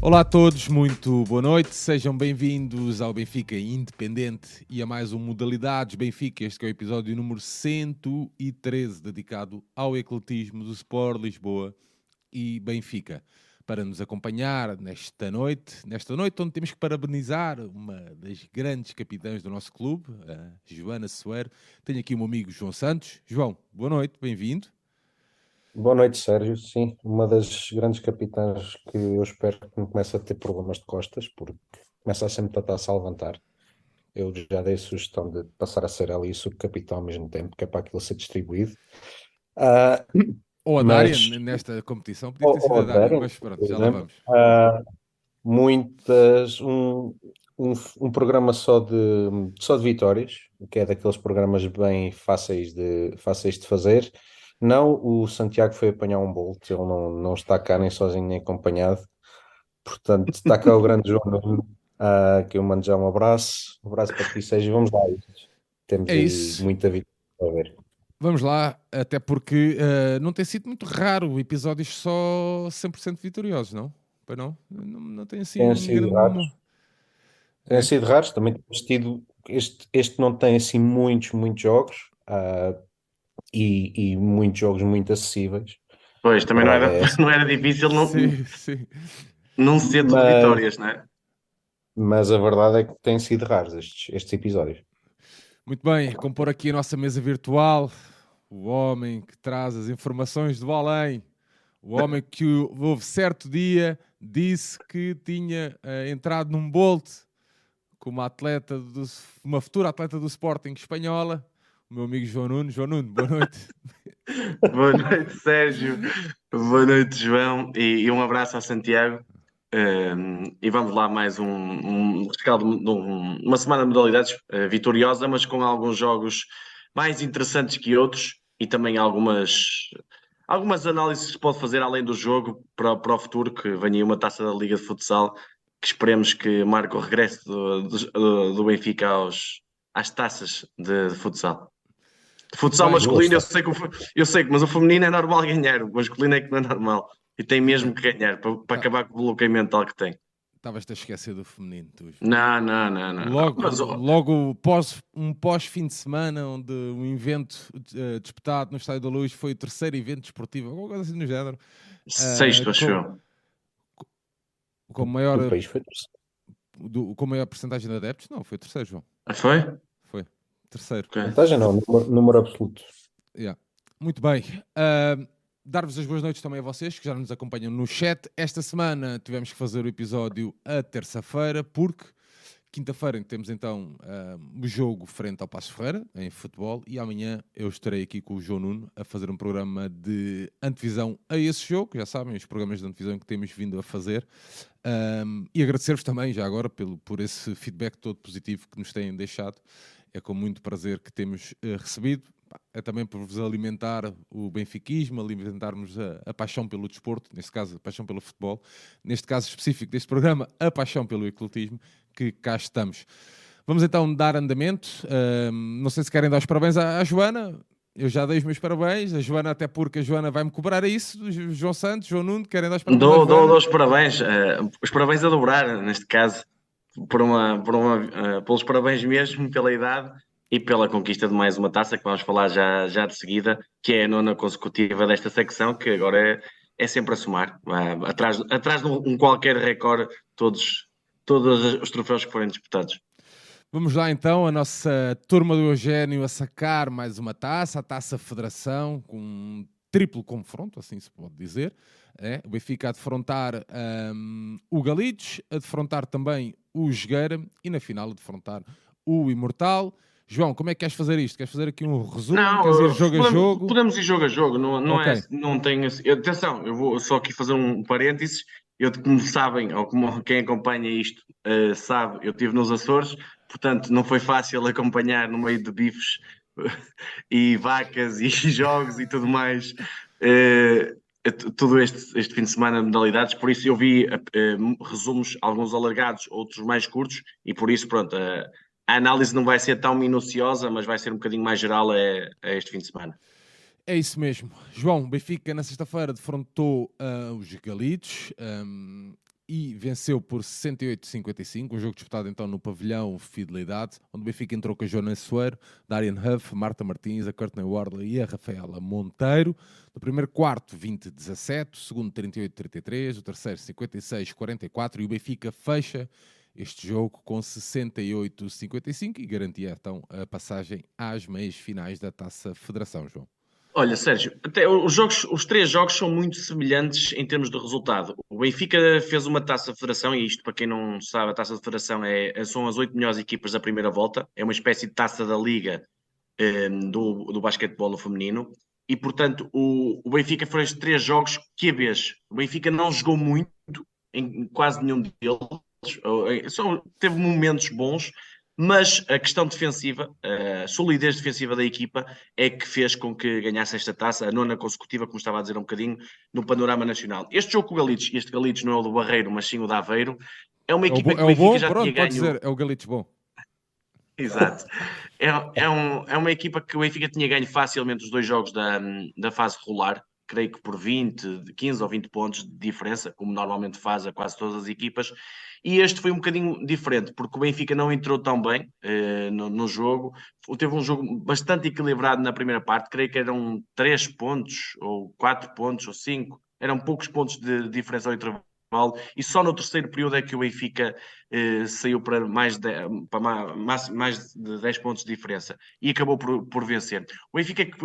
Olá a todos, muito boa noite, sejam bem-vindos ao Benfica Independente e a mais um Modalidades Benfica, este é o episódio número 113 dedicado ao ecletismo do Sport Lisboa e Benfica. Para nos acompanhar nesta noite, nesta noite onde temos que parabenizar uma das grandes capitãs do nosso clube, a Joana Soeiro, tenho aqui o meu amigo João Santos. João, boa noite, bem-vindo. Boa noite, Sérgio. Sim, uma das grandes capitãs que eu espero que não comece a ter problemas de costas, porque começa sempre a estar-se a levantar. Eu já dei a sugestão de passar a ser ali subcapitão ao mesmo tempo, que é para aquilo ser distribuído. Uh, ou a Dária nesta competição, podia ter sido a Dária, mas pronto, já lá vamos. Uh, muitas, um, um, um, programa só de, só de vitórias, que é daqueles programas bem fáceis de, fáceis de fazer não, o Santiago foi apanhar um Bolt, ele não, não está cá nem sozinho nem acompanhado. Portanto, está cá o grande João Nuno, uh, que eu mando já um abraço. Um abraço para ti, Sérgio. Vamos lá. Temos é muita vida para ver. Vamos lá, até porque uh, não tem sido muito raro episódios só 100% vitoriosos, não? Pois não? Não, não tem assim. Tem sido raros. Tem sido raros, também temos tido. Este, este não tem assim muitos, muitos jogos. Uh, e, e muitos jogos muito acessíveis. Pois, também não era, não era difícil não, sim, sim. não ser de mas, vitórias, não é? Mas a verdade é que têm sido raros estes, estes episódios. Muito bem, compor aqui a nossa mesa virtual, o homem que traz as informações do além, o homem que houve certo dia disse que tinha uh, entrado num bolt como atleta, do, uma futura atleta do Sporting espanhola, o meu amigo João Nuno. João Nuno, boa noite. boa noite, Sérgio. Boa noite, João. E, e um abraço a Santiago. E vamos lá, mais um, um rescaldo de um, uma semana de modalidades uh, vitoriosa, mas com alguns jogos mais interessantes que outros e também algumas, algumas análises que pode fazer além do jogo para, para o futuro, que venha uma taça da Liga de Futsal, que esperemos que marque o regresso do, do, do Benfica aos, às taças de, de futsal. Futsal masculino, eu sei, que, eu sei que, mas o feminino é normal ganhar, o masculino é que não é normal. E tem mesmo que ganhar para, para acabar com o bloqueio mental que tem. Estavas-te a esquecer do feminino, tu. Não, não, não, não. Logo, mas, logo pós, um pós-fim de semana, onde um evento uh, disputado no Estádio da Luz foi o terceiro evento desportivo, alguma coisa assim no género. Sexto, uh, achou. Com, com maior. O país foi do, com maior porcentagem de adeptos? Não, foi o terceiro, João. Ah, foi? Terceiro. Okay. Vantagem não, número, número absoluto. Yeah. Muito bem. Uh, Dar-vos as boas noites também a vocês que já nos acompanham no chat. Esta semana tivemos que fazer o episódio a terça-feira, porque quinta-feira temos então uh, o jogo frente ao Passo Ferreira, em futebol, e amanhã eu estarei aqui com o João Nuno a fazer um programa de antevisão a esse jogo, já sabem, os programas de antevisão que temos vindo a fazer. Um, e agradecer-vos também, já agora, pelo, por esse feedback todo positivo que nos têm deixado é com muito prazer que temos uh, recebido. É também por vos alimentar o benfiquismo, alimentarmos a, a, paixão pelo desporto, neste caso a paixão pelo futebol, neste caso específico deste programa, a paixão pelo ecletismo, que cá estamos. Vamos então dar andamento. Uh, não sei se querem dar os parabéns à, à, Joana. Eu já dei os meus parabéns. A Joana, até porque a Joana vai-me cobrar isso. João Santos, João Nuno, querem dar os parabéns? Dou, dou, dou os parabéns. Uh, os parabéns a dobrar, neste caso por uma, por uma, uh, pelos parabéns mesmo pela idade e pela conquista de mais uma taça que vamos falar já, já de seguida, que é a nona consecutiva desta secção, que agora é, é sempre a somar, uh, atrás, atrás de um qualquer recorde, todos, todos os troféus que forem disputados. Vamos lá então, a nossa turma do Eugênio a sacar mais uma taça, a taça Federação, com triplo confronto, assim se pode dizer. É, o Benfica a defrontar um, o Galitos, a defrontar também o Jogueira e na final a defrontar o Imortal. João, como é que queres fazer isto? Queres fazer aqui um resumo? Não, queres ir jogo podemos, a jogo? Podemos ir jogo a jogo, não, não é, okay. é, não tenho, atenção, eu vou só aqui fazer um parênteses, eu como sabem, ou como quem acompanha isto uh, sabe, eu estive nos Açores, portanto não foi fácil acompanhar no meio de bifes e vacas e jogos e tudo mais, uh, todo este, este fim de semana de modalidades, por isso eu vi uh, resumos, alguns alargados, outros mais curtos, e por isso, pronto, uh, a análise não vai ser tão minuciosa, mas vai ser um bocadinho mais geral a, a este fim de semana. É isso mesmo. João, Benfica na sexta-feira defrontou uh, os Galitos. Um, e venceu por 68-55, um jogo disputado então no pavilhão Fidelidade, onde o Benfica entrou com a Joana Soeiro, Darian Huff, Marta Martins, a Courtney Wardley e a Rafaela Monteiro. No primeiro quarto, 20-17, o segundo 38-33, o terceiro 56-44 e o Benfica fecha este jogo com 68-55 e garantia então a passagem às meias finais da Taça Federação, João. Olha, Sérgio, até os, jogos, os três jogos são muito semelhantes em termos de resultado. O Benfica fez uma taça de federação, e isto, para quem não sabe, a taça de federação é, são as oito melhores equipas da primeira volta, é uma espécie de taça da liga eh, do, do basquetebol feminino, e portanto o, o Benfica fez três jogos que a vez. O Benfica não jogou muito em quase nenhum deles, só teve momentos bons, mas a questão defensiva, a solidez defensiva da equipa é que fez com que ganhasse esta taça, a nona consecutiva, como estava a dizer um bocadinho, no panorama nacional. Este jogo com o Galitos, este Galitos não é o do Barreiro, mas sim o da Aveiro, é uma equipa é que o Benfica bom, já pronto, tinha ganho... dizer, é o Galitos bom. Exato. É, é, um, é uma equipa que o Benfica tinha ganho facilmente os dois jogos da, da fase regular, creio que por 20, 15 ou 20 pontos de diferença, como normalmente faz a quase todas as equipas, e este foi um bocadinho diferente, porque o Benfica não entrou tão bem uh, no, no, jogo. Teve um jogo bastante equilibrado na primeira parte, creio que eram 3 pontos, ou 4 pontos, ou 5. Eram poucos pontos de diferença ao intervalo. E só no terceiro período é que o Benfica eh, saiu para, mais de, para mais, mais de 10 pontos de diferença e acabou por, por vencer. O Benfica que,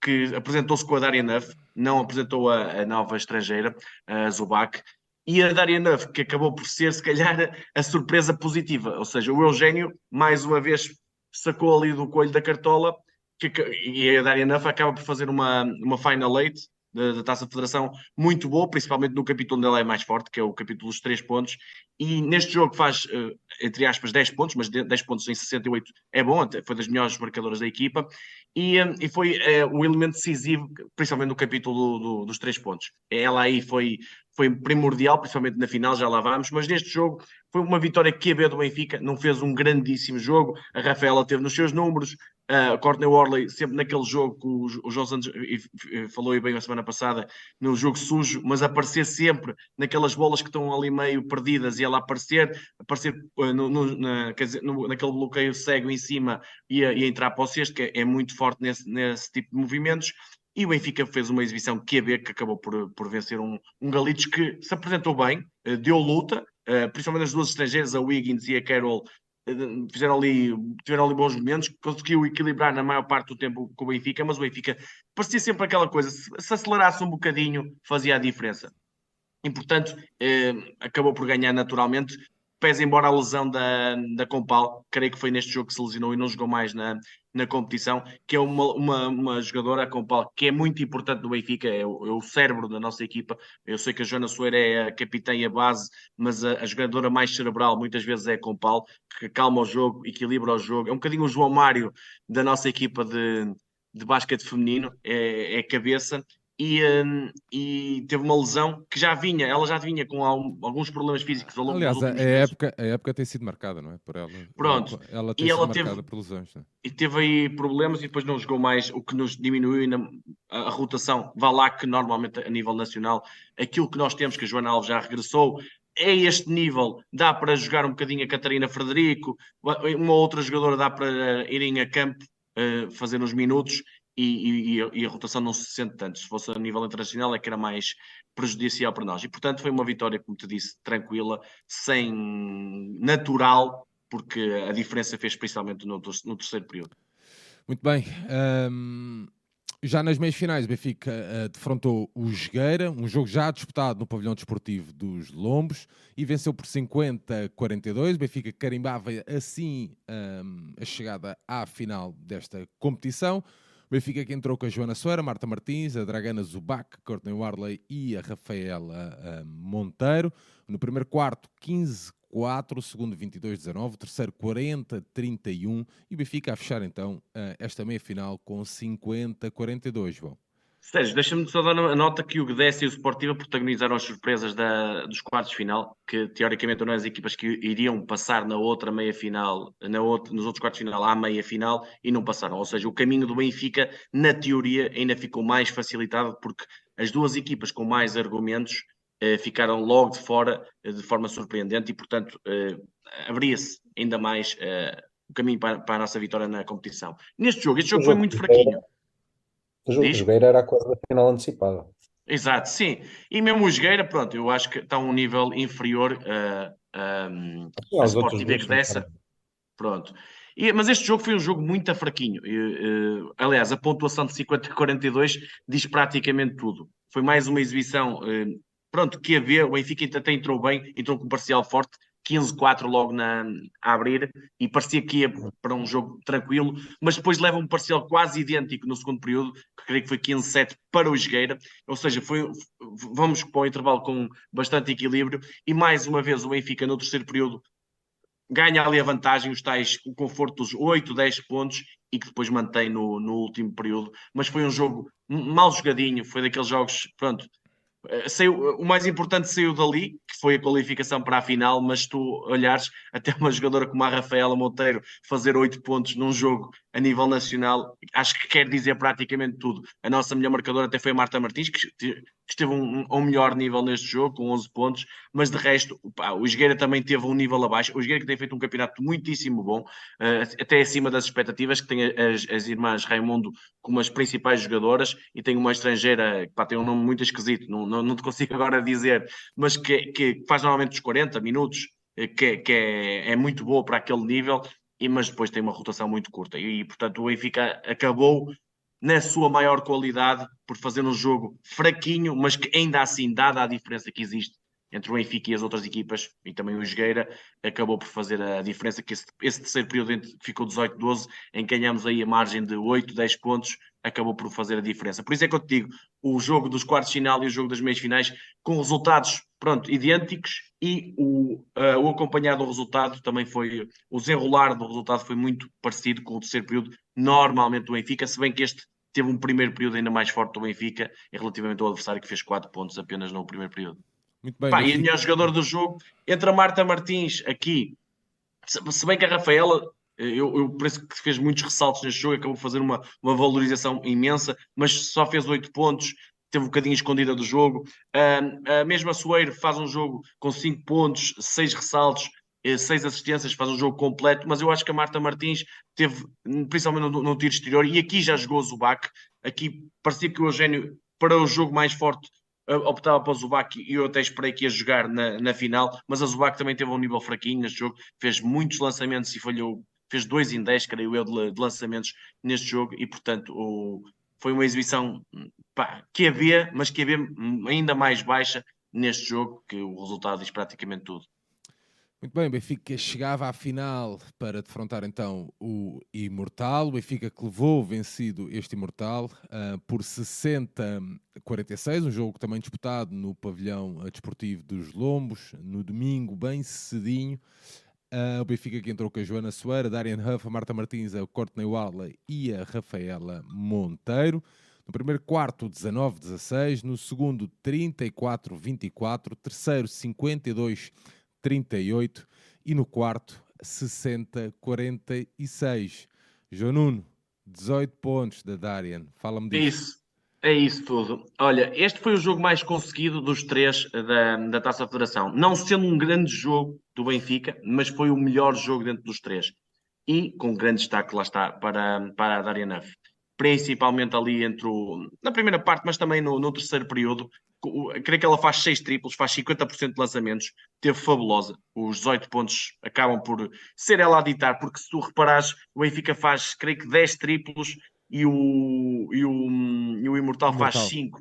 que apresentou-se com a Daria Nuff, não apresentou a, a nova estrangeira, a Zubac, e a Daria Nuff, que acabou por ser, se calhar, a surpresa positiva. Ou seja, o Eugênio, mais uma vez, sacou ali do coelho da cartola, que, e a Daria Nuff acaba por fazer uma, uma final eight da, da Taça de Federação muito boa, principalmente no capítulo onde ela é mais forte, que é o capítulo dos 3 pontos, e neste jogo faz, uh, entre aspas, 10 pontos, mas 10 pontos em 68 é bom, foi das melhores marcadoras da equipa, e, um, e foi uh, o elemento decisivo, principalmente no capítulo do, do, dos 3 pontos. Ela aí foi, foi primordial, principalmente na final, já lá vamos, mas neste jogo foi uma vitória que a do Benfica, não fez um grandíssimo jogo, a Rafaela teve nos seus números, a Courtney Worley sempre naquele jogo que o, o João Santos falou bem a semana passada, no jogo sujo, mas aparecer sempre naquelas bolas que estão ali meio perdidas e ela aparecer, aparecer uh, no, no, na, dizer, no, naquele bloqueio cego em cima e, a, e a entrar para o cesto, que é, é muito forte nesse, nesse tipo de movimentos. E o Benfica fez uma exibição QB que acabou por, por vencer um, um Galitos que se apresentou bem, uh, deu luta, principalmente as duas estrangeiras, a Wiggins e a Carroll, fizeram ali, tiveram ali bons momentos, conseguiu equilibrar na maior parte do tempo com o Benfica, mas o Benfica parecia sempre aquela coisa, se, se acelerasse um bocadinho, fazia a diferença. E, portanto, eh, acabou por ganhar naturalmente, pese embora a lesão da, da Compal, creio que foi neste jogo que se lesionou e não jogou mais na, na competição, que é uma, uma, uma jogadora, a Compal, que é muito importante no Benfica, é o, é o, cérebro da nossa equipa. Eu sei que a Joana Soeira é a capitã e a base, mas a, a, jogadora mais cerebral muitas vezes é a Compal, que calma o jogo, equilibra o jogo. É um bocadinho o João Mário da nossa equipa de, de basquete feminino, é, é cabeça e, um, e, teve uma lesão que já vinha, ela já vinha com alguns problemas físicos ao longo Aliás, dos a, época, a época tem sido marcada, não é? Por ela. Pronto. Ela, ela tem e sido ela teve, por lesões. É? E teve aí problemas e depois não jogou mais, o que nos diminuiu na, a, a, rotação. Vá lá que normalmente a nível nacional, aquilo que nós temos, que a Joana Alves já regressou, é este nível, dá para jogar um bocadinho a Catarina Frederico, uma outra jogadora dá para irem a campo uh, fazer uns minutos e, e, e, a rotação não se sente tanto. Se fosse a nível internacional é que era mais prejudicial para nós. E portanto foi uma vitória, como te disse, tranquila, sem natural, porque a diferença fez principalmente no, no terceiro período. Muito bem. Um, já nas meias finais, o Benfica uh, defrontou o Jogueira, um jogo já disputado no pavilhão desportivo dos Lombos, e venceu por 50-42. O Benfica carimbava assim um, a chegada à final desta competição. Benfica que entrou com a Joana Soeira, Marta Martins, a Dragana Zubac, Courtney Warley e a Rafaela Monteiro. No primeiro quarto, 15-4, segundo 22-19, terceiro 40-31 e Benfica a fechar então esta meia-final com 50-42, João. Sérgio, deixa-me só dar a nota que o Gdess e o Sportiva protagonizaram as surpresas da, dos quartos de final, que teoricamente eram as equipas que iriam passar na outra meia-final, na outra, nos outros quartos de final à meia-final e não passaram. Ou seja, o caminho do Benfica, na teoria, ainda ficou mais facilitado porque as duas equipas com mais argumentos uh, ficaram logo de fora uh, de forma surpreendente e, portanto, abria-se ainda mais o caminho para, para, a nossa vitória na competição. Neste jogo, este jogo, foi muito fraquinho. O Jogueira era a final antecipada. Exato, sim. E mesmo o Jogueira, pronto, eu acho que está a um nível inferior a, a, a Sporting dessa. Pronto. E, mas este jogo foi um jogo muito fraquinho. E, uh, aliás, a pontuação de 50-42 diz praticamente tudo. Foi mais uma exibição, uh, pronto, que a ver, o Benfica até entrou bem, entrou com um parcial forte, 15-4 logo na, a abrir e parecia que ia para um jogo tranquilo, mas depois leva um parcial quase idêntico no segundo período, que creio que foi 15-7 para o Jogueira, ou seja, foi, vamos para o intervalo com bastante equilíbrio e mais uma vez o Benfica no terceiro período ganha ali a vantagem, os tais, o conforto dos 8, 10 pontos e que depois mantém no, no último período, mas foi um jogo mal jogadinho, foi daqueles jogos, pronto, saiu, o mais importante saiu dali, que foi a qualificação para a final, mas tu olhares até uma jogadora como a Rafaela Monteiro fazer oito pontos num jogo a nível nacional, acho que quer dizer praticamente tudo. A nossa melhor marcadora até foi a Marta Martins, que esteve um, um melhor nível neste jogo, com 11 pontos, mas de resto, o Esgueira também teve um nível abaixo. O Esgueira que tem feito um campeonato muitíssimo bom, uh, até acima das expectativas, que tem as, as irmãs Raimundo como as principais jogadoras e tem uma estrangeira que tem um nome muito esquisito, não, não, não te consigo agora dizer, mas que, que faz normalmente os 40 minutos, eh, que, que é, é muito boa para aquele nível mas depois tem uma rotação muito curta. E, e, portanto, o Benfica acabou na sua maior qualidade por fazer um jogo fraquinho, mas que ainda assim, dada a diferença que existe entre o Benfica e as outras equipas, e também o Jogueira, acabou por fazer a diferença, que esse, esse terceiro período ficou 18-12, em que ganhamos aí a margem de 8, 10 pontos, acabou por fazer a diferença. Por isso é que eu te digo, o jogo dos quartos de final e o jogo das meias finais, com resultados, pronto, idênticos, e o, uh, o acompanhado do resultado também foi, o desenrolar do resultado foi muito parecido com o terceiro período, normalmente do Benfica, se bem que este teve um primeiro período ainda mais forte do Benfica, relativamente ao adversário que fez 4 pontos apenas no primeiro período. Muito bem. Pá, e a melhor jogador do jogo, entre a Marta Martins aqui, se bem que a Rafaela, eu, eu penso que fez muitos ressaltos neste jogo, acabou de fazer uma, uma valorização imensa, mas só fez 8 pontos, teve um bocadinho escondida do jogo. Uh, a mesma Soeiro faz um jogo com 5 pontos, 6 ressaltos, seis assistências, faz um jogo completo, mas eu acho que a Marta Martins teve, principalmente no, no tiro exterior, e aqui já jogou Zubac, aqui parecia que o Eugênio, para o jogo mais forte, eh, optava para o Zubac e eu até esperei que ia jogar na, na final, mas a Zubac também teve um nível fraquinho neste jogo, fez muitos lançamentos e falhou, fez 2 em 10, creio eu, de, de, lançamentos neste jogo, e portanto o, foi uma exibição pá, que havia, mas que havia ainda mais baixa neste jogo, que o resultado diz praticamente tudo. Muito bem, o Benfica chegava à final para defrontar então o Imortal. O Benfica que levou vencido este Imortal uh, por 60-46, um jogo também disputado no pavilhão desportivo dos Lombos, no domingo, bem cedinho. Uh, o Benfica que entrou com a Joana Soeira, Darian Huff, a Marta Martins, a Courtney Wadley e a Rafaela Monteiro. No primeiro quarto, 19-16. No segundo, 34-24. Terceiro, 52 38 e no quarto 60 46. João Nuno, 18 pontos da Darian. Fala-me disso. Isso. É isso tudo. Olha, este foi o jogo mais conseguido dos três da, da Taça Federação. Não sendo um grande jogo do Benfica, mas foi o melhor jogo dentro dos três. E com grande destaque, lá está, para, para a Darian. Principalmente ali entre o, na primeira parte, mas também no, no terceiro período, creio que ela faz 6 triplos, faz 50% de lançamentos, teve fabulosa. Os 18 pontos acabam por ser ela a ditar, porque se tu reparares, o Benfica faz, creio que 10 triplos e o, e o, e o Imortal, Imortal. faz 5.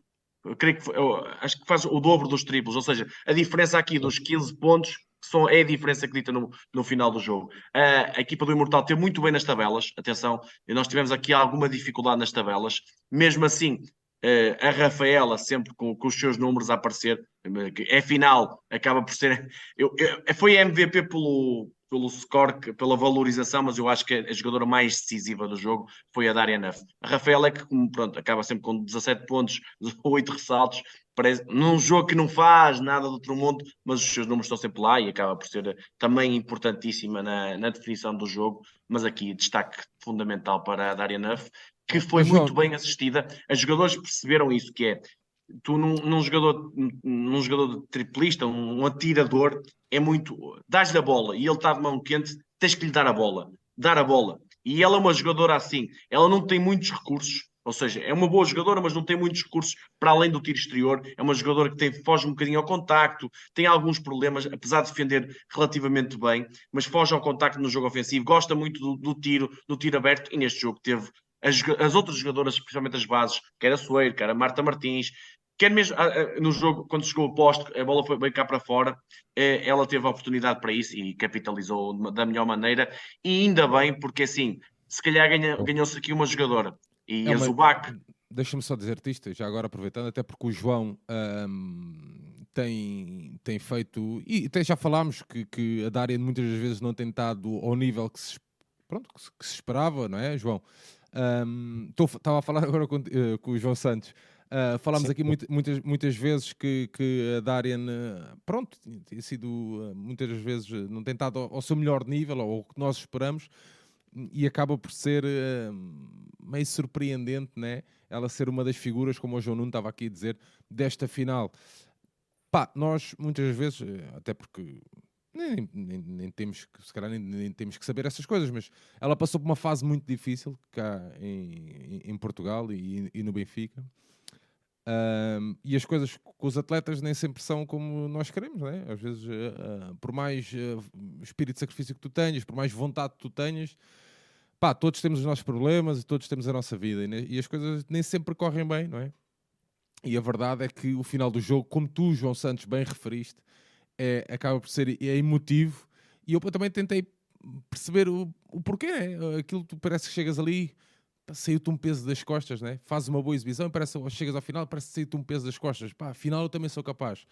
creio que eu, acho que faz o dobro dos triplos, ou seja, a diferença aqui dos 15 pontos são, é a diferença que dita no, no final do jogo. a equipa do Imortal teve muito bem nas tabelas, atenção, nós tivemos aqui alguma dificuldade nas tabelas, mesmo assim, Uh, a Rafaela sempre com, com, os seus números a aparecer, é final, acaba por ser. Eu, eu, foi MVP pelo, pelo score, pela valorização, mas eu acho que a jogadora mais decisiva do jogo foi a Daria Neff. A Rafaela é que, pronto, acaba sempre com 17 pontos, 8 ressaltos, num jogo que não faz nada do outro mundo, mas os seus números estão sempre lá e acaba por ser também importantíssima na, na definição do jogo. Mas aqui destaque fundamental para a Daria Neff, que foi muito bem assistida. As jogadores perceberam isso, que é tu num, num jogador, num jogador triplista, um, um atirador, é muito. Dás-lhe a bola e ele está de mão quente, tens que lhe dar a bola. Dar a bola. E ela é uma jogadora assim. Ela não tem muitos recursos, ou seja, é uma boa jogadora, mas não tem muitos recursos para além do tiro exterior. É uma jogadora que tem, foge um bocadinho ao contacto, tem alguns problemas, apesar de defender relativamente bem, mas foge ao contacto no jogo ofensivo, gosta muito do, do tiro, do tiro aberto, e neste jogo teve as, as, outras jogadoras, especialmente as bases, que era Soeiro, que era Marta Martins, quer mesmo ah, ah, no jogo, quando chegou o posto, a bola foi bem cá para fora, eh, ela teve a oportunidade para isso e capitalizou da melhor maneira, e ainda bem, porque assim, se calhar ganhou-se aqui uma jogadora e é a Zubac. Deixa-me só dizer-te isto, já agora aproveitando, até porque o João um, tem, tem feito, e até já falámos que, que a Dária muitas vezes não tem estado ao nível que se, pronto, que se, que se esperava, não é, João? Estava um, a falar agora com, uh, com o João Santos. Uh, falámos Sim. aqui muito, muitas, muitas vezes que, que a Darian, pronto, tem sido uh, muitas vezes não tem estado ao, ao seu melhor nível ou o que nós esperamos e acaba por ser uh, meio surpreendente, né? Ela ser uma das figuras, como o João Nuno estava aqui a dizer, desta final. Pá, nós muitas vezes, eh, até porque nem, nem, nem, temos que, se calhar nem, nem, temos que saber essas coisas, mas ela passou por uma fase muito difícil cá em, em Portugal e, e, no Benfica. Um, e as coisas com os atletas nem sempre são como nós queremos, não é? Às vezes, uh, por mais uh, espírito de sacrifício que tu tenhas, por mais vontade que tu tenhas, pá, todos temos os nossos problemas e todos temos a nossa vida e, e, as coisas nem sempre correm bem, não é? E a verdade é que o final do jogo, como tu, João Santos, bem referiste, é, acaba por ser é emotivo e eu também tentei perceber o, o porquê, né? Aquilo tu parece que chegas ali, saiu-te um peso das costas, né? Fazes uma boa exibição e parece, chegas ao final, parece que saiu-te um peso das costas. Pá, afinal eu também sou capaz.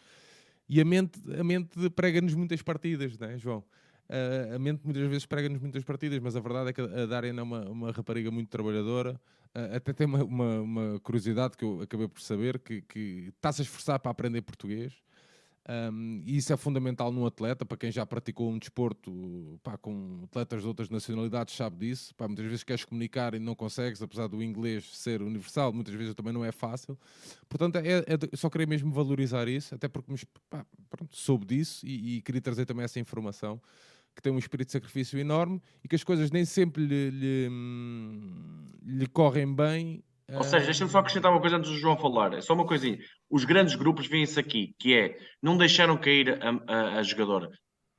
E a mente, a mente prega-nos muitas partidas, né, João? Uh, a mente muitas vezes prega-nos muitas partidas, mas a verdade é que a Darien é uma, uma rapariga muito trabalhadora. Uh, até tem uma, uma, uma, curiosidade que eu acabei por saber: que, que está-se a esforçar para aprender português. Um, e isso é fundamental num atleta, para quem já praticou um desporto pá, com atletas de outras nacionalidades, sabe disso. Pá, muitas vezes queres comunicar e não consegues, apesar do inglês ser universal, muitas vezes também não é fácil. Portanto, é, é, só queria mesmo valorizar isso, até porque pá, pronto, soube disso e, e queria trazer também essa informação que tem um espírito de sacrifício enorme e que as coisas nem sempre lhe, lhe, hum, lhe correm bem. Ou seja, deixa-me só acrescentar uma coisa antes do João falar. É só uma coisinha. Os grandes grupos vêm-se aqui, que é não deixaram cair a, a, a jogadora.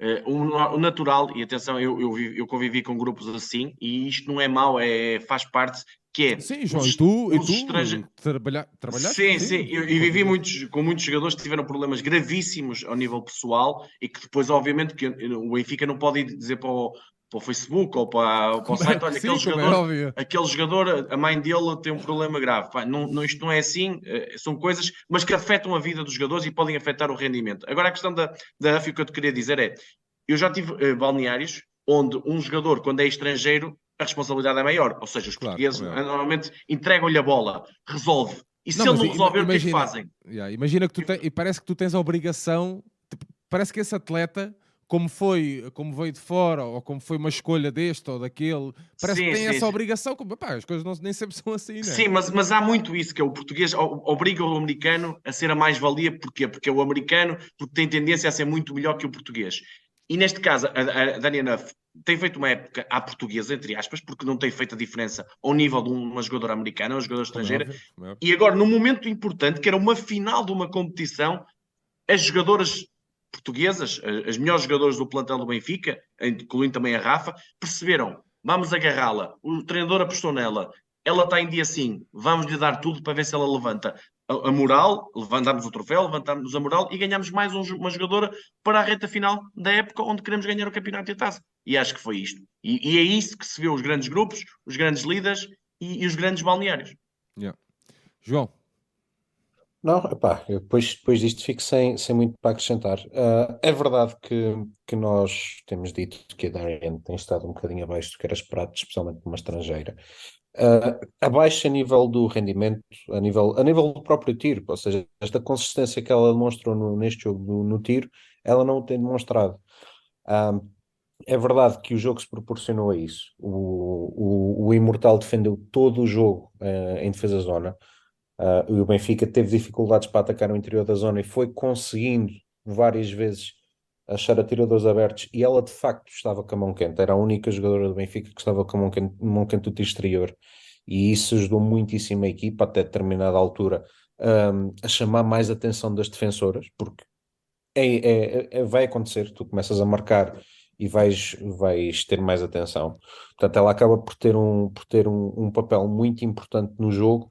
Uh, o, o, natural, e atenção, eu, eu, eu, convivi com grupos assim, e isto não é mau, é, faz parte que é. Sim, João, os, e tu, e tu estrange... trabalha, trabalhaste? Sim, sim, sim. Eu, eu, vivi muitos, com muitos jogadores que tiveram problemas gravíssimos ao nível pessoal e que depois, obviamente, que o Benfica não pode dizer para o, para o Facebook ou para, para o site, olha, sim, aquele, é jogador, é aquele jogador, a mãe dele tem um problema grave. Pá, não, não, isto não é assim, eh, são coisas, mas que afetam a vida dos jogadores e podem afetar o rendimento. Agora, a questão da, da AFI, o que eu te queria dizer é, eu já tive uh, balneários onde um jogador, quando é estrangeiro, a responsabilidade é maior. Ou seja, os claro, portugueses é. normalmente entregam-lhe a bola, resolve. E se não, ele não resolver, imagina, o que é que fazem? Yeah, imagina que tu tens, e parece que tu tens a obrigação, tipo, parece que esse atleta, como foi, como veio de fora, ou como foi uma escolha deste ou daquele, parece sim, que tem sim, essa obrigação. Como, pá, as coisas não, nem sempre são assim, né? Sim, mas, mas há muito isso, que é o português obriga o americano a ser a mais-valia, porquê? Porque é o americano porque tem tendência a ser muito melhor que o português. E neste caso, a, a Dani Nuff tem feito uma época à portuguesa, entre aspas, porque não tem feito a diferença ao nível de uma jogadora americana, uma jogadora estrangeira. É é E agora, num momento importante, que era uma final de uma competição, as jogadoras portuguesas, as melhores jogadoras do plantel do Benfica, incluindo também a Rafa, perceberam, vamos agarrá-la. O treinador apostou nela. Ela está em dia sim, vamos lhe dar tudo para ver se ela levanta a, moral, levantamos o troféu, levantamos a moral e ganhamos mais um, uma jogadora para a reta final da época onde queremos ganhar o campeonato e a taça. E acho que foi isto. E, e é isso que se vê os grandes grupos, os grandes líderes e, e os grandes balneários. Yeah. João. Não, epá, depois, depois disto fico sem, sem muito para acrescentar. Uh, é verdade que, que nós temos dito que a Darien tem estado um bocadinho abaixo do que era esperado, especialmente uma estrangeira uh, abaixo a nível do rendimento, a nível, a nível do próprio tiro, ou seja, esta consistência que ela demonstrou no, neste jogo no, no, tiro, ela não o tem demonstrado. Uh, é verdade que o jogo se proporcionou a isso. O, o, o Imortal defendeu todo o jogo em defesa zona. Uh, o Benfica teve dificuldades para atacar o interior da zona e foi conseguindo várias vezes achar atiradores abertos e ela de facto estava com a mão quente, era a única jogadora do Benfica que estava com a mão quente, mão quente do exterior. E isso ajudou muitíssimo a equipa até determinada altura um, a chamar mais atenção das defensoras, porque é, é, é, vai acontecer, tu começas a marcar e vais, vais ter mais atenção. Portanto, ela acaba por ter um, por ter um, um papel muito importante no jogo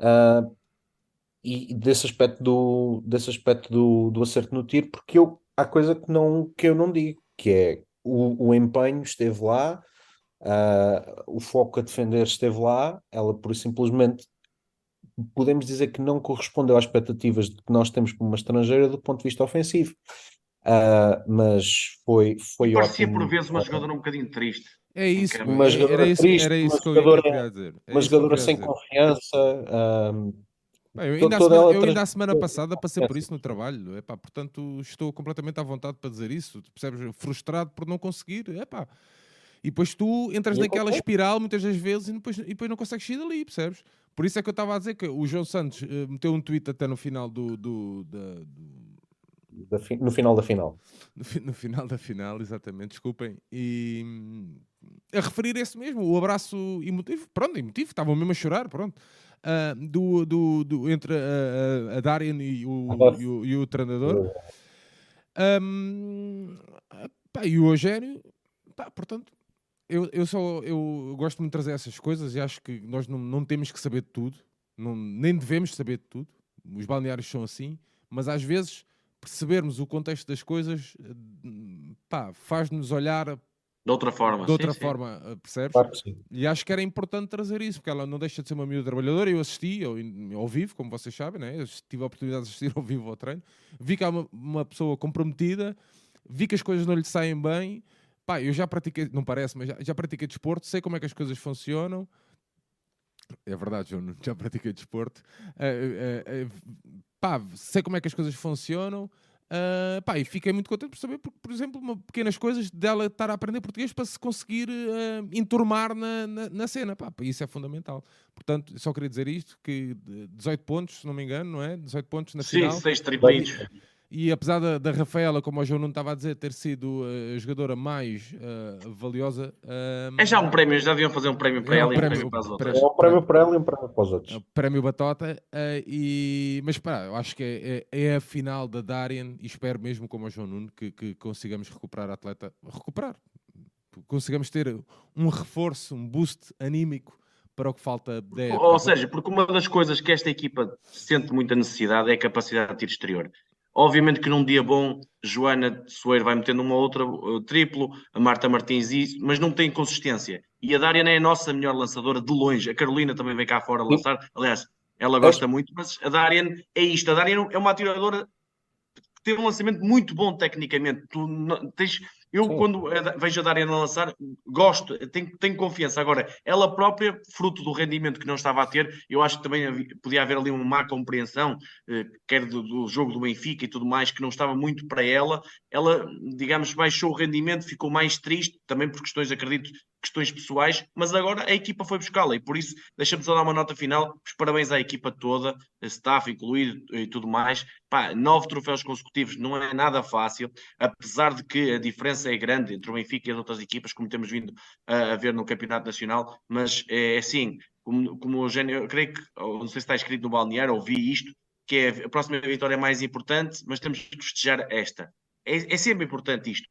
uh, e desse aspecto, do, desse aspecto do, do acerto no tiro, porque eu, há coisa que, não, que eu não digo, que é o, o empenho esteve lá, uh, o foco a defender esteve lá, ela por simplesmente podemos dizer que não correspondeu às expectativas que nós temos como uma estrangeira do ponto de vista ofensivo. Uh, mas foi, foi Parecia ótimo. por vezes uma jogadora um bocadinho triste. É isso, uma jogadora era isso, triste, era isso uma que eu queria dizer. É uma jogadora sem dizer. confiança. Um, Bem, eu ainda, semana, eu ainda a semana passada passei por isso no trabalho, epá, portanto estou completamente à vontade para dizer isso, percebes? Frustrado por não conseguir, epá. E depois tu entras naquela espiral muitas das vezes e depois, e depois não consegues sair dali, percebes? Por isso é que eu estava a dizer que o João Santos eh, meteu um tweet até no final do, do, da- do- fi- no final da final. no, fi- no final da final, exatamente, desculpem, e a referir esse mesmo, o abraço emotivo, pronto, emotivo, estavam mesmo a chorar, pronto, ah, do, do, do- entre a, a, Darian e o, e o, e o treinador. Hum, pá, e o Eugénio, pá, portanto, eu, eu só eu gosto muito de trazer essas coisas e acho que nós não, não temos que saber de tudo, não, nem devemos saber de tudo. Os balneários são assim, mas às vezes percebermos o contexto das coisas pá, faz-nos olhar De outra forma. de outra sim, sim. forma, eh, percebes? Claro sim. E acho que era importante trazer isso, porque ela não deixa de ser uma miúda trabalhadora. Eu assisti ao, ao vivo, como vocês sabem, né? eu tive a oportunidade de assistir ao vivo ao treino. Vi que há uma, uma pessoa comprometida, vi que as coisas não lhe saem bem. Pá, eu já pratiquei, não parece, mas já, já pratiquei desporto, sei como é que as coisas funcionam. É verdade, João, já pratiquei desporto. Eh, eh, eh, pá, sei como é que as coisas funcionam. Ah, pá, e fiquei muito contente por saber, porque, por exemplo, uma, pequenas coisas dela estar a aprender português para se conseguir ah, enturmar na, na, na cena. Pá, isso é fundamental. Portanto, só queria dizer isto: que eh, 18 pontos, se não me engano, não é? 18 pontos na Sim, final. seis triplitos. E apesar da, da Rafaela, como o João não estava a dizer, ter sido eh, a jogadora mais ah, valiosa. ah, É já um prémio, já deviam fazer um prémio para É um ela e um prémio- para as um outras. É um prémio para ela e um prémio para os É outros. o Prémio Batota, eh, e... mas pá, eu acho que é, é- é a final da Darien e espero mesmo, como o João Nuno, que, que consigamos recuperar a atleta, recuperar, consigamos ter um reforço, um boost anímico para o que falta da época. Ou seja, porque uma das coisas que esta equipa sente muita necessidade é a capacidade de tiro exterior. Obviamente que num dia bom, Joana Soeiro vai metendo uma outra uh, triplo, a Marta Martins isso, mas não tem consistência. E a Dariana é a nossa melhor lançadora de longe. A Carolina também vem cá fora lançar. Aliás, ela gosta muito, mas a Darian é isto. A Darian é uma atiradora que tem um lançamento muito bom tecnicamente. Tu tens, eu, Sim. quando vejo a Dariana lançar, gosto, tenho, tenho confiança. Agora, ela própria, fruto do rendimento que não estava a ter, eu acho que também havia- podia haver ali uma má compreensão, eh, quer do, do jogo do Benfica e tudo mais, que não estava muito para ela. Ela, digamos, baixou o rendimento, ficou mais triste, também por questões, acredito, questões pessoais, mas agora a equipa foi buscá-la e por isso deixa-me só dar uma nota final. Os parabéns à equipa toda, a staff incluído e tudo mais. Pá, nove troféus consecutivos não é nada fácil, apesar de que a diferença é grande entre o Benfica e as outras equipas, como temos vindo a, a ver no Campeonato Nacional, mas é assim, como, como o Eugênio, eu creio que, não sei se está escrito no balneário, ouvi isto, que é a próxima vitória é mais importante, mas temos que festejar esta. É, é sempre importante isto,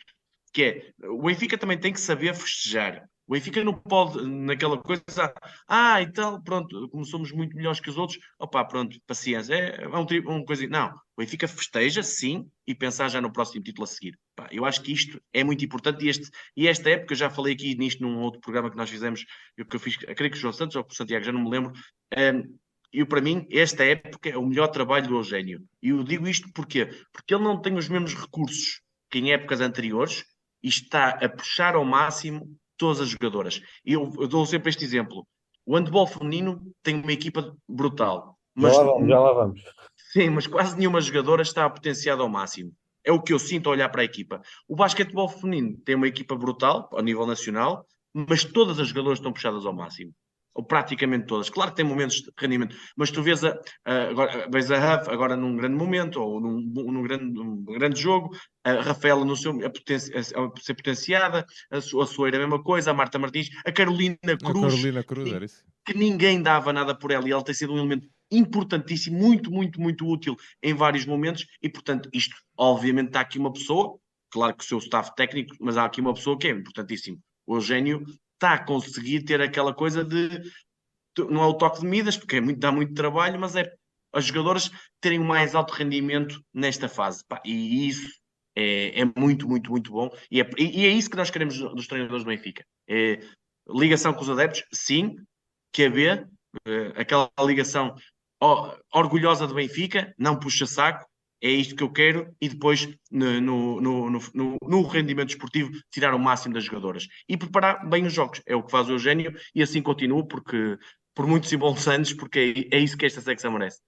que é, o Benfica também tem que saber festejar. O Benfica não pode, naquela coisa, ah, e tal, pronto, como somos muito melhores que os outros, opá, pronto, paciência, é, é um, tri- uma coisa. Não, o Benfica festeja, sim, e pensar já no próximo título a seguir. Eu acho que isto é muito importante e, este, e esta época, eu já falei aqui nisto num outro programa que nós fizemos, eu, que eu fiz, eu creio que o João Santos ou o Santiago, já não me lembro, ehm, e para mim, esta época é o melhor trabalho do Eugênio. E eu digo isto porquê? Porque ele não tem os mesmos recursos que em épocas anteriores e está a puxar ao máximo todas as jogadoras. Eu, eu dou sempre este exemplo. O handball feminino tem uma equipa brutal. Mas, já, lá vamos, já lá vamos. Sim, mas quase nenhuma jogadora está potenciada ao máximo. É o que eu sinto a olhar para a equipa. O basquetebol feminino tem uma equipa brutal, ao nível nacional, mas todas as jogadoras estão puxadas ao máximo. Ou praticamente todas. Claro que tem momentos de rendimento, mas tu vês a, a agora, vês a Huff agora num grande momento, ou num, num, grande, grande jogo, a Rafaela no seu, a, a, ser potenciada, a, a Soeira a mesma coisa, a Marta Martins, a Carolina Cruz, a Carolina Cruz que, era isso. que ninguém dava nada por ela, e ela tem sido um elemento importantíssimo, muito, muito, muito útil em vários momentos, e portanto, isto, obviamente, está aqui uma pessoa, claro que o seu staff técnico, mas há aqui uma pessoa que é importantíssimo. O Eugênio está a conseguir ter aquela coisa de não é o toque de Midas, porque é muito, dá muito trabalho, mas é as jogadoras terem um mais alto rendimento nesta fase. E isso é, é, muito, muito, muito bom. E é, e é, isso que nós queremos dos treinadores do Benfica. É ligação com os adeptos, sim, QB, eh, aquela ligação orgulhosa do Benfica, não puxa saco, é isto que eu quero, e depois no, no, no, no, rendimento esportivo tirar o máximo das jogadoras e preparar bem os jogos. É o que faz o Eugênio e assim continuo, porque por muitos e bons anos, porque é, é isso que esta secção merece.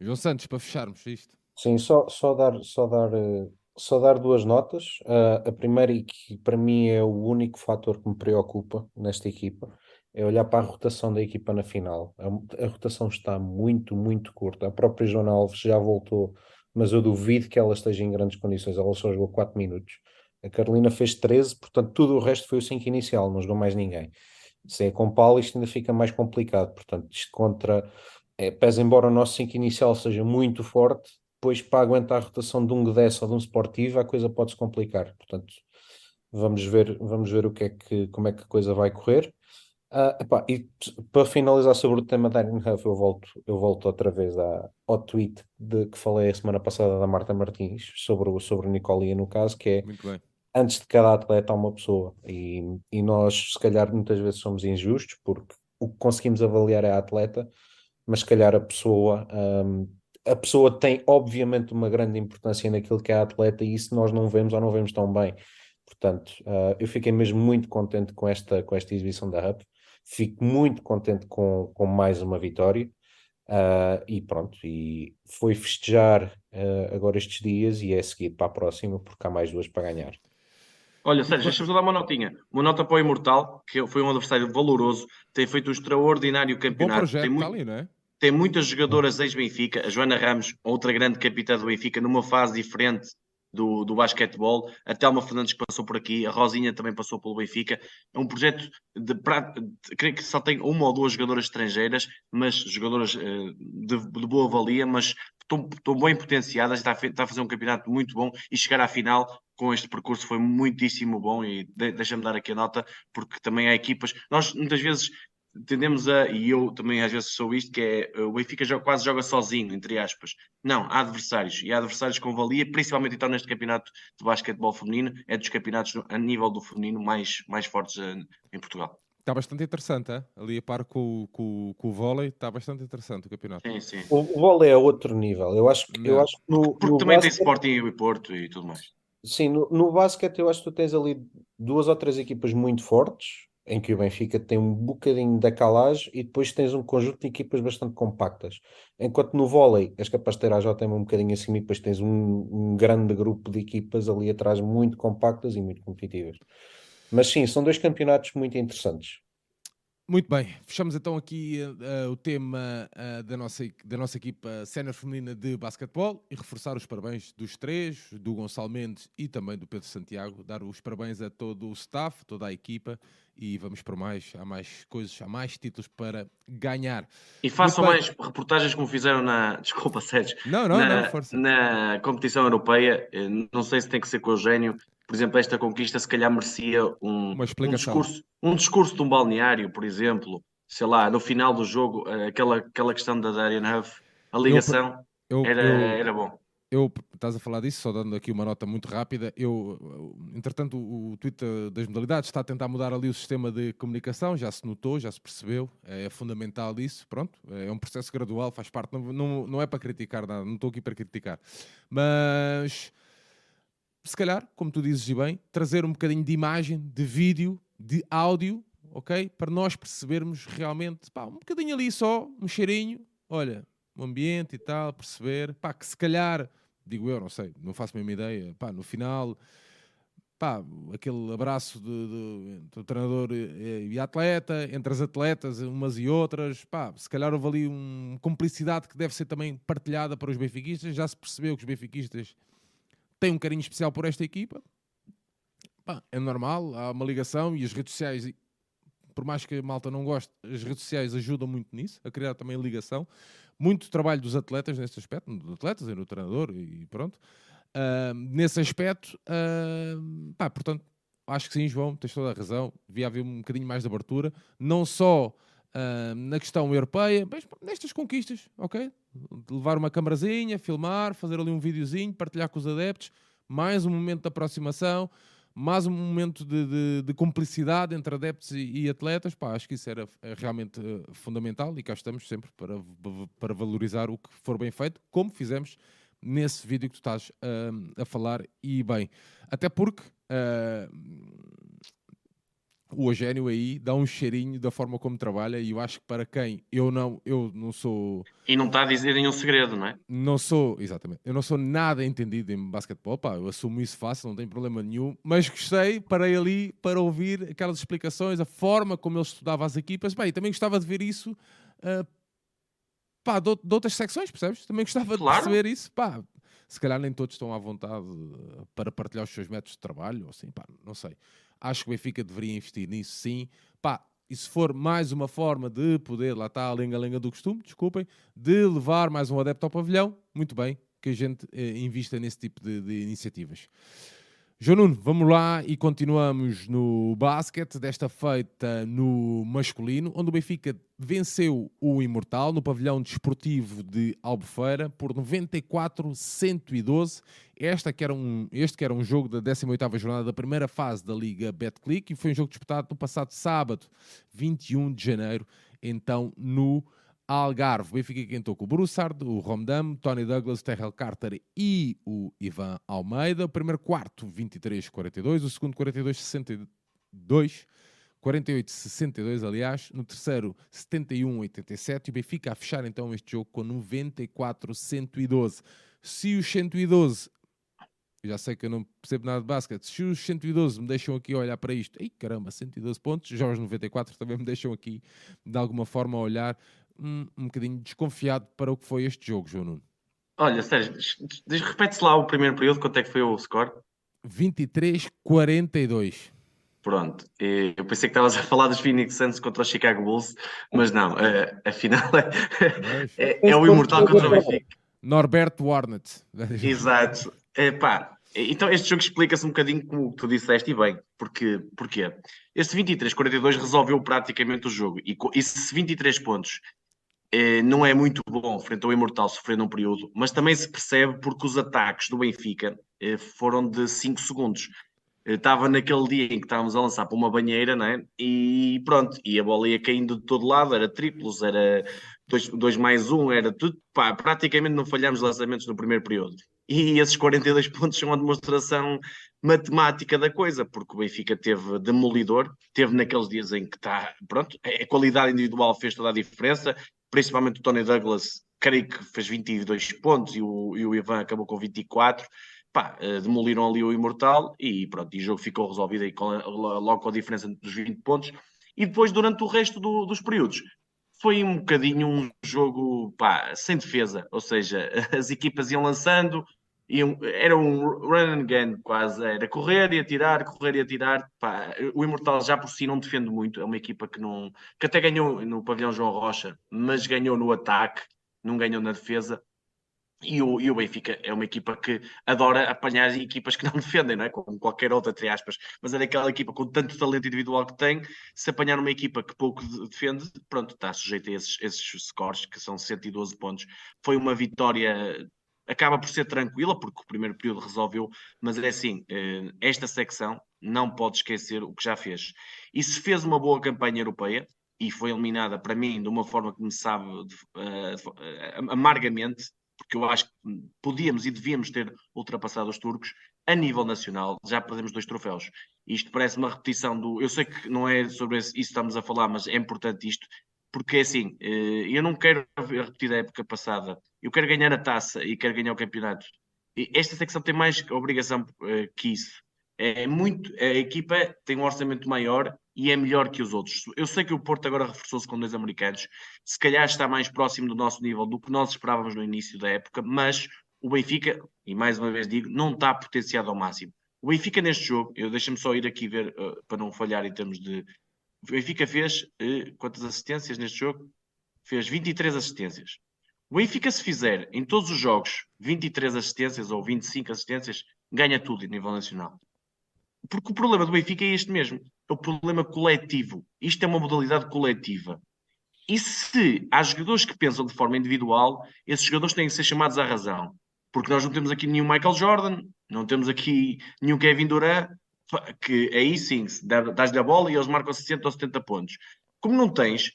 João Santos, para fecharmos isto. Sim, só, só, dar, só, dar, eh, só dar duas notas. Uh, a primeira, e que para mim é o único fator que me preocupa nesta equipa, é olhar para a rotação da equipa na final. A, a rotação está muito, muito curta. A própria Joana Alves já voltou mas eu duvido que ela esteja em grandes condições. Ela só jogou 4 minutos. A Carolina fez 13, portanto, tudo o resto foi o 5 inicial, não jogou mais ninguém. Se é com Paulo, isto ainda fica mais complicado. Portanto, isto contra. É, pese embora o nosso 5 inicial seja muito forte, depois para aguentar a rotação de um Gdess ou de um Sportivo, a coisa pode se complicar. Portanto, vamos ver, vamos ver o que é que, como é que a coisa vai correr. Uh, epá, e para finalizar sobre o tema da Erin Huff, eu volto, eu volto outra vez à, ao tweet de, que falei a semana passada da Marta Martins sobre, o, sobre Nicolia, no caso, que é antes de cada atleta há uma pessoa. E, e nós, se calhar, muitas vezes somos injustos, porque o que conseguimos avaliar é a atleta, mas se calhar a pessoa. Um, a pessoa tem obviamente uma grande importância naquilo que é a atleta e isso nós não vemos ou não vemos tão bem. Portanto, uh, eu fiquei mesmo muito contente com esta, com esta exibição da Hub. Fico muito contente com, com mais uma vitória. Uh, e pronto, e foi festejar uh, agora estes dias e é seguir para a próxima porque há mais duas para ganhar. Olha, Sérgio, deixa-me dar uma notinha. Uma nota para o Imortal, que foi um adversário valoroso, tem feito um extraordinário campeonato. Bom projeto, tem, muito, ali, não é? tem muitas jogadoras ex-Benfica, a Joana Ramos, outra grande capitã do Benfica, numa fase diferente do, do basquetebol, a Telma Fernandes passou por aqui, a Rosinha também passou pelo Benfica. É um projeto de, de creio que só tem uma ou duas jogadoras estrangeiras, mas jogadoras uh, de, de, boa valia, mas estão, bem potenciadas, está a, está a fazer um campeonato muito bom e chegar à final com este percurso foi muitíssimo bom e de, deixa-me dar aqui a nota, porque também há equipas, nós muitas vezes tendemos a, e eu também às vezes sou isto, que é o Benfica joga, quase joga sozinho, entre aspas. Não, há adversários, e há adversários com valia, principalmente então neste campeonato de basquetebol feminino, é dos campeonatos a nível do feminino mais, mais fortes eh, em Portugal. Está bastante interessante, hein? ali a par com, com, com o vôlei, está bastante interessante o campeonato. Sim, sim. O, o vôlei é outro nível, eu acho, eu acho que no, Porque no também basquete... tem Sporting e Porto e tudo mais. Sim, no, no basquete eu acho que tu tens ali duas ou três equipas muito fortes, em que o Benfica tem um bocadinho da calagem e depois tens um conjunto de equipas bastante compactas. Enquanto no vôlei és capaz de ter a um bocadinho acima e depois tens um, um, grande grupo de equipas ali atrás muito compactas e muito competitivas. Mas sim, são dois campeonatos muito interessantes. Muito bem, fechamos então aqui uh, o tema uh, da, nossa, da nossa equipa sénior feminina de basquetebol e reforçar os parabéns dos três, do Gonçalo Mendes e também do Pedro Santiago, dar os parabéns a todo o staff, toda a equipa e vamos por mais, há mais coisas, há mais títulos para ganhar. E façam mais reportagens como fizeram na, desculpa Sérgio, não, não, na, não, força. na competição europeia, eh, não sei se tem que ser com o gênio, por exemplo, esta conquista se calhar merecia um, um, discurso, um discurso de um balneário, por exemplo, sei lá, no final do jogo, eh, aquela, aquela questão da Darian Huff, a ligação eu, eu, era, eu, era bom. Eu, estás a falar disso, só dando aqui uma nota muito rápida. Eu, entretanto, o, o Twitter das modalidades está a tentar mudar ali o sistema de comunicação, já se notou, já se percebeu, é, fundamental isso. Pronto, é um processo gradual, faz parte, não, não, não é para criticar nada, não estou aqui para criticar. Mas se calhar, como tu dizes e bem, trazer um bocadinho de imagem, de vídeo, de áudio, ok? Para nós percebermos realmente, pá, um bocadinho ali só, um cheirinho, olha, o ambiente e tal, perceber, pá, que se calhar, digo eu, não sei, não faço a mesma ideia, pá, no final pá, aquele abraço do treinador e, atleta, entre as atletas, umas e outras, pá, se calhar houve ali uma cumplicidade que deve ser também partilhada para os benfiquistas. Já se percebeu que os benfiquistas têm um carinho especial por esta equipa. Pá, é normal, há uma ligação e as redes sociais, por mais que a malta não goste, as redes sociais ajudam muito nisso, a criar também ligação. Muito trabalho dos atletas neste aspecto, dos atletas e no treinador e pronto. Uh, nesse aspecto, uh, pá, portanto, acho que sim, João, tens toda a razão. Devia haver um bocadinho mais de abertura, não só uh, na questão europeia, mas nestas conquistas, ok? Levar uma camarazinha, filmar, fazer ali um videozinho, partilhar com os adeptos, mais um momento de aproximação, mais um momento de, de, de cumplicidade entre adeptos e, e, atletas. Pá, acho que isso era é realmente uh, fundamental e cá estamos sempre para, para valorizar o que for bem feito, como fizemos nesse vídeo que tu estás uh, a falar e bem. Até porque uh, o Eugénio aí dá um cheirinho da forma como trabalha e eu acho que para quem eu não, eu não sou... E não está a dizer nenhum segredo, não é? Não sou, exatamente, eu não sou nada entendido em basquetebol, pá, eu assumo isso fácil, não tem problema nenhum, mas gostei, parei ali para ouvir aquelas explicações, a forma como ele estudava as equipas, bem, também gostava de ver isso uh, pá, de, de, outras secções, percebes? Também gostava claro. de perceber isso, pá. Se calhar nem todos estão à vontade eh, para partilhar os seus métodos de trabalho, ou assim, pá, não sei. Acho que o Benfica deveria investir nisso, sim. Pá, e se for mais uma forma de poder, lá está a lenga-lenga do costume, desculpem, de levar mais um adepto ao pavilhão, muito bem, que a gente eh, invista nesse tipo de, de iniciativas. João Nuno, vamos lá e continuamos no basquete, desta feita no masculino, onde o Benfica venceu o Imortal no pavilhão desportivo de Albufeira por 94-112. Esta que era um, este que era um jogo da 18ª jornada da primeira fase da Liga Betclic e foi um jogo disputado no passado sábado, 21 de janeiro, então no Algarve, o Benfica quentou com o Broussard, o Romdam, Tony Douglas, Terrell Carter e o Ivan Almeida. O primeiro quarto, 23-42. O segundo, 42-62. 48-62, aliás. No terceiro, 71-87. E o Benfica a fechar então este jogo com 94-112. Se os 112 já sei que eu não percebo nada de basquete. Se os 112 me deixam aqui olhar para isto, ei caramba, 112 pontos, já os 94 também me deixam aqui de alguma forma olhar um, um bocadinho desconfiado para o que foi este jogo, João Nuno. Olha, Sérgio, repete-se lá o primeiro período, quanto é que foi o score? 23-42. Pronto, eu pensei que estavas a falar dos Phoenix Suns contra o Chicago Bulls, mas não, a, a final é, é, é, o Imortal contra o Benfica. Norberto Warnett. Exato. É, pá, então este jogo explica-se um bocadinho como tu disseste e bem, porque, porquê? Este 23-42 resolveu praticamente o jogo e, e se 23 pontos eh, não é muito bom frente ao Imortal sofrendo um período, mas também se percebe porque os ataques do Benfica eh, foram de 5 segundos. Estava naquele dia em que estávamos a lançar para uma banheira, né? E pronto, e a bola ia caindo de todo lado, era triplos, era 2 mais 1, um, era tudo, pá, praticamente não falhámos lançamentos no primeiro período. E esses 42 pontos são uma demonstração matemática da coisa, porque o Benfica teve demolidor, teve naqueles dias em que está, pronto, a qualidade individual fez toda a diferença, principalmente o Tony Douglas, creio que fez 22 pontos e o, e o Ivan acabou com 24. Pá, eh, demoliram ali o Imortal e pronto, e o jogo ficou resolvido aí com, logo com a diferença dos 20 pontos. E depois, durante o resto do, dos períodos, foi um bocadinho um jogo pá, sem defesa, ou seja, as equipas iam lançando, era um run and gun quase, era correr e atirar, correr e atirar. Pá, o Imortal já por si não defende muito, é uma equipa que, não, que até ganhou no pavilhão João Rocha, mas ganhou no ataque, não ganhou na defesa. E o, e o Benfica é uma equipa que adora apanhar equipas que não defendem, não é? Como qualquer outra, entre aspas. Mas é daquela equipa com tanto talento individual que tem, se apanhar uma equipa que pouco defende, pronto, está sujeito a esses, esses scores, que são 112 pontos. Foi uma vitória, acaba por ser tranquila, porque o primeiro período resolveu, mas é assim, eh, esta secção não pode esquecer o que já fez. E se fez uma boa campanha europeia, e foi eliminada para mim de uma forma que me sabe uh, amargamente, porque eu acho que podíamos e devíamos ter ultrapassado os turcos a nível nacional, já perdemos dois troféus. Isto parece uma repetição do. Eu sei que não é sobre isso que estamos a falar, mas é importante isto, porque é assim, eh, eu não quero repetir a época passada, eu quero ganhar a taça e quero ganhar o campeonato. E esta secção tem mais obrigação eh, que isso. É muito, a equipa tem um orçamento maior e é melhor que os outros. Eu sei que o Porto agora reforçou-se com dois americanos, se calhar está mais próximo do nosso nível do que nós esperávamos no início da época, mas o Benfica, e mais uma vez digo, não está potenciado ao máximo. O Benfica neste jogo, eu deixa-me só ir aqui ver uh, para não falhar em termos de. O Benfica fez uh, quantas assistências neste jogo? Fez 23 assistências. O Benfica, se fizer em todos os jogos 23 assistências ou 25 assistências, ganha tudo a nível nacional. Porque o problema do Benfica é este mesmo: é o problema coletivo. Isto é uma modalidade coletiva. E se há jogadores que pensam de forma individual, esses jogadores têm que ser chamados à razão. Porque nós não temos aqui nenhum Michael Jordan, não temos aqui nenhum Kevin Durant, que aí sim, dás-lhe a bola e eles marcam 60 ou 70 pontos. Como não tens,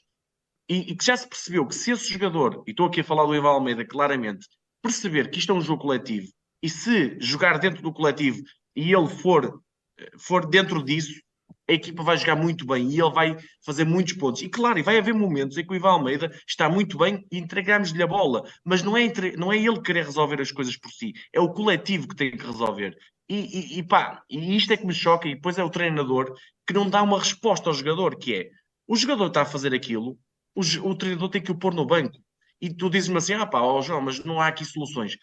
e, e que já se percebeu que se esse jogador, e estou aqui a falar do Ivan Almeida claramente, perceber que isto é um jogo coletivo, e se jogar dentro do coletivo e ele for for dentro disso, a equipa vai jogar muito bem e ele vai fazer muitos pontos. E claro, e vai haver momentos em que o Ivan Almeida está muito bem e entregamos-lhe a bola, mas não é, entre, não é ele querer resolver as coisas por si, é o coletivo que tem que resolver. E, e, e pá, e isto é que me choca, e depois é o treinador que não dá uma resposta ao jogador, que é, o jogador está a fazer aquilo, o, o treinador tem que o pôr no banco. E tu dizes-me assim, ah pá, oh João, mas não há aqui soluções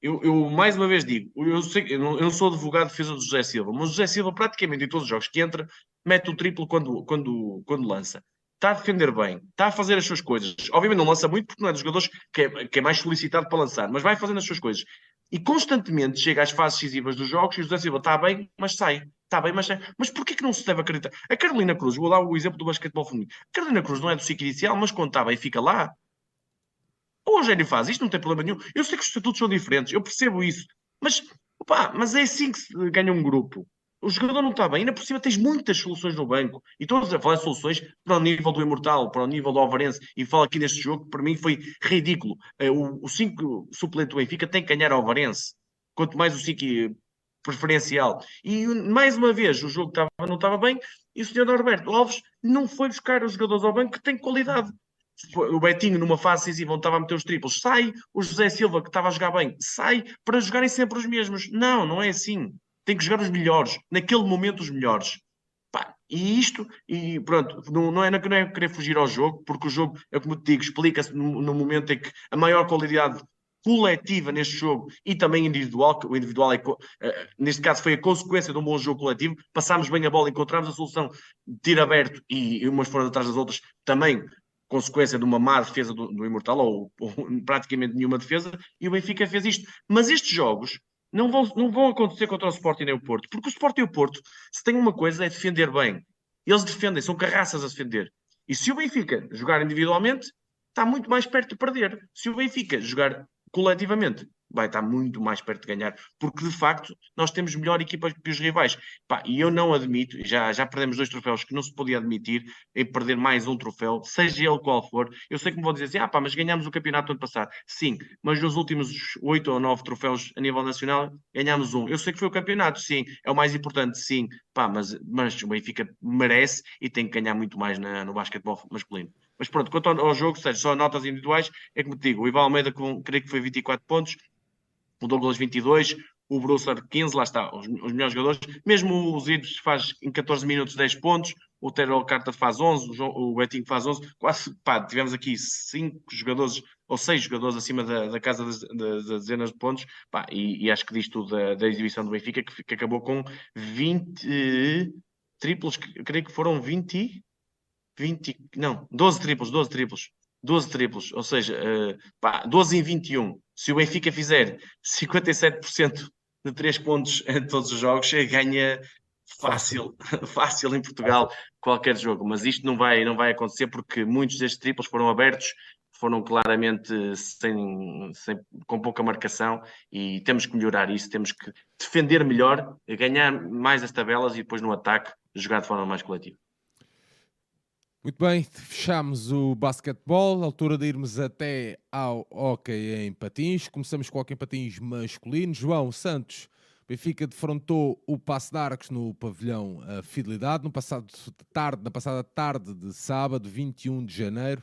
eu, eu, mais uma vez digo, eu, sei, eu, não, eu não sou advogado de defesa do José Silva, mas o José Silva, praticamente em todos os jogos que entra, mete o triplo quando, quando, quando lança. Está a defender bem, está a fazer as suas coisas. Obviamente não lança muito porque não é dos jogadores que é, que é mais solicitado para lançar, mas vai fazendo as suas coisas. E constantemente chega às fases decisivas dos jogos e o José Silva está bem, mas sai. Está bem, mas sai. Mas porquê que não se deve acreditar? A Carolina Cruz, vou dar o exemplo do basquetebol feminino. A Carolina Cruz não é do ciclo inicial, mas quando está bem fica lá. O Rogério faz isto, não tem problema nenhum. Eu sei que os estatutos são diferentes, eu percebo isso. Mas, opa, mas é assim que se ganha um grupo. O jogador não está bem, ainda por cima tens muitas soluções no banco. E todos a falar de soluções para o nível do Imortal, para o nível do Alvarense. E falo aqui neste jogo que para mim foi ridículo. Eh, o 5 suplente do Benfica tem que ganhar ao Alvarense. Quanto mais o 5 preferencial. E mais uma vez o jogo não estava bem e o senhor Norberto Alves não foi buscar os jogadores ao banco que têm qualidade o Betinho numa fase decisiva onde estava a meter os triplos, sai, o José Silva que estava a jogar bem, sai para jogarem sempre os mesmos. Não, não é assim. Tem que jogar os melhores, naquele momento os melhores. Pá, e isto, e pronto, não, não, é, não é querer fugir ao jogo, porque o jogo, é como te digo, explica-se no, no, momento em que a maior qualidade coletiva neste jogo e também individual, que o individual é, eh, neste caso foi a consequência de um bom jogo coletivo, passámos bem a bola, encontramos a solução de tiro aberto e, e umas foram atrás das outras, também consequência de uma má defesa do, do Imortal, ou, ou, praticamente nenhuma defesa, e o Benfica fez isto. Mas estes jogos não vão, não vão acontecer contra o Sporting nem o Porto, porque o Sporting e o Porto, se tem uma coisa, é defender bem. Eles defendem, são carraças a defender. E se o Benfica jogar individualmente, está muito mais perto de perder. Se o Benfica jogar coletivamente, vai estar muito mais perto de ganhar, porque de facto nós temos melhor equipa que os rivais. Pá, e eu não admito, já, já perdemos dois troféus que não se podia admitir em perder mais um troféu, seja ele qual for. Eu sei que me vão dizer assim, ah pá, mas ganhámos o campeonato ano passado. Sim, mas nos últimos oito ou nove troféus a nível nacional ganhámos um. Eu sei que foi o campeonato, sim, é o mais importante, sim, pá, mas, mas o Benfica merece e tem que ganhar muito mais na, no basquetebol masculino. Mas pronto, quanto ao, jogo, seja só notas individuais, é como te digo, o Ivan Almeida, com, creio que foi 24 pontos, o Douglas 22, o Brusser 15, lá está, os, os melhores jogadores. Mesmo o Zibs faz em 14 minutos 10 pontos, o Terrell Carta faz 11, o, João, o Betinho faz 11. Quase, pá, tivemos aqui 5 jogadores ou 6 jogadores acima da, da casa das, das, dezenas de pontos, pá, e, e, acho que diz tudo da, da exibição do Benfica, que, que, acabou com 20 triplos, que, creio que foram 20, 20, não, 12 triplos, 12 triplos. 12 triplos, ou seja, uh, pá, 12 em 21. Se o Benfica fizer 57% de 3 pontos em todos os jogos, ganha fácil, fácil em Portugal qualquer jogo. Mas isto não vai, não vai acontecer porque muitos destes triplos foram abertos, foram claramente sem, sem, com pouca marcação e temos que melhorar isso, temos que defender melhor, ganhar mais as tabelas e depois no ataque jogar de forma mais coletiva. Muito bem, fechamos o basquetebol, altura de irmos até ao hockey em patins. Começamos com o hockey em patins masculino. João Santos, Benfica defrontou o Passo de Arcos no pavilhão a Fidelidade no passado tarde, na passada tarde de sábado, 21 de janeiro.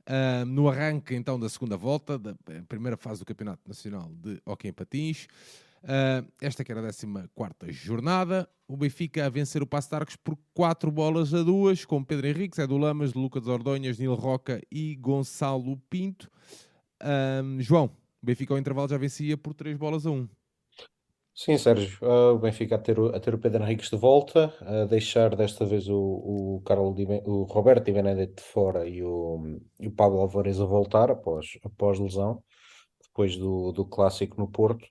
Uh, no arranque então da segunda volta, da primeira fase do Campeonato Nacional de Hockey em Patins. Uh, esta que era a 14 jornada, o Benfica a vencer o Passo de Arcos por 4 bolas a 2, com Pedro Henrique, Zé do Lamas, Lucas Ordonhas, Nil Roca e Gonçalo Pinto. Um, João, o Benfica ao intervalo já vencia por 3 bolas a 1. Sim, Sérgio, uh, o Benfica a ter, o, a ter o Pedro Henriques de volta, a deixar desta vez o, o, Carlos o Roberto Di Benedetto de fora e o, e o Pablo Alvarez a voltar após, após lesão, depois do, do clássico no Porto.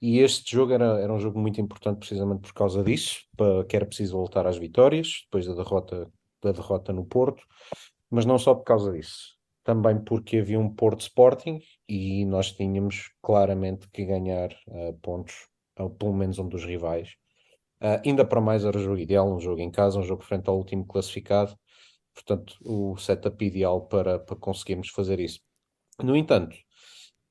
E este jogo era, era um jogo muito importante precisamente por causa disso, para, que era preciso voltar às vitórias, depois da derrota, da derrota no Porto, mas não só por causa disso, também porque havia um Porto Sporting e nós tínhamos claramente que ganhar uh, pontos ou pelo menos um dos rivais. Uh, ainda para mais era o jogo ideal, um jogo em casa, um jogo frente ao último classificado, portanto, o setup ideal para, para conseguirmos fazer isso. No entanto,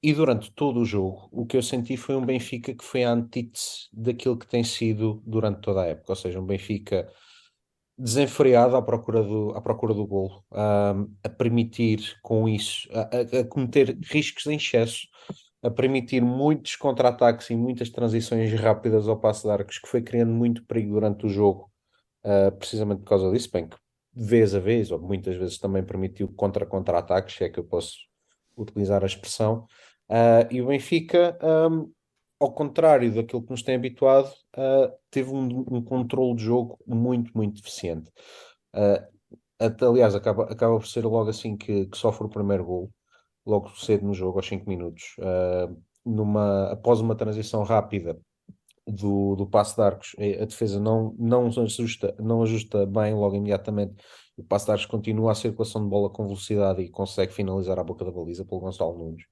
e durante todo o jogo, o que eu senti foi um Benfica que foi a antítese daquilo que tem sido durante toda a época, ou seja, um Benfica desenfreado à procura do, à procura do golo, a permitir com isso, a, a, a cometer riscos em excesso, a permitir muitos contra-ataques e muitas transições rápidas ao passo de arcos, que foi criando muito perigo durante o jogo, uh, precisamente por causa disso, bem que vez a vez, ou muitas vezes também permitiu contra-contra-ataques, se é que eu posso utilizar a expressão, uh, e o Benfica, um, ao contrário daquilo que nos tem habituado, uh, teve um, um controle de jogo muito, muito deficiente. aliás, acaba, acaba por ser logo assim que, que sofre o primeiro gol logo cedo no jogo, aos 5 minutos, uh, numa, após uma transição rápida do, do passo de arcos, eh, a defesa não, não, ajusta, não ajusta bem logo imediatamente. O passo de arcos continua a circulação de bola com velocidade e consegue finalizar a boca da baliza pelo Gonçalo Nunes.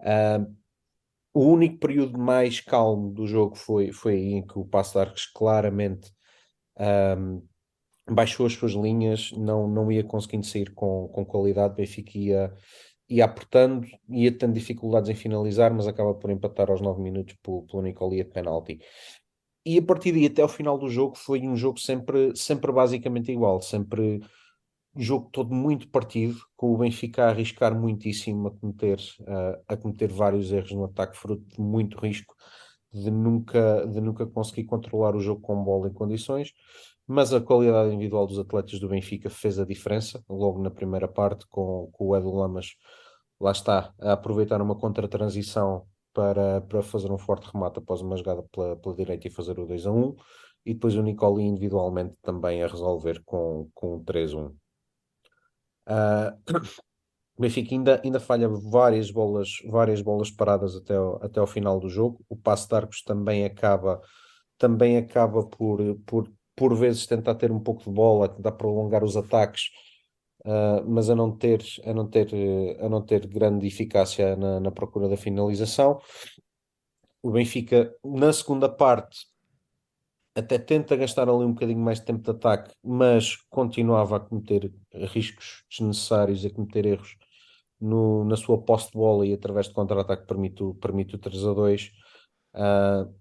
Uh, o único período mais calmo do jogo foi, foi em que o passo de arcos claramente um, baixou as suas linhas, não, não ia conseguindo sair com, com qualidade. Benfica ia ia apertando, ia tendo dificuldades em finalizar, mas acaba por empatar aos 9 minutos pelo, pelo Nicolia de penalti. E a partir daí até o final do jogo foi um jogo sempre, sempre basicamente igual, sempre jogo todo muito partido, com o Benfica a arriscar muitíssimo a cometer, uh, a cometer vários erros no ataque, fruto de muito risco de nunca, de nunca conseguir controlar o jogo com bola em condições, mas a qualidade individual dos atletas do Benfica fez a diferença, logo na primeira parte, com, com o Edu Lamas lá está, a aproveitar uma contra-transição para, para fazer um forte remate após uma jogada pela, pela direita e fazer o 2 a 1 e depois o Nicoli individualmente também a resolver com, com o 3-1. Uh, o Benfica ainda, ainda falha várias bolas, várias bolas paradas até ao, até ao final do jogo. O passo de arcos também acaba, também acaba por, por, por vezes tentar ter um pouco de bola, tentar prolongar os ataques uh, mas a não ter, a não ter, a não ter grande eficácia na, na procura da finalização. O Benfica, na segunda parte, até tenta gastar ali um bocadinho mais de tempo de ataque, mas continuava a cometer riscos desnecessários, a cometer erros no, na sua posse de bola e através de contra-ataque permite, permite o 3 a 2. Uh,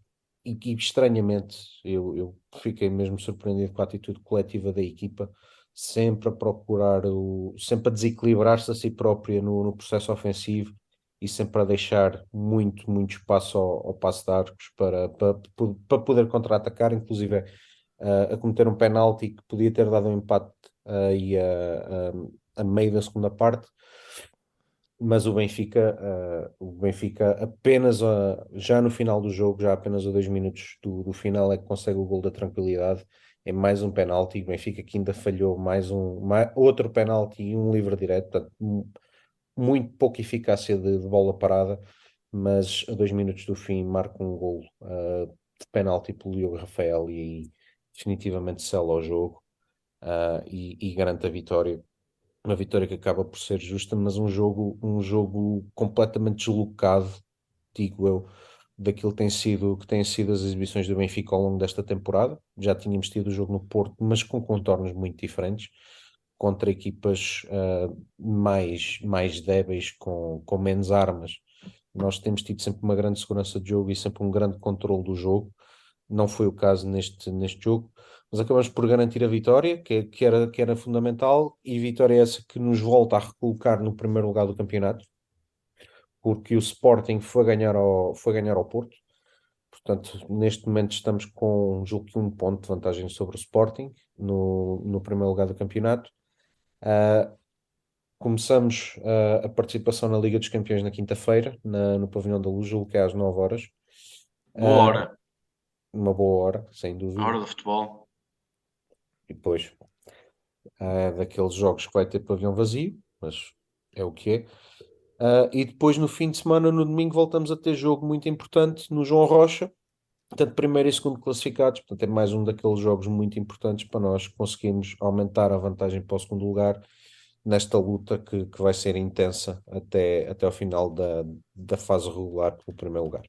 e, e estranhamente eu, eu fiquei mesmo surpreendido com a atitude coletiva da equipa sempre a procurar, o, sempre a desequilibrar-se a si própria no, no, processo ofensivo e sempre a deixar muito, muito espaço ao, ao passo de arcos para, para, para poder contra-atacar, inclusive uh, a cometer um penalti que podia ter dado um empate e a, a, a, meio da segunda parte. Mas o Benfica, uh, o Benfica apenas já no final do jogo, já apenas a dois minutos do, do final, é que consegue o gol da tranquilidade é mais um penalti. O Benfica que ainda falhou mais um mais, outro penalti e um livre direto, portanto, muito pouca eficácia de, de, bola parada, mas a dois minutos do fim marca um gol uh, de penalti pelo Diogo Rafael e aí definitivamente sela o jogo uh, e, e garante a vitória. Uma vitória que acaba por ser justa, mas um jogo, um jogo completamente deslocado, digo eu, daquilo que tem sido, que têm sido as exibições do Benfica ao longo desta temporada. Já tínhamos tido o jogo no Porto, mas com contornos muito diferentes, contra equipas uh, mais, mais débeis, com, com menos armas. Nós temos tido sempre uma grande segurança de jogo e sempre um grande controle do jogo. Não foi o caso neste, neste jogo, mas acabamos por garantir a vitória, que, que, era, que era fundamental, e vitória essa que nos volta a recolocar no primeiro lugar do campeonato porque o Sporting foi ganhar ao, foi ganhar ao Porto. Portanto, neste momento estamos com, julgo que um ponto de vantagem sobre o Sporting no, no primeiro lugar do campeonato. Uh, começamos uh, a participação na Liga dos Campeões na quinta-feira, no Pavilhão da Luz, julgo que é às 9 horas. Boa uh, hora. Uma boa hora, sem dúvida. A hora do futebol. E depois, daqueles jogos que vai ter pavilhão vazio, mas é o que é. Uh, e depois no fim de semana, no domingo, voltamos a ter jogo muito importante no João Rocha, portanto, primeiro e segundo classificados. Portanto, é mais um daqueles jogos muito importantes para nós conseguirmos aumentar a vantagem para o segundo lugar nesta luta que, que vai ser intensa até, até ao final da, da fase regular pelo primeiro lugar.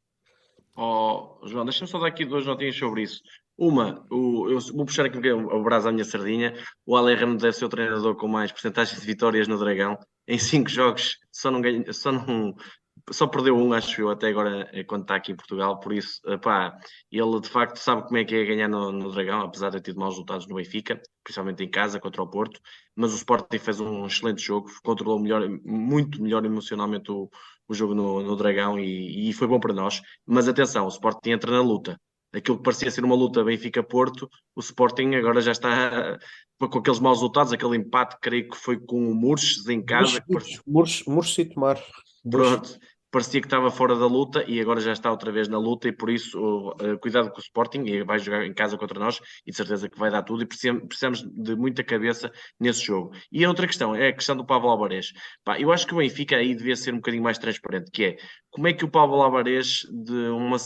Oh, João, deixa-me só dar aqui duas notinhas sobre isso. Uma, o, eu vou puxar aqui o braço à minha sardinha. O Ale Ramos deve ser o treinador com mais porcentagens de vitórias no Dragão em cinco jogos só não, ganha, só não só perdeu um, acho eu, até agora eh, quando está aqui em Portugal, por isso, eh, pá, ele de facto sabe como é que é ganhar no, no Dragão, apesar de ter tido maus resultados no Benfica, principalmente em casa contra o Porto, mas o Sporting fez um excelente jogo, controlou melhor, muito melhor emocionalmente o, o jogo no, no Dragão e, e, foi bom para nós, mas atenção, o Sporting entra na luta, aquilo que parecia ser uma luta Benfica-Porto, o Sporting agora já está com aqueles maus resultados, aquele empate, creio que foi com o Murches em casa. Murches e Tomar. Pronto, parecia que estava fora da luta e agora já está outra vez na luta e por isso uh, cuidado com o Sporting e vai jogar em casa contra nós e de certeza que vai dar tudo e precisamos de muita cabeça nesse jogo. E a outra questão é a questão do Pablo Alvarez. Pá, eu acho que o Benfica aí devia ser um bocadinho mais transparente, que é como é que o Pablo Alvarez de uma,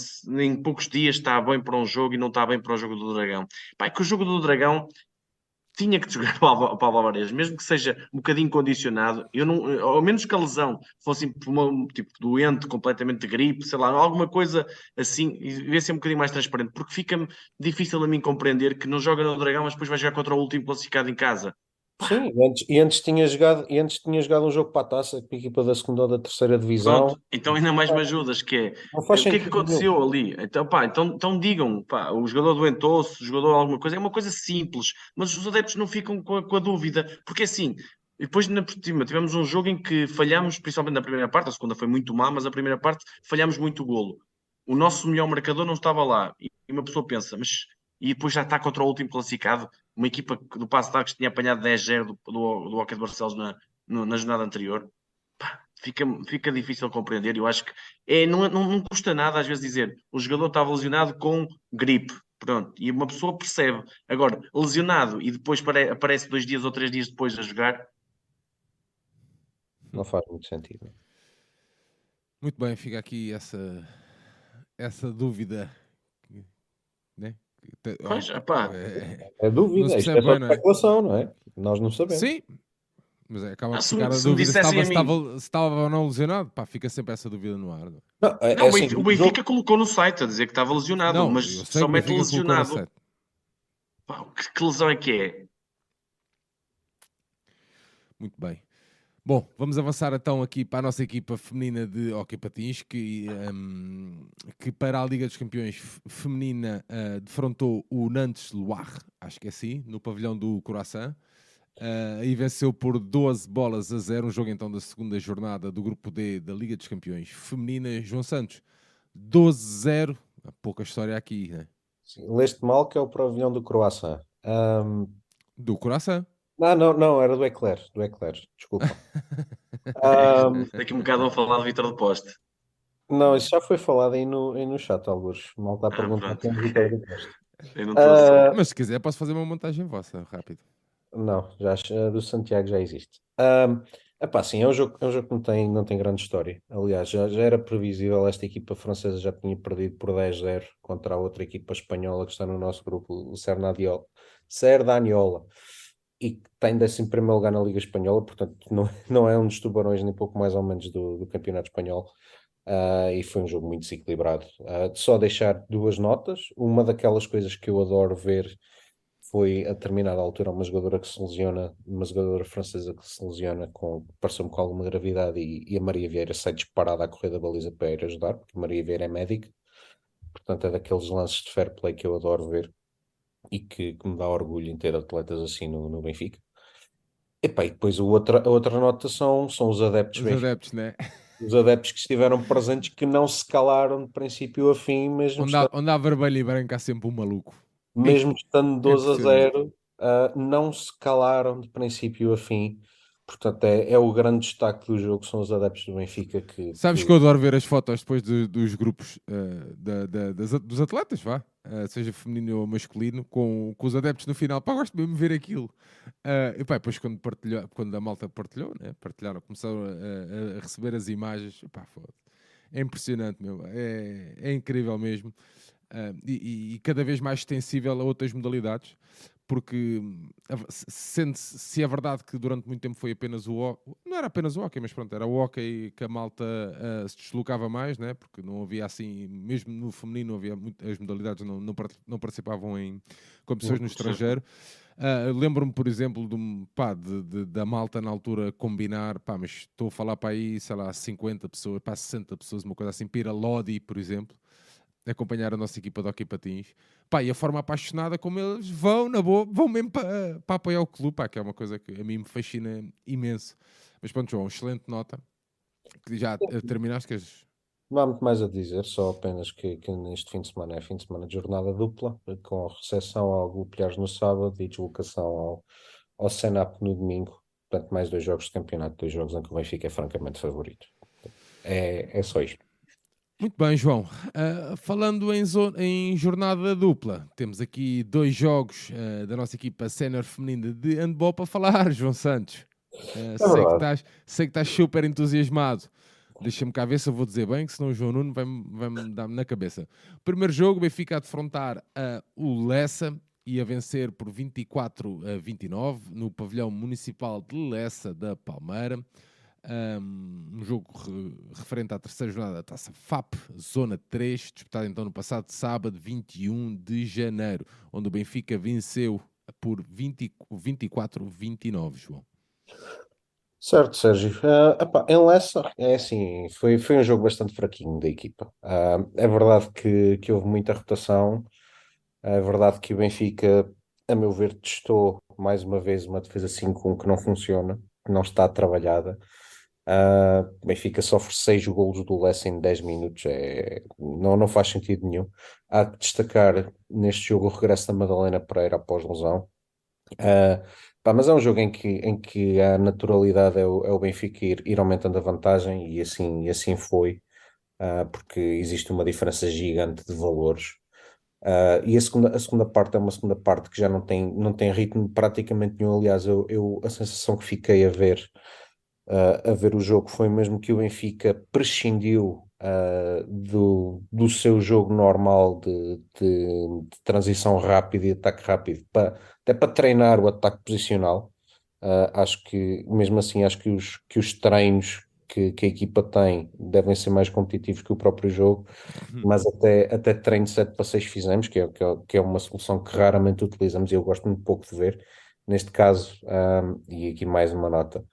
em poucos dias está bem para um jogo e não está bem para o jogo do Dragão. Pá, é que o jogo do Dragão tinha que jogar o Pablo Alvarez, mesmo que seja um bocadinho condicionado, eu não, ao menos que a lesão fosse uma, tipo doente, completamente de gripe, sei lá, alguma coisa assim, devia ser um bocadinho mais transparente, porque fica-me difícil a mim compreender que não joga no Dragão, mas depois vai jogar contra o último classificado em casa. Sim, e antes, e antes, tinha jogado, e antes tinha jogado um jogo para a taça com a equipa da segunda ou da terceira divisão. Pronto, então ainda mais me ajudas, que é o que é que aconteceu ali? Então, pá, então, então digam, pá, o jogador doentou-se, o jogador alguma coisa, é uma coisa simples, mas os adeptos não ficam com a, com a dúvida, porque assim, e depois na cima tivemos um jogo em que falhámos, principalmente na primeira parte, a segunda foi muito má, mas a primeira parte falhámos muito o golo. O nosso melhor marcador não estava lá. E uma pessoa pensa, mas e depois já está contra o último classificado, uma equipa do Passo de que tinha apanhado 10-0 do, do, do Hockey de Barcelos na, no, na jornada anterior. Pá, fica, fica difícil compreender. Eu acho que é, não, não, não custa nada às vezes dizer o jogador estava lesionado com gripe. Pronto, e uma pessoa percebe. Agora, lesionado e depois aparece dois dias ou três dias depois a jogar. Não faz muito sentido. Muito bem, fica aqui essa, essa dúvida. Né? Pois, pá. É, é dúvida, isto é só é? especulação, não é? Nós não sabemos. Sim, mas é, acaba ah, de ficar a dúvida se estava, se, estava, se estava ou não lesionado. Pá, fica sempre essa dúvida no ar. Não, não, é, não assim, o Benfica jogo... colocou no site a dizer que estava lesionado, não, mas somente lesionado. Pá, que, que lesão é que é? Muito bem. Bom, vamos avançar então aqui para a nossa equipa feminina de Hockey Patins, que, um, que para a Liga dos Campeões feminina uh, defrontou o Nantes Loire, acho que é assim, no pavilhão do Coração, uh, e venceu por 12 bolas a 0, um jogo então da segunda jornada do Grupo D da Liga dos Campeões feminina. João Santos, 12-0, pouca história aqui, né? Sim, leste mal que é o pavilhão do Croácia. Um... Do Coração? Não, não, não, era do Eclair, do Eclair, desculpa. um, Daqui um bocado vão falar do Vitor do Poste. Não, isso já foi falado aí no, aí no chat, alguns. Mal está a ah, perguntar quem é o Vitor do Poste. Uh, Mas se quiser, posso fazer uma montagem vossa, rápido. Não, já, do Santiago já existe. Um, epá, sim, é um jogo, é um jogo que não tem, não tem grande história. Aliás, já, já era previsível, esta equipa francesa já tinha perdido por 10-0 contra a outra equipa espanhola que está no nosso grupo, o Cernadiola. Cerdaniola e está em 11 lugar na Liga Espanhola, portanto não, não é um dos tubarões nem pouco mais ou menos do, do Campeonato Espanhol. Uh, e foi um jogo muito desequilibrado. Uh, só deixar duas notas. Uma daquelas coisas que eu adoro ver foi a determinada altura uma jogadora que se lesiona, uma jogadora francesa que se lesiona com, pareceu-me com alguma gravidade e, e, a Maria Vieira sai disparada a correr da baliza para ir ajudar, porque Maria Vieira é médica. Portanto, é daqueles lances de fair play que eu adoro ver e que, que me dá orgulho em ter atletas assim no, no Benfica. Epá, e depois a outra, a outra nota são, são os adeptos. Os adeptos, né? os adeptos que estiveram presentes que não se calaram de princípio a fim, mesmo Onde há, estando, onde há vermelho e branco há sempre um maluco. mesmo estando 12 a impressionante. 0, ah, não se calaram de princípio a fim. Portanto, é, é o grande destaque do jogo, são os adeptos do Benfica que, Sabes que- que eu adoro ver as fotos depois de- dos grupos eh, da- da- das dos atletas, vá, eh, seja feminino ou masculino, com, com os adeptos no final. Pá, gosto mesmo de ver aquilo. Eh, e pá, depois quando, partilhou, quando a malta partilhou, né, partilharam, começaram a, a- receber as imagens, pá, foda é impressionante, meu. É, é incrível mesmo. E, e- e cada vez mais extensível a outras modalidades, porque a- se- sente-se, se é verdade que durante muito tempo foi apenas o hockey, não era apenas o hockey, mas pronto, era o hockey que a malta ah, se deslocava mais, né? porque não havia assim, mesmo no feminino, havia muito, as modalidades não, não, não participavam em competições no estrangeiro. Eu Lembro-me, por exemplo, de, pá, de- de- da malta na altura combinar, pá, mas estou a falar para aí, sei lá, 50 pessoas, para 60 pessoas, uma coisa assim, para ir a Lodi, por exemplo acompanhar a nossa equipa de hockey patins. Pá, e a forma apaixonada como eles vão, na boa, vão mesmo para, para apoiar o clube, pá, que é uma coisa que a mim me fascina imenso. Mas pronto, João, excelente nota. Que já terminaste, queres... Não há muito mais a dizer, só apenas que, que neste fim de semana é fim de semana de jornada dupla, com recepção ao Glupilhares no sábado e deslocação ao, ao Senap no domingo. Portanto, mais dois jogos de campeonato, dois jogos em que o Benfica é francamente favorito. É, é só isto. Muito bem, João. Ah, falando em, em jornada dupla, temos aqui dois jogos ah, da nossa equipa sénior feminina de handball para falar, João Santos. Ah, sei, que estás, sei que estás super entusiasmado. Deixa-me cá ver se eu vou dizer bem, que senão o João Nuno vai-me vai dar-me na cabeça. Primeiro jogo, Benfica a defrontar o Lessa e a vencer por 24 a 29 no pavilhão municipal de Lessa da Palmeira. Um, jogo re- referente à terceira jornada da Taça FAP, Zona 3, disputada então no passado sábado, 21 de janeiro, onde o Benfica venceu por 20 24-29, João. Certo, Sérgio. Ah, epá, em Lessa, é assim, foi, foi um jogo bastante fraquinho da equipa. Ah, é verdade que, que houve muita rotação, é verdade que o Benfica, a meu ver, testou mais uma vez uma defesa 5-1 que não funciona, que não está trabalhada. Ah, o Benfica sofre 6 golos do Lessa em 10 minutos, é, não, não faz sentido nenhum. Há de destacar neste jogo o regresso da Madalena Pereira após lesão. Ah, pá, mas é um jogo em que, em que a naturalidade é o, é o Benfica ir, ir aumentando a vantagem e assim, e assim foi, ah, porque existe uma diferença gigante de valores. Ah, e a segunda, a segunda parte é uma segunda parte que já não tem, não tem ritmo praticamente nenhum. Aliás, eu, eu, a sensação que fiquei a ver, ah, a ver o jogo foi mesmo que o Benfica prescindiu ah, do, do seu jogo normal de, de, de transição rápida e ataque rápido, para, até para treinar o ataque posicional. Ah, acho que, mesmo assim, acho que os, que os treinos que, que a equipa tem devem ser mais competitivos que o próprio jogo, mas até, até treino de 7 para 6 fizemos, que é, que, é, que é uma solução que raramente utilizamos e eu gosto muito pouco de ver. Neste caso, ah, e aqui mais uma nota,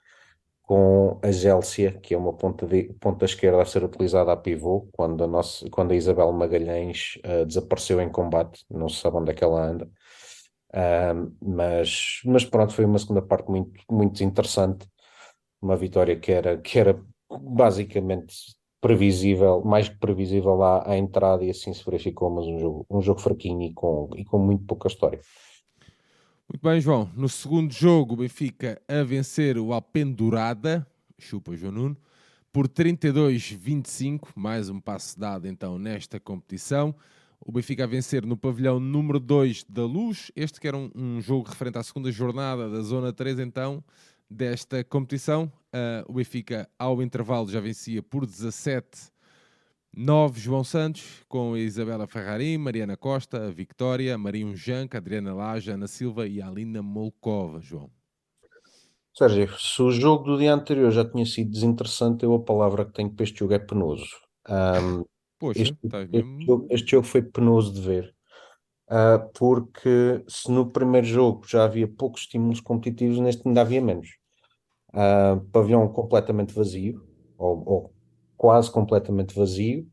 com a Gélcia, que é uma ponta, de, ponta esquerda a ser utilizada a pivô, quando a, nossa, quando a Isabel Magalhães ah, desapareceu em combate, não se sabe onde é que ela anda. Ah, mas, mas pronto, foi uma segunda parte muito, muito interessante, uma vitória que era, que era basicamente previsível, mais que previsível à, à entrada, e assim se verificou, mas um jogo, um jogo fraquinho e com, e com muito pouca história. Muito bem, João. No segundo jogo, o Benfica a vencer o Alpendurada, chupa João Nuno, por 32-25, mais um passo dado então nesta competição. O Benfica a vencer no pavilhão número 2 da Luz, este que era um, um jogo referente à segunda jornada da Zona 3 então, desta competição. Ah, o Benfica ao intervalo já vencia por 17 9 João Santos, com a Isabela Ferrari, Mariana Costa, a Victória, a Maria Unjanca, a Adriana Laja, Ana Silva e Alina Molkova, João. Sérgio, se o jogo do dia anterior já tinha sido desinteressante, eu a palavra que tenho para este jogo é penoso. Ahm, Poxa, este, este jogo, este jogo foi penoso de ver, Ah, porque se no primeiro jogo já havia poucos estímulos competitivos, neste ainda havia menos. Ah, pavilhão completamente vazio, ou, ou quase completamente vazio.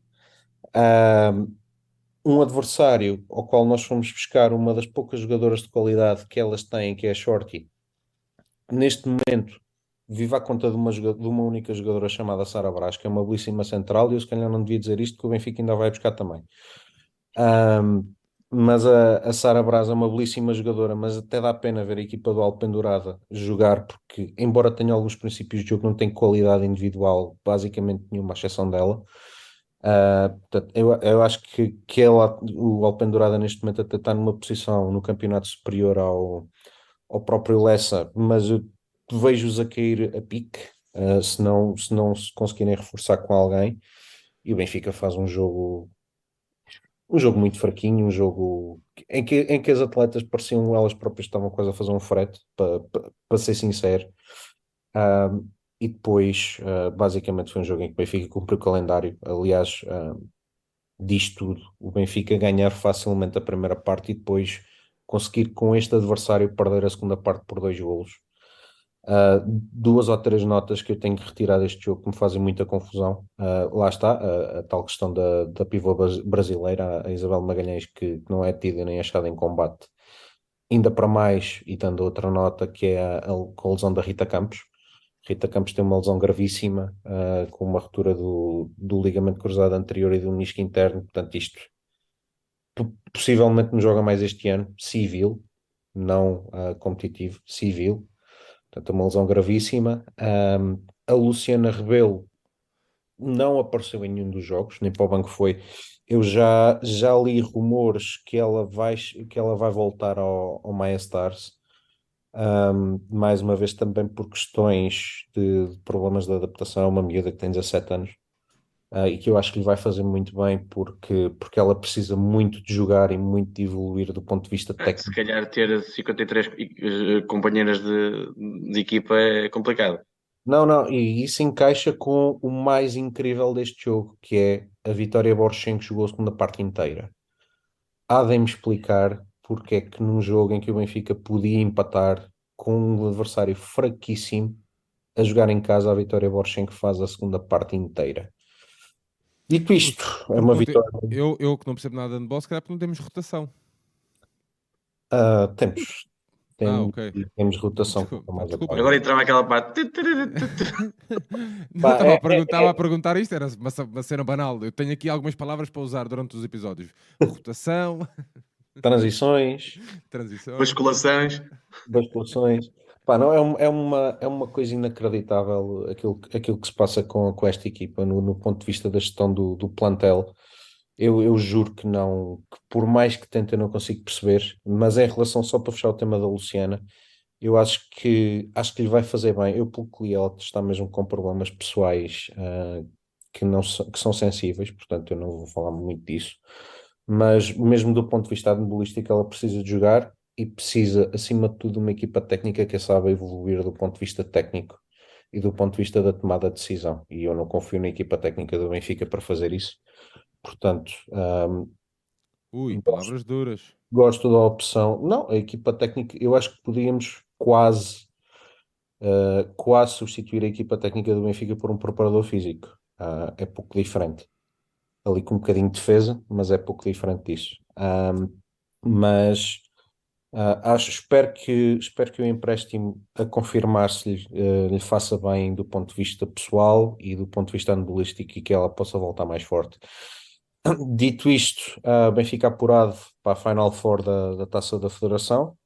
Um adversário ao qual nós fomos buscar uma das poucas jogadoras de qualidade que elas têm, que é a Shorty, neste momento vive à conta de uma, de uma única jogadora chamada Sara Brás, que é uma belíssima central, e eu se calhar não devia dizer isto, que o Benfica ainda vai buscar também. Um, mas a, a Sara Braz é uma belíssima jogadora, mas até dá pena ver a equipa do Alpendurada jogar, porque, embora tenha alguns princípios de jogo, não tem qualidade individual, basicamente nenhuma, exceção dela. Uh, portanto, eu, eu acho que, que ela, o Alpendurada neste momento até está numa posição no campeonato superior ao, ao próprio Lessa, mas eu vejo-os a cair a pique, uh, se, não, se não se conseguirem reforçar com alguém, e o Benfica faz um jogo um jogo muito fraquinho, um jogo em que, em que as atletas pareciam elas próprias estavam quase a fazer um frete, para, para, para ser sincero. Um, e depois, uh, basicamente, foi um jogo em que o Benfica cumpriu o calendário. Aliás, uh, diz tudo. O Benfica ganhar facilmente a primeira parte e depois conseguir com este adversário perder a segunda parte por dois golos. Uh, duas ou três notas que eu tenho que retirar deste jogo que me fazem muita confusão. Uh, lá está a, a, tal questão da, da pivô brasileira, a Isabel Magalhães, que não é tida nem achada em combate. Ainda para mais, e dando outra nota, que é a, a lesão da Rita Campos. Rita Campos tem uma lesão gravíssima, uh, com uma ruptura do, do ligamento cruzado anterior e do menisco interno. Portanto, isto possivelmente não joga mais este ano, civil, não competitivo, civil Portanto, uma lesão gravíssima. Um, a Luciana Rebelo não apareceu em nenhum dos jogos, nem para o banco foi. Eu já, já li rumores que ela vai, que ela vai voltar ao, ao Maya Stars. Um, mais uma vez também por questões de, de problemas de adaptação, uma miúda que tem 17 anos uh, e que eu acho que lhe vai fazer muito bem porque, porque ela precisa muito de jogar e muito de evoluir do ponto de vista técnico. Se calhar ter 53 eh, companheiras de, de equipa é complicado. Não, não, e isso encaixa com o mais incrível deste jogo, que é a Vitória Borchenko jogou a segunda parte inteira. Há de me explicar porque é que num jogo em que o Benfica podia empatar com um adversário fraquíssimo, a jogar em casa a Vitória Borchenko faz a segunda parte inteira. Dito isto, é uma vitória. Eu, eu que não percebo nada de handball, se calhar porque não temos rotação. Uh, temos. Tem, ah, okay. Temos rotação. Desculpa, desculpa. Agora entrava aquela parte. Estava é, a, perguntar, é, é... a perguntar isto, era uma, uma cena banal. Eu tenho aqui algumas palavras para usar durante os episódios: rotação, transições, transições. basculações. basculações. Pá, não, é, é, uma, é uma coisa inacreditável aquilo, aquilo que se passa com, com esta equipa no, no ponto de vista da gestão do, do plantel. Eu, eu juro que não, que por mais que tente, eu não consigo perceber, mas em relação, só para fechar o tema da Luciana, eu acho que acho que lhe vai fazer bem. Eu, pelo que ela está mesmo com problemas pessoais uh, que, não, que são sensíveis, portanto, eu não vou falar muito disso. Mas mesmo do ponto de vista automobilístico, ela precisa de jogar e precisa, acima de tudo, uma equipa técnica que saiba evoluir do ponto de vista técnico e do ponto de vista da tomada de decisão. E eu não confio na equipa técnica do Benfica para fazer isso. Portanto, um, Ui, palavras duras. Gosto da opção. Não, a equipa técnica, eu acho que podíamos quase, uh, quase substituir a equipa técnica do Benfica por um preparador físico. Uh, é pouco diferente. Ali com um bocadinho de defesa, mas é pouco diferente disso. Um, mas Uh, acho, espero que, espero que o empréstimo a confirmar-se lhe, uh, lhe faça bem do ponto de vista pessoal e do ponto de vista analístico e que ela possa voltar mais forte. Dito isto, uh, Benfica apurado para a Final Four da, da Taça da Federação,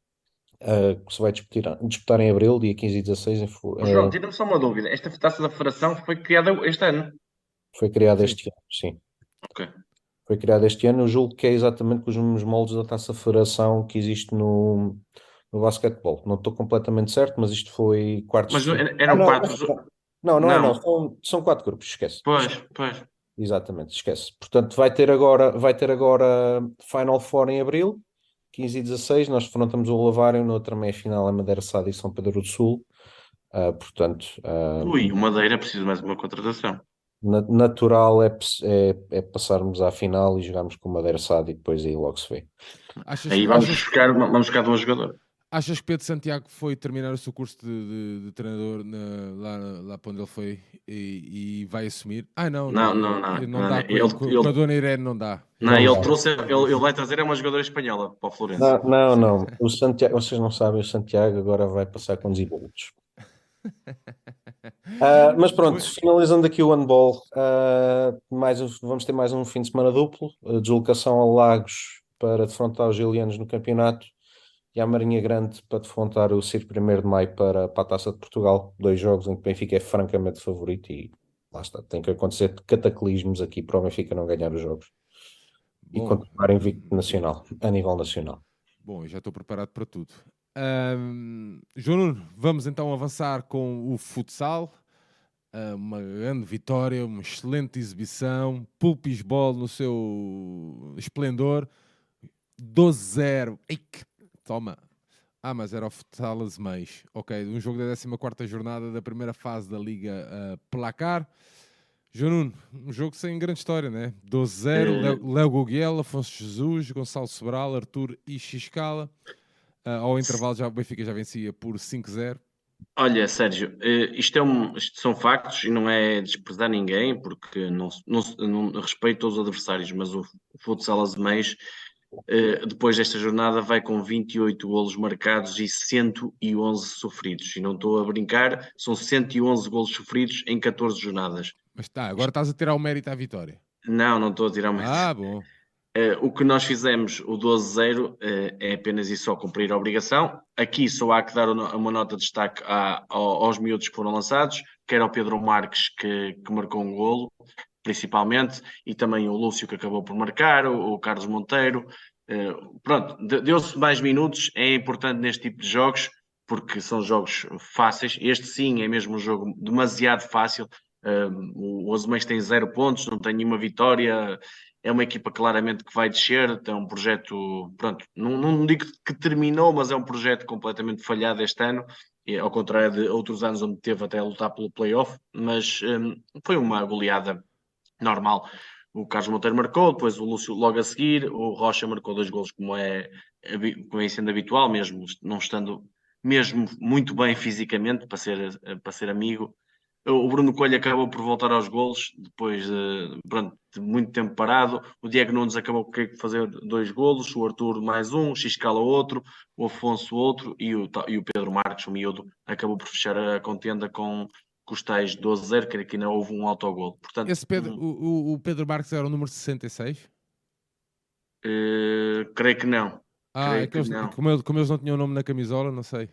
uh, que se vai disputar, disputar em Abril, dia 15 e 16. Em, uh, João, tira-me só uma dúvida. Esta Taça da Federação foi criada este ano? Foi criada este ano, sim. Ok foi criado este ano. Eu julgo que é exatamente com os mesmos moldes da taça federação que existe no, no basquetebol. Não estou completamente certo, mas isto foi quartos. Mas eram ah, quatro. Não, não, não, é, não. São, são quatro grupos, esquece. Pois, pois. Exatamente, esquece. Portanto, vai ter agora, vai ter agora Final Four em abril, 15 e 16. Nós enfrentamos o Lavário, na outra meia final é Madeira Sada e São Pedro do Sul. Uh, portanto, uh... Ui, o Madeira precisa mais de uma contratação natural é, é, é, passarmos à final e jogarmos com o Madeira Sado e depois aí logo se vê. Achas, aí vamos, achas, buscar, vamos buscar duas jogadores. Achas que Pedro Santiago foi terminar o seu curso de, de, de treinador na, lá, lá para onde ele foi e, e, vai assumir? Ah, não, não, não, não, não, não dá. Ele, com, ele, com a Dona Irene não dá. Não, ele trouxe, ele, ele vai trazer é uma jogadora espanhola para o Florenço. Não, não, não. O Santiago, vocês não sabem, o Santiago agora vai passar com desenvolvidos. Uh, mas pronto, finalizando aqui o handball, uh, mais vamos ter mais um fim de semana duplo, a deslocação a Lagos para defrontar os Gilianos no campeonato e a Marinha Grande para defrontar o Circo 1 de Maio para, para a Taça de Portugal. Dois jogos em que o Benfica é francamente favorito e lá está, tem que acontecer cataclismos aqui para o Benfica não ganhar os jogos Bom, e continuar invicto nacional, a nível nacional. Bom, já estou preparado para tudo. Um, João Nuno, vamos então avançar com o futsal. Uh, uma grande vitória, uma excelente exibição. Pulpisbol no seu esplendor. 12-0. Toma. Ah, mas era o futsal Azemais. Ok, um jogo da 14 jornada da primeira fase da Liga uh, Placar. João Nuno, um jogo sem grande história, né? 12-0, Léo Guguel, Afonso Jesus, Gonçalo Sobral, Arthur e Xiscala. Uh, ao intervalo já o Benfica já vencia por 5-0. Olha, Sérgio, uh, isto, é um, isto são factos e não é desprezar ninguém, porque não, não, não respeito os adversários, mas o, o futsal Azemais, uh, depois desta jornada, vai com 28 golos marcados e 111 sofridos. E não estou a brincar, são 111 golos sofridos em 14 jornadas. Mas tá, agora estás a tirar o mérito à vitória. Não, não estou a tirar o mérito. Ah, bom. Uh, o que nós fizemos, o 12-0, uh, é apenas e só cumprir a obrigação. Aqui só há que dar uma nota de destaque aos miúdos que foram lançados, quer ao Pedro Marques, que, que, marcou um golo, principalmente, e também o Lúcio, que acabou por marcar, o, o Carlos Monteiro. Uh, pronto, deu-se mais minutos, é importante neste tipo de jogos, porque são jogos fáceis. Este sim é mesmo um jogo demasiado fácil. o Azemais tem zero pontos, não tem nenhuma vitória é uma equipa claramente que vai descer, tem um projeto, pronto, não, não digo que terminou, mas é um projeto completamente falhado este ano, ao contrário de outros anos onde teve até a lutar pelo playoff, mas um, foi uma goleada normal. O Carlos Monteiro marcou, depois o Lúcio logo a seguir, o Rocha marcou dois gols como é, como é sendo habitual, mesmo não estando mesmo muito bem fisicamente para ser, para ser amigo o Bruno Coelho acabou por voltar aos golos depois de, pronto, de muito tempo parado. O Diego Nunes acabou por fazer dois golos, o Arthur mais um, o Xiscala outro, o Afonso outro e o, e o Pedro Marques, o miúdo, acabou por fechar a contenda com, com os tais 12-0, creio que ainda houve um autogol. Portanto, Esse Pedro, um, o, o Pedro Marques era o número 66? Uh, creio que não. Ah, creio é que, eles, não. Como, eles, como eles não tinham nome na camisola, não sei.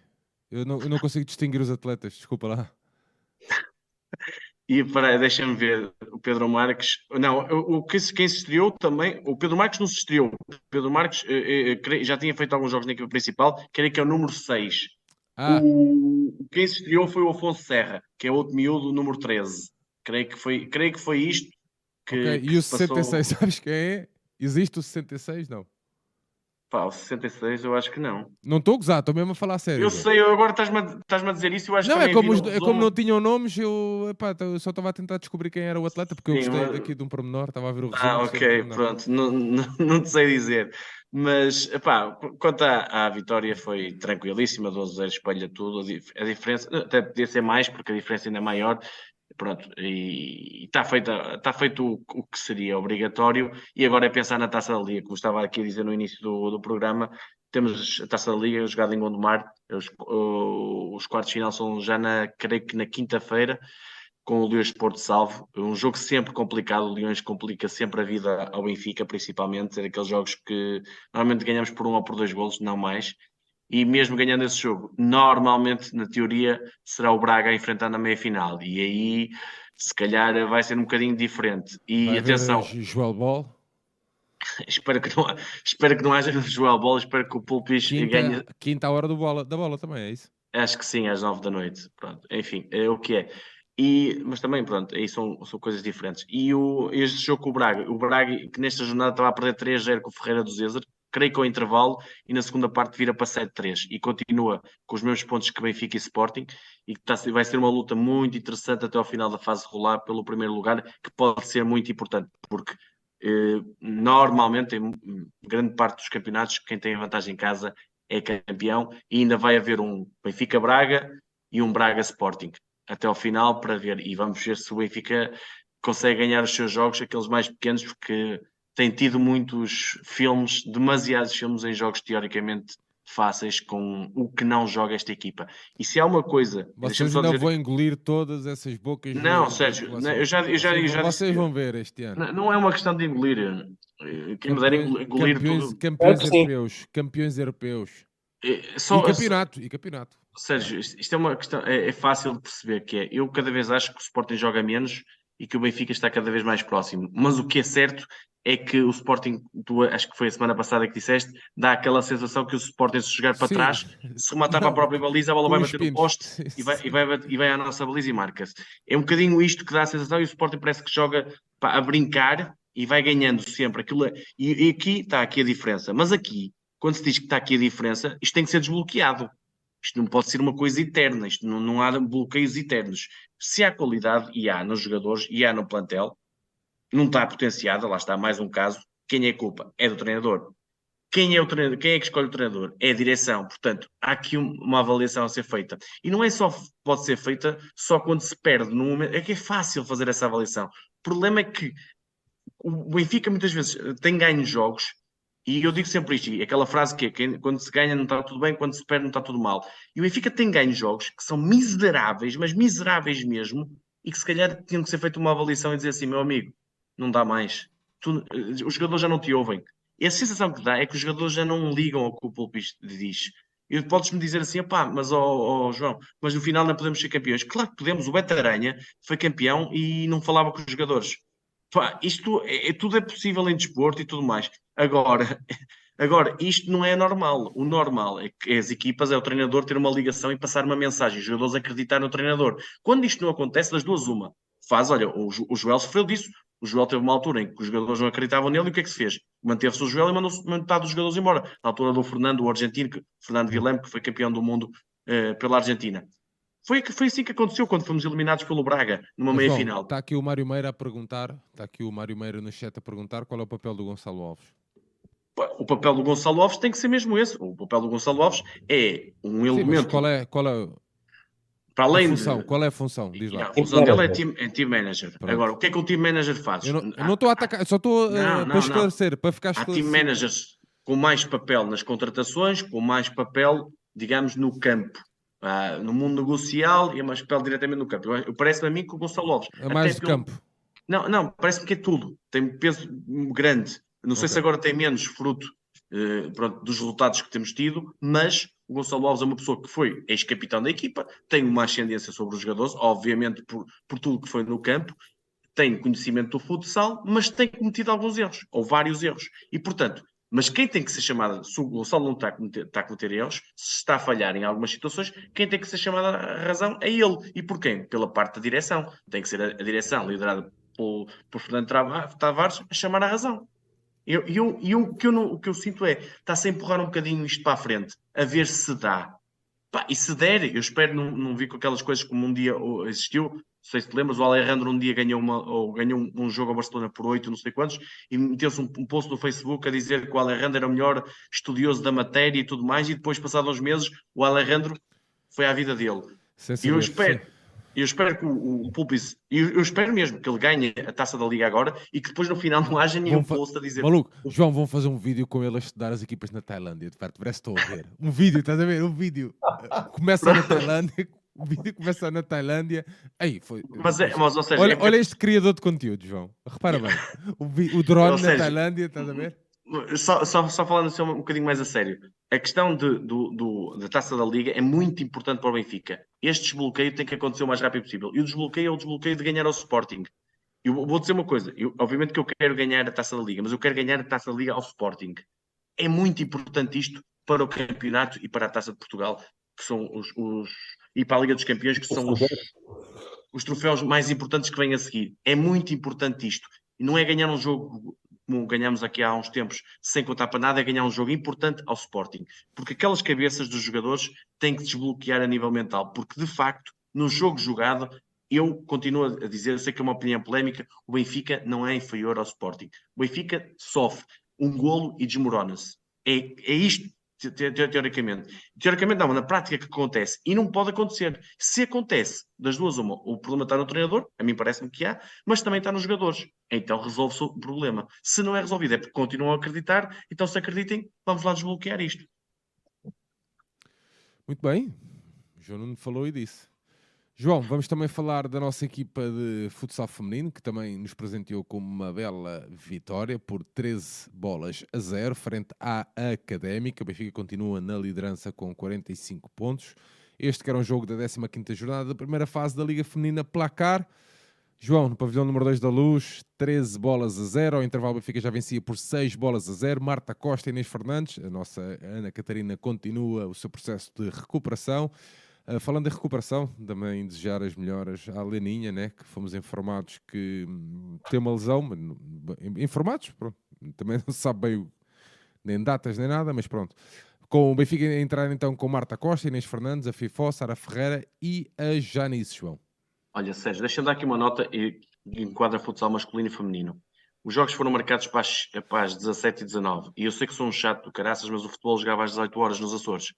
Eu não, eu não consigo distinguir os atletas, desculpa lá. E para deixa-me ver, o Pedro Marques. Não, o, quem, quem se estreou também. O Pedro Marques não se estreou. O Pedro Marques eh, eh, já tinha feito alguns jogos na equipa principal, creio que é o número 6. Ah. O, quem se estreou foi o Afonso Serra, que é outro miúdo, número 13. Creio que foi, creio que foi isto que. Okay. Que e o 66, passou... sabes quem é? Existe o 66? Não. Pá, o 66 eu acho que não. Não estou a gozar, estou mesmo a falar sério. Eu sei, eu agora estás-me a, estás a dizer isso eu acho não, que é como, os, é como não tinham nomes, eu, epá, eu só estava a tentar descobrir quem era o atleta, porque Sim, eu gostei mas... daqui de um pormenor, estava a ver o resumo. Ah, ok, pronto, não, não, não, te sei dizer. Mas, epá, quanto à, à vitória foi tranquilíssima, 12-0 espelha tudo, a, a diferença, até podia ser mais, porque a diferença ainda é maior, Pronto, e está feito, está feito o, o, que seria obrigatório, e agora é pensar na taça da Liga, como estava aqui a dizer no início do, do programa. Temos a taça da Liga jogada em Gondomar, os, os quartos de final são já na, creio que na quinta-feira, com o Leões Porto Salvo. Um jogo sempre complicado, o Leões complica sempre a vida ao Benfica, principalmente. É daqueles jogos que normalmente ganhamos por um ou por dois golos, não mais e mesmo ganhando esse jogo, normalmente, na teoria, será o Braga a enfrentar na meia-final. E aí, se calhar, vai ser um bocadinho diferente. E vai atenção. Joel Ball. espero, que não, espero que não haja Joel Ball, espero que o Pulpis ganhe. Quinta hora do bola, da bola também, é isso? Acho que sim, às nove da noite. Pronto, enfim, é o que é. E, mas também, pronto, aí são, são coisas diferentes. E o, este jogo com o Braga, o Braga, que nesta jornada estava a perder 3-0 com o Ferreira do Zezer, creio que ao intervalo, e na segunda parte vira para 7-3 e continua com os mesmos pontos que Benfica e Sporting e que está, vai ser uma luta muito interessante até ao final da fase rolar pelo primeiro lugar, que pode ser muito importante, porque eh, normalmente em grande parte dos campeonatos quem tem a vantagem em casa é campeão e ainda vai haver um Benfica-Braga e um Braga-Sporting até ao final para ver, e vamos ver se o Benfica consegue ganhar os seus jogos, aqueles mais pequenos, porque tem tido muitos filmes, demasiados filmes em jogos teoricamente fáceis com o que não joga esta equipa. E se há uma coisa. Vocês ainda dizer... vão engolir todas essas bocas. Não, Sérgio, não, eu já, eu já, vocês, eu já vocês vão ver este ano. Não, não, é uma questão de engolir. Quem me der engolir campeões, tudo. Campeões é europeus. Campeões europeus. É, só, e campeonato. E campeonato. Sérgio, isto é uma questão. É, é fácil de perceber que é. Eu cada vez acho que o Sporting joga menos e que o Benfica está cada vez mais próximo. Mas o que é certo é que o Sporting, tu, acho que foi a semana passada que disseste, dá aquela sensação que o Sporting, se jogar para Sim. trás, se rematar para a própria baliza, a bola vai bater no poste e vai, e, vai, e vai à nossa baliza e marca-se. É um bocadinho isto que dá a sensação e o Sporting parece que joga a brincar e vai ganhando sempre. Aquilo, é, e, e aqui está aqui a diferença. Mas aqui, quando se diz que está aqui a diferença, isto tem que ser desbloqueado. Isto não pode ser uma coisa eterna, isto não, não há bloqueios eternos. Se há qualidade, e há nos jogadores, e há no plantel, não está potenciada, lá está mais um caso. Quem é a culpa? É do treinador. Quem é o treinador? Quem é que escolhe o treinador? É a direção. Portanto, há aqui uma avaliação a ser feita. E não é só pode ser feita só quando se perde no momento. É que é fácil fazer essa avaliação. O problema é que o Benfica muitas vezes tem ganho jogos e eu digo sempre isto, aquela frase que é quando se ganha não está tudo bem, quando se perde não está tudo mal. E o Benfica tem ganho jogos que são miseráveis, mas miseráveis mesmo, e que se calhar tinham que ser feita uma avaliação e dizer assim, meu amigo, não dá mais. Tu, eh, os jogadores já não te ouvem. E a sensação que dá é que os jogadores já não ligam ao que o Pulpis diz. E podes-me dizer assim, pá, mas ó, oh, João, mas no final não podemos ser campeões. Claro que podemos, o Beto Aranha foi campeão e não falava com os jogadores. Pá, isto é, é, tudo é possível em desporto e tudo mais. Agora, agora, isto não é normal. O normal é que as equipas, é o treinador ter uma ligação e passar uma mensagem, os jogadores acreditar no treinador. Quando isto não acontece, das duas, uma. Faz, olha, o, o Joel sofreu disso, o Joel teve uma altura em que os jogadores não acreditavam nele e o que é que se fez? Manteve-se o Joel e mandou metade dos jogadores embora. Na altura do Fernando, o argentino, Fernando Guilherme, que foi campeão do mundo eh, pela Argentina. Foi, foi assim que aconteceu quando fomos eliminados pelo Braga, numa meia-final. Está aqui o Mário Meira a perguntar, está aqui o Mário Meira no chat a perguntar qual é o papel do Gonçalo Alves. O papel do Gonçalo Alves tem que ser mesmo esse. O papel do Gonçalo Alves é um Sim, elemento. qual é, qual é para além a função, de... qual é a função? Diz lá. A função dele é team, é team manager. Pronto. Agora, o que é que o team manager faz? Eu não, eu não estou a atacar, só estou uh, para esclarecer, para ficar esclarecido. Há team managers com mais papel nas contratações, com mais papel, digamos, no campo. Uh, no mundo negocial e é mais papel diretamente no campo. Parece-me a mim que o Gonçalo Alves. É mais de campo. Não, não, parece-me que é tudo. Tem peso grande. Não okay. sei se agora tem menos fruto uh, pronto, dos resultados que temos tido, mas o Gonçalo Alves é uma pessoa que foi ex-capitão da equipa, tem uma ascendência sobre os jogadores, obviamente por, por tudo que foi no campo, tem conhecimento do futsal, mas tem cometido alguns erros, ou vários erros. E, portanto, mas quem tem que ser chamado, se o Gonçalo não está a, cometer, está a cometer erros, se está a falhar em algumas situações, quem tem que ser chamado à razão é ele. E por quem? Pela parte da direção. Tem que ser a, a direção liderada por, por Fernando Tavares a chamar à razão. Eu, eu, eu, o, que eu o que eu sinto é, está-se a empurrar um bocadinho isto para a frente, a ver se dá. Pá, e se der, eu espero não, não vir com aquelas coisas como um dia existiu. Não sei se te lembras, o Alejandro um dia ganhou, uma, ou ganhou um, um jogo a Barcelona por 8, não sei quantos, e meteu-se um, um post no Facebook a dizer que o Alejandro era o melhor estudioso da matéria e tudo mais, e depois, passados uns meses, o Alejandro foi à vida dele. E eu espero. Sim eu espero que o, o Pulpis, eu, eu, espero mesmo que ele ganhe a taça da Liga agora e que depois no final não haja nenhum post a dizer. Maluco, João, vão fazer um vídeo com ele a estudar as equipas na Tailândia. De perto, parece que estou a ver. Um vídeo, estás a ver? Um vídeo. Começa na Tailândia, o vídeo começa na Tailândia. Aí foi. Mas, é, mas seja, olha, é... olha este criador de conteúdo, João. Repara bem. O, o drone seja, na Tailândia, estás a ver? Só, só, só falando assim um, bocadinho mais a sério, a questão de, do, do, da taça da Liga é muito importante para o Benfica. Este desbloqueio tem que acontecer o mais rápido possível. E o desbloqueio é o desbloqueio de ganhar ao Sporting. Eu vou dizer uma coisa: eu, obviamente que eu quero ganhar a taça da Liga, mas eu quero ganhar a taça da Liga ao Sporting. É muito importante isto para o campeonato e para a taça de Portugal, que são os, os e para a Liga dos Campeões, que são os, os troféus mais importantes que vêm a seguir. É muito importante isto. E não é ganhar um jogo como ganhamos aqui há uns tempos, sem contar para nada, é ganhar um jogo importante ao Sporting. Porque aquelas cabeças dos jogadores têm que desbloquear a nível mental. Porque, de facto, no jogo jogado, eu continuo a dizer, sei que é uma opinião polémica, o Benfica não é inferior ao Sporting. O Benfica sofre um golo e desmorona-se. É, é isto teoricamente. Teoricamente não, na prática que acontece. E não pode acontecer. Se acontece, das duas uma, o problema está no treinador, a mim parece-me que há, mas também está nos jogadores. Então resolve-se o problema. Se não é resolvido, é porque continuam a acreditar, então se acreditem, vamos lá desbloquear isto. Muito bem. O João Nuno falou e disse. João, vamos também falar da nossa equipa de futsal feminino, que também nos presenteou com uma bela vitória por 13 bolas a 0, frente à Académica. O Benfica continua na liderança com 45 pontos. Este que era um jogo da 15ª jornada da primeira fase da Liga Feminina Placar. João, no pavilhão número 2 da Luz, 13 bolas a 0. Ao intervalo, o Benfica já vencia por 6 bolas a 0. Marta Costa e Inês Fernandes, a nossa Ana Catarina, continua o seu processo de recuperação. Uh, falando em recuperação, também desejar as melhoras à Leninha, né, que fomos informados que hum, tem uma lesão, informados, pronto, também não se sabe bem nem datas nem nada, mas pronto. Com o Benfica entrar então com Marta Costa, Inês Fernandes, a Fifó, Sara Ferreira e a Janice João. Olha, Sérgio, deixa-me dar aqui uma nota e enquadra futsal masculino e feminino. Os jogos foram marcados para as, para as 17 e 19 e eu sei que sou um chato do caraças, mas o futebol jogava às 18 horas nos Açores.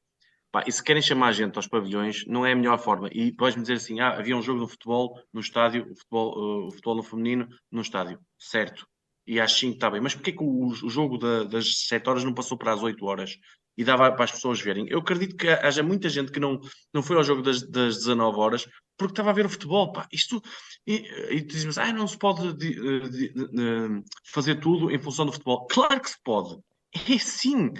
Pá, e se querem chamar a gente aos pavilhões, não é a melhor forma. E podes-me dizer assim: ah, havia um jogo de futebol no estádio, o futebol, uh, o futebol no feminino no estádio. Certo. E às 5 está bem. Mas porquê que o, o jogo da, das 7 horas não passou para as 8 horas? E dava para as pessoas verem. Eu acredito que haja muita gente que não, não foi ao jogo das, das 19 horas porque estava a ver o futebol. Pá. Isto, e, e tu dizes, ah, não se pode de, de, de, fazer tudo em função do futebol. Claro que se pode. É sim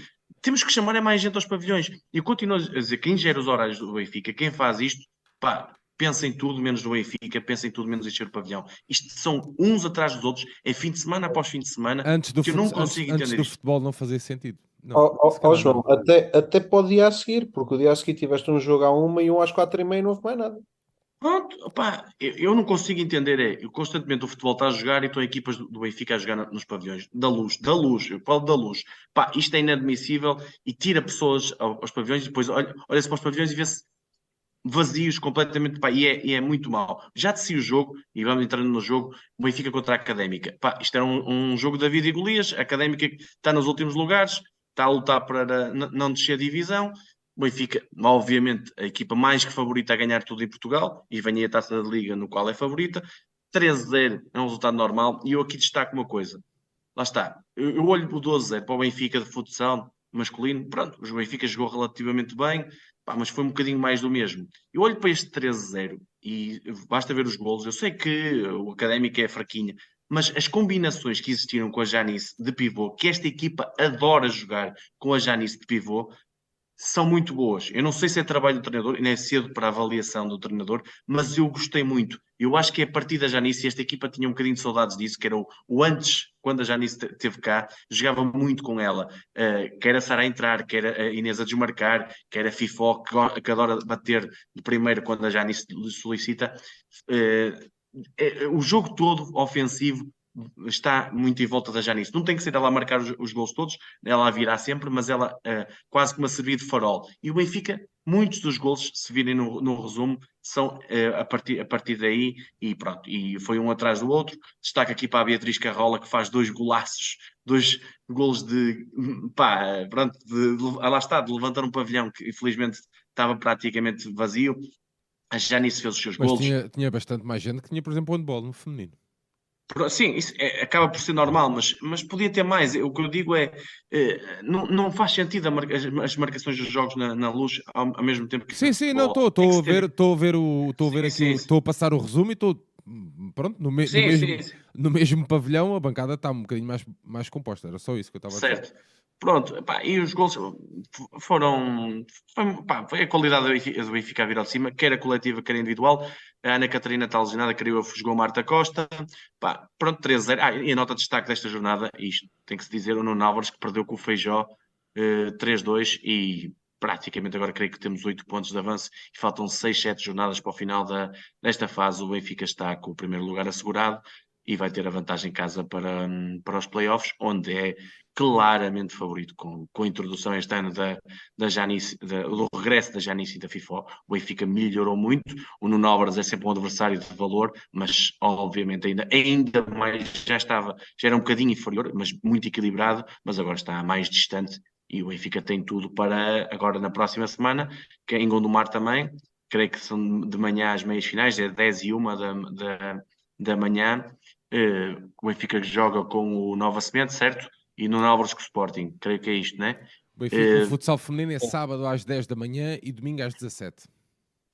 temos que chamar a mais gente aos pavilhões. E eu continuo a dizer, quem gera os horários do Benfica, quem faz isto, pá, pensa em tudo menos no Benfica, pensa em tudo menos encher o pavilhão. Isto são uns atrás dos outros, é fim de semana após fim de semana, antes do que eu não consigo antes, entender. Antes do futebol não fazer sentido. Não, oh, oh, oh João, até, até pode dia a seguir, porque o dia a seguir tiveste um jogo a uma e um às quatro e meia não houve mais nada. Pronto, opá, eu, não consigo entender, é, eu constantemente o futebol está a jogar e estão equipas do, Benfica a jogar nos pavilhões, da luz, da luz, eu falo da luz. Pá, isto é inadmissível e tira pessoas aos, pavilhões e depois olha-se olha para os pavilhões e vê-se vazios completamente, pá, e é, e é muito mal. Já de si o jogo, e vamos entrando no jogo, Benfica contra a Académica. Pá, isto era um, um jogo da vida e Golias, a Académica está nos últimos lugares, está a lutar para não descer a divisão, Benfica, obviamente, a equipa mais que favorita a ganhar tudo em Portugal, e vem a taça da Liga, no qual é favorita. 13-0 é um resultado normal, e eu aqui destaco uma coisa. Lá está, eu, olho o 12-0 para o Benfica de futsal masculino, pronto, o Benfica jogou relativamente bem, pá, mas foi um bocadinho mais do mesmo. Eu olho para este 13-0 e basta ver os golos. Eu sei que o Académico é fraquinha, mas as combinações que existiram com a Janice de pivô, que esta equipa adora jogar com a Janice de pivô, são muito boas. Eu não sei se é trabalho do treinador, nem é cedo para avaliação do treinador, mas eu gostei muito. Eu acho que a partir da Janice, esta equipa tinha um bocadinho de saudades disso, que era o, o antes, quando a Janice esteve cá, jogava muito com ela. Uh, quer a Sara entrar, quer a Inês a desmarcar, quer a Fifó, que, que adora bater de primeiro quando a Janice solicita. Uh, o jogo todo ofensivo está muito em volta da Janice. Não tem que ser ela a marcar os, os gols todos, ela a virá sempre, mas ela uh, quase como a servir de farol. E o Benfica, muitos dos gols, se virem no, no resumo, são uh, a, partir, a partir daí e pronto. E foi um atrás do outro. Destaca aqui para a Beatriz Carrola, que faz dois golaços, dois gols de pá, pronto, de, de, lá está, de levantar um pavilhão que infelizmente estava praticamente vazio. A Janice fez os seus mas gols. Tinha, tinha bastante mais gente que tinha, por exemplo, o handball no feminino. Sim, isso é, acaba por ser normal, mas, mas podia ter mais. O que eu digo é, é não, não faz sentido marca, as, marcações dos jogos na, na luz ao, ao, mesmo tempo que. Sim, sim, não, estou a ver, estou a ver o. Estou a ver sim, aqui, estou a passar o resumo e estou. Pronto, no, me, sim, no, mesmo, sim, no mesmo pavilhão a bancada está um bocadinho mais, mais composta, era só isso que eu estava a dizer. Certo. Pronto, pá, e os gols foram. Foi, pá, foi a qualidade do Benfica a vir ao de cima, quer a coletiva, quer a individual. A Ana Catarina está lesionada, criou a jogou Marta Costa. Pá, pronto, 3-0. Ah, e a nota de destaque desta jornada, isto tem que se dizer, o Nuno Álvares que perdeu com o Feijó uh, eh, 3-2 e praticamente agora creio que temos 8 pontos de avanço e faltam 6, 7 jornadas para o final da, desta fase. O Benfica está com o primeiro lugar assegurado e vai ter a vantagem em casa para, para os playoffs, onde é claramente favorito com, com a introdução este ano da, da Janice, da, do regresso da Janice e da FIFO. O Benfica melhorou muito. O Nuno Álvares é sempre um adversário de valor, mas obviamente ainda, ainda mais já estava, já era um bocadinho inferior, mas muito equilibrado, mas agora está mais distante e o Benfica tem tudo para agora na próxima semana, que é em Gondomar também. Creio que são de manhã as meias finais, é 10 e 1 da, da, da manhã. Uh, o Benfica joga com o Nova Semente, certo? E no Álvares com o Sporting, creio que é isto, né? Benfica, uh, o futsal feminino é sábado às 10 da manhã e domingo às 17.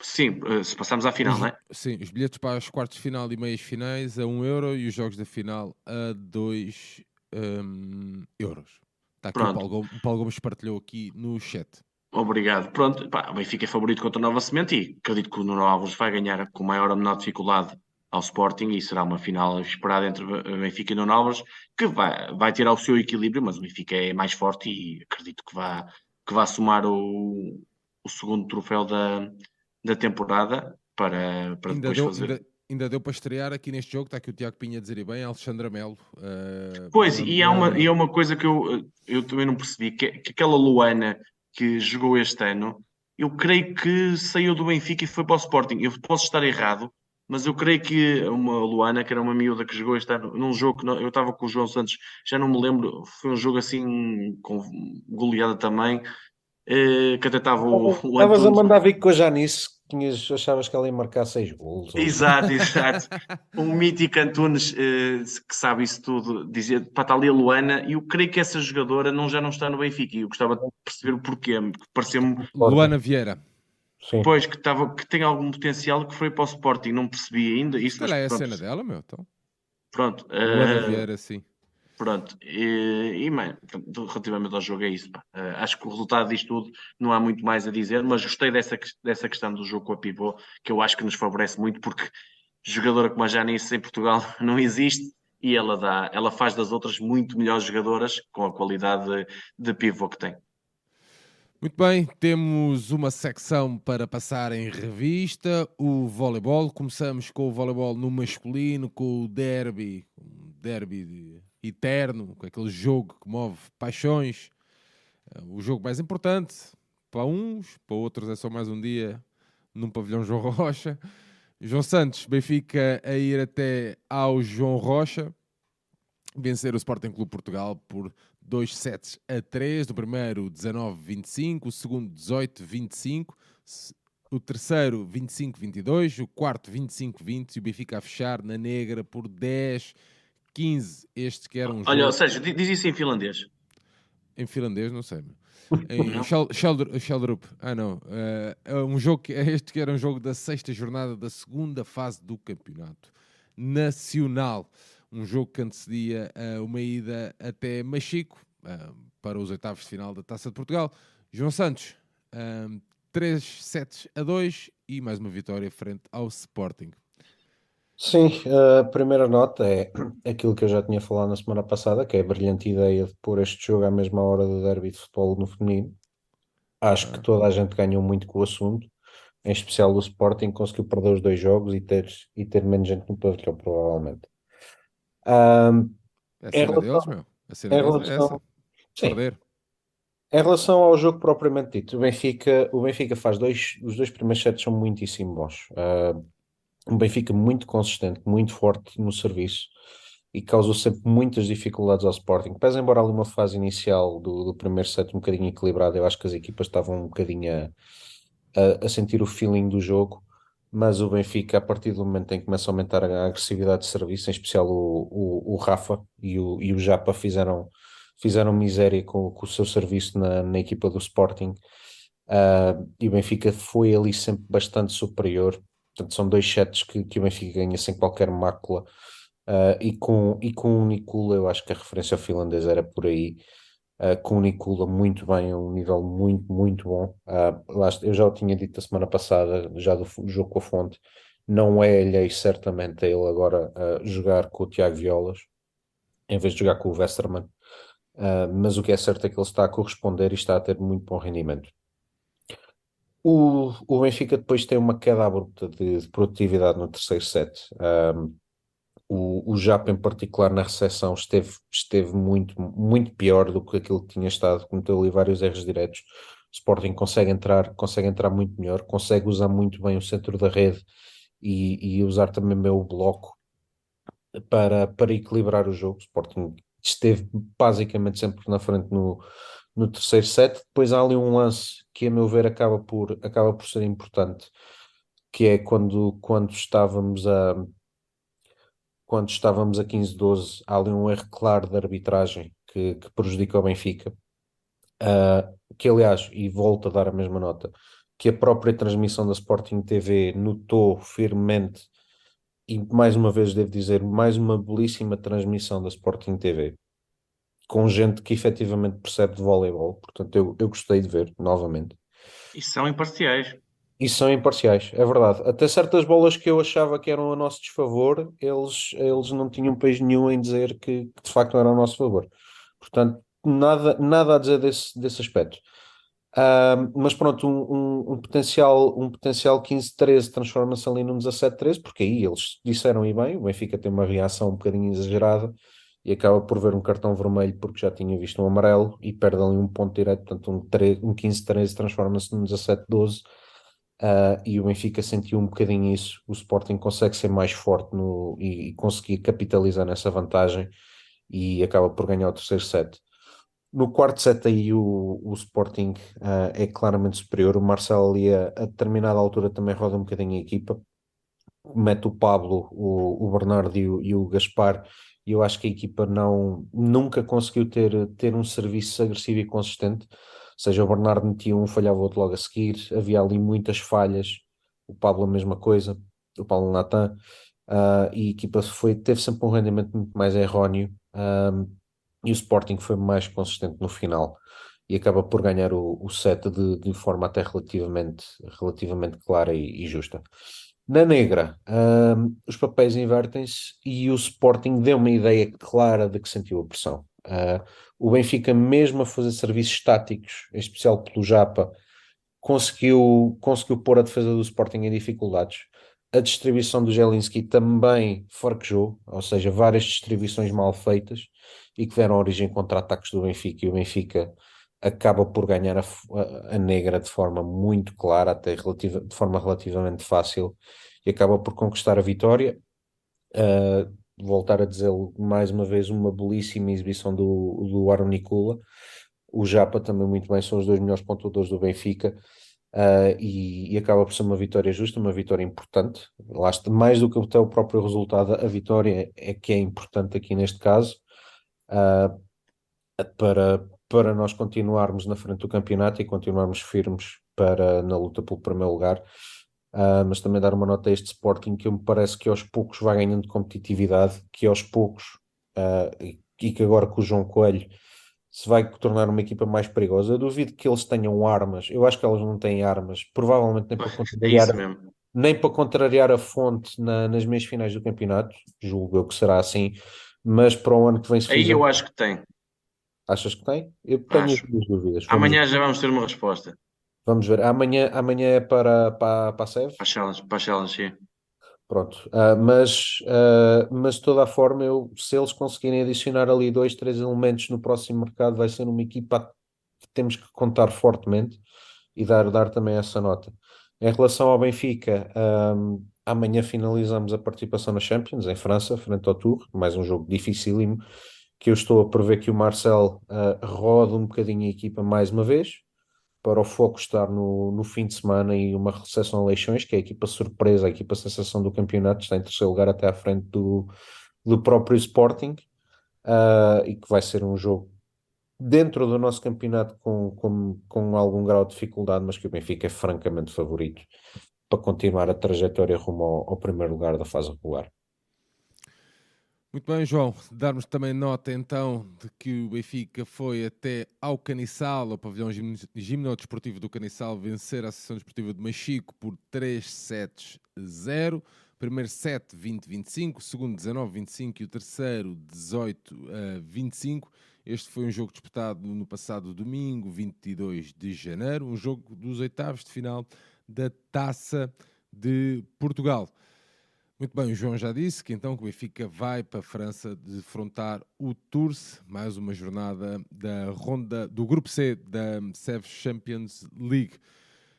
Sim, uh, se passamos à final, os, não é? Sim, os bilhetes para os quartos de final e meias finais a 1 euro e os jogos da final a 2 um, euros. Está aqui Pronto. o Paulo, Gomes, o Paulo Gomes partilhou aqui no chat. Obrigado. Pronto, pá, o Benfica é favorito contra o Nova Semente e acredito que o Nuno Alves vai ganhar com maior ou menor dificuldade ao Sporting e será uma final esperada entre Benfica e Alves que vai, vai ter ao seu equilíbrio, mas o Benfica é mais forte e acredito que vá, que vá somar o, o segundo troféu da, da temporada para, para ainda depois deu, fazer. Ainda, ainda, deu para estrear aqui neste jogo, está aqui o Tiago Pinha a dizer bem, Alexandra Melo. Uh, pois, e, é uma, e é uma coisa que eu, eu também não percebi, que, que aquela Luana que jogou este ano, eu creio que saiu do Benfica e foi para o Sporting. Eu posso estar errado, mas eu creio que uma Luana, que era uma miúda que jogou este ano, num jogo que não, eu estava com o João Santos, já não me lembro, foi um jogo assim com goleada também, eh, que até estava o. Estavas a mandar vir com a Janice tinhas, achavas que ela ia marcar seis gols. Ou... Exato, exato. um mítico Antunes uh, que sabe isso tudo, dizia para estar ali a Luana, e eu creio que essa jogadora não, já não está no Benfica, e eu gostava de perceber o porquê, porque pareceu-me... Luana Vieira. Sim. Pois, que, tava, que tem algum potencial que foi para o Sporting, não percebi ainda. Isso, Olha, é a cena dela, meu, então. Pronto. Uh... Vieira, sim. Pronto, e, e man, relativamente ao jogo é isso. Uh, acho que o resultado disto tudo não há muito mais a dizer, mas gostei dessa, dessa questão do jogo com a pivô, que eu acho que nos favorece muito, porque jogadora como a Janice em Portugal não existe e ela, dá, ela faz das outras muito melhores jogadoras com a qualidade de, de pivô que tem. Muito bem, temos uma secção para passar em revista, o voleibol. Começamos com o voleibol no masculino, com o derby, derby de eterno, com aquele jogo que move paixões, eh, o jogo mais importante para uns, para outros é só mais um dia num pavilhão João Rocha. João Santos, Benfica a ir até ao João Rocha, vencer o Sporting Clube Portugal por 2 sets a 3, no primeiro 19-25, o segundo 18-25, o terceiro 25-22, o quarto 25-20 e o Benfica a fechar na negra por 10 15, este que era um Olha, jogo... Sérgio, diz isso em finlandês. Em finlandês, não sei. Em Sheldrup. Ah, não. Uh, um jogo que, este que era um jogo da sexta jornada da segunda fase do campeonato nacional. Um jogo que antecedia uh, uma ida até Machico uh, para os oitavos de final da Taça de Portugal. João Santos, uh, 3 sets a 2 e mais uma vitória frente ao Sporting. Sim, a primeira nota é aquilo que eu já tinha falado na semana passada, que é a brilhante ideia de pôr este jogo à mesma hora do derby de futebol no feminino. Acho que toda a gente ganhou muito com o assunto, em especial o Sporting conseguiu perder os dois jogos e ter, e ter menos gente no pavilhão, provavelmente. Um, é relação, deles, meu. É relação, é. Sim. Perder. Em relação ao jogo propriamente dito, o Benfica, o Benfica faz dois, os dois primeiros sets são muitíssimo bons. Uh, um Benfica muito consistente, muito forte no serviço e causou sempre muitas dificuldades ao Sporting. Pese embora ali uma fase inicial do, do primeiro set um bocadinho equilibrada, eu acho que as equipas estavam um bocadinho a, a, a, sentir o feeling do jogo, mas o Benfica, a partir do momento em que começa a aumentar a agressividade de serviço, em especial o, o, o Rafa e o, e o Japa fizeram, fizeram miséria com, com o seu serviço na, na equipa do Sporting. Uh, e o Benfica foi ali sempre bastante superior Portanto, são dois sets que, que o Benfica ganha sem qualquer mácula. Uh, e, com, e com o Nicola, eu acho que a referência ao finlandês era por aí. Com o Nicola muito bem, a um nível muito, muito bom. Uh, eu já o tinha dito a semana passada, já do jogo com a Fonte, não é alheio certamente a ele agora uh, jogar com o Tiago Violas, em vez de jogar com o Westerman. Uh, mas o que é certo é que ele está a corresponder e está a ter muito bom rendimento. O, o Benfica depois tem uma queda abrupta de, de produtividade no terceiro set. O, o Japa, em particular, na recepção, esteve, esteve muito, muito pior do que aquilo que tinha estado, cometeu ali vários erros diretos. O Sporting consegue entrar, consegue entrar muito melhor, consegue usar muito bem o centro da rede e, e usar também bem o bloco para, para equilibrar o jogo. O Sporting esteve basicamente sempre na frente no, no terceiro set. Depois há ali um lance que, a meu ver, acaba por, acaba por ser importante, que é quando, quando estávamos a quando estávamos a 15-12, há ali um erro claro de arbitragem que, que prejudica o Benfica. Uh, que aliás, e volto a dar a mesma nota, que a própria transmissão da Sporting TV notou firmemente, e mais uma vez devo dizer, mais uma belíssima transmissão da Sporting TV, com gente que efetivamente percebe de voleibol, portanto eu, eu gostei de ver novamente. E são imparciais. E são imparciais, é verdade. Até certas bolas que eu achava que eram a nosso desfavor, eles, eles não tinham peso nenhum em dizer que, que de facto eram a nosso favor. Portanto, nada, nada a dizer desse, desse aspecto. Uh, mas pronto, um, um, um, potencial, um potencial 15-13 transforma-se ali num 17-13, porque aí eles disseram e bem, o Benfica tem uma reação um bocadinho exagerada e acaba por ver um cartão vermelho porque já tinha visto um amarelo e perde ali um ponto direto, portanto um, um 15-13 transforma-se num 17-12 Uh, e o Benfica sentiu um bocadinho isso. O Sporting consegue ser mais forte no, e, e conseguir capitalizar nessa vantagem e acaba por ganhar o terceiro set. No quarto set aí o, o Sporting uh, é claramente superior. O Marcelo ali a, a, determinada altura também roda um bocadinho a equipa. Mete o Pablo, o, o Bernardo e o, e o Gaspar e eu acho que a equipa não, nunca conseguiu ter, ter um serviço agressivo e consistente seja, o Bernardo metia um, falhava o outro logo a seguir, havia ali muitas falhas, o Pablo a mesma coisa, o Paulo Natan, uh, e a equipa foi, teve sempre um rendimento muito mais erróneo, um, e o Sporting foi mais consistente no final, e acaba por ganhar o, o set de, de forma até relativamente, relativamente clara e, e justa. Na negra, um, os papéis invertem-se e o Sporting deu uma ideia clara de que sentiu a pressão. Uh, o Benfica, mesmo a fazer serviços táticos, em especial pelo Japa, conseguiu, conseguiu pôr a defesa do Sporting em dificuldades. A distribuição do Jelinski também farquejou, ou seja, várias distribuições mal feitas e que deram origem a contra-ataques do Benfica. E o Benfica acaba por ganhar a, a, a negra de forma muito clara, até relativa, de forma relativamente fácil, e acaba por conquistar a vitória. Uh, voltar a dizê-lo mais uma vez, uma belíssima exibição do, do Aaron Nicola. O Japa também muito bem, são os dois melhores pontuadores do Benfica. Uh, e, e, acaba por ser uma vitória justa, uma vitória importante. Mais do que até o próprio resultado, a vitória é que é importante aqui neste caso uh, para, para nós continuarmos na frente do campeonato e continuarmos firmes para, na luta pelo primeiro lugar. Uh, mas também dar uma nota a este Sporting que me parece que aos poucos vai ganhando competitividade, que aos poucos, uh, e, que agora com o João Coelho se vai tornar uma equipa mais perigosa. Eu duvido que eles tenham armas, eu acho que elas não têm armas, provavelmente nem para é contrariar, é nem para contrariar a fonte na, nas meias finais do campeonato, julgo eu que será assim, mas para o ano que vem se Aí fizer... eu acho que tem. Achas que tem? Eu tenho as dúvidas. Amanhã já vamos ter uma resposta. Vamos ver. Amanhã, amanhã é para, para, para a SEV? Para Challenge, para Challenge, sim. Pronto. Uh, mas, uh, mas de toda a forma, eu, se eles conseguirem adicionar ali dois, três elementos no próximo mercado, vai ser uma equipa que temos que contar fortemente e dar, dar também essa nota. Em relação ao Benfica, um, amanhã finalizamos a participação na Champions, em França, frente ao Tour, mais um jogo dificílimo, que eu estou a prever que o Marcel uh, roda um bocadinho a equipa mais uma vez, para o foco estar no, no fim de semana e uma recepção a Leixões, que é a equipa surpresa, a equipa sensação do campeonato, está em terceiro lugar até à frente do, do próprio Sporting, uh, e que vai ser um jogo dentro do nosso campeonato com, com, com algum grau de dificuldade, mas que o Benfica é francamente favorito para continuar a trajetória rumo ao, ao primeiro lugar da fase regular. Muito bem, João. Darmos também nota então de que o Benfica foi até ao Caniçal, ao pavilhão gimnodesportivo do Caniçal, vencer a Associação Desportiva de Machico por 3 sets 0. Primeiro set 20-25, segundo 19-25 e o terceiro 18-25. Este foi um jogo disputado no passado domingo, 22 de janeiro, um jogo dos oitavos de final da Taça de Portugal. Muito bem, o João já disse que então o Benfica vai para a França defrontar o Tours, mais uma jornada da ronda do grupo C da CEF Champions League.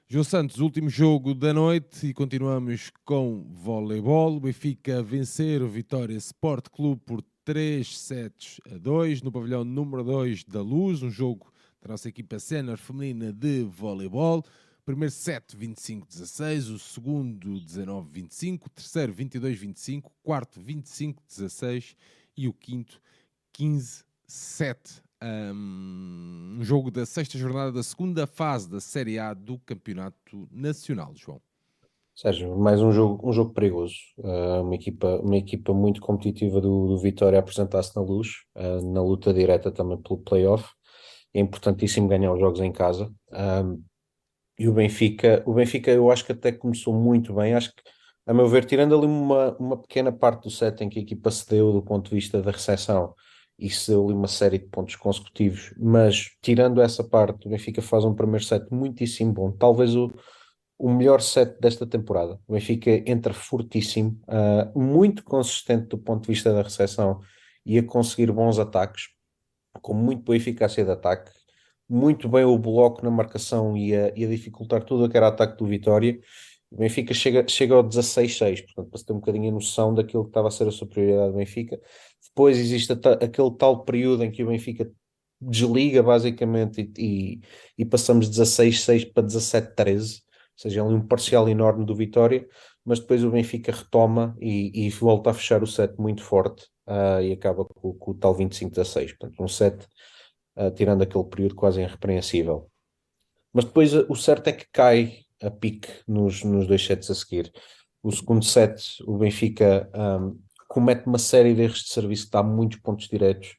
João Santos, último jogo da noite e continuamos com voleibol. O Benfica vencer o Vitória Sport Clube por 3 sets a 2 no pavilhão número 2 da Luz, um jogo da nossa equipa sénior feminina de voleibol primeiro set 25-16, o segundo 19-25, o terceiro 22-25, o quarto 25-16 e o quinto 15-7. um jogo da sexta jornada da segunda fase da Série A do Campeonato Nacional, João. Sérgio, mais um jogo, um jogo perigoso. Uh, uma, equipa, uma equipa muito competitiva do, do Vitória apresentar-se na luz, uh, na luta direta também pelo playoff. É importantíssimo ganhar os jogos em casa. E o Benfica, o Benfica eu acho que até começou muito bem. Acho que, a meu ver, tirando ali uma, uma pequena parte do set em que a equipa se deu do ponto de vista da recepção e se deu ali uma série de pontos consecutivos, mas tirando essa parte, o Benfica faz um primeiro set muitíssimo bom. Talvez o, o melhor set desta temporada. O Benfica entra fortíssimo, uh, muito consistente do ponto de vista da recepção e a conseguir bons ataques, com muito boa eficácia de ataque muito bem o bloco na marcação e a, e a dificultar tudo o que era ataque do Vitória. O Benfica chega, chega ao 16-6, portanto, para se ter um bocadinho a noção daquilo que estava a ser a superioridade do Benfica. Depois existe aquele tal período em que o Benfica desliga basicamente e, e, e passamos 16-6 para 17-13, ou seja, é um parcial enorme do Vitória, mas depois o Benfica retoma e, e volta a fechar o set muito forte uh, e acaba com, com o tal 25-16. Portanto, um set uh, tirando aquele período quase irrepreensível. Mas depois uh, o certo é que cai a pique nos, nos dois sets a seguir. O segundo set, o Benfica um, comete uma série de erros de serviço que dá muitos pontos diretos.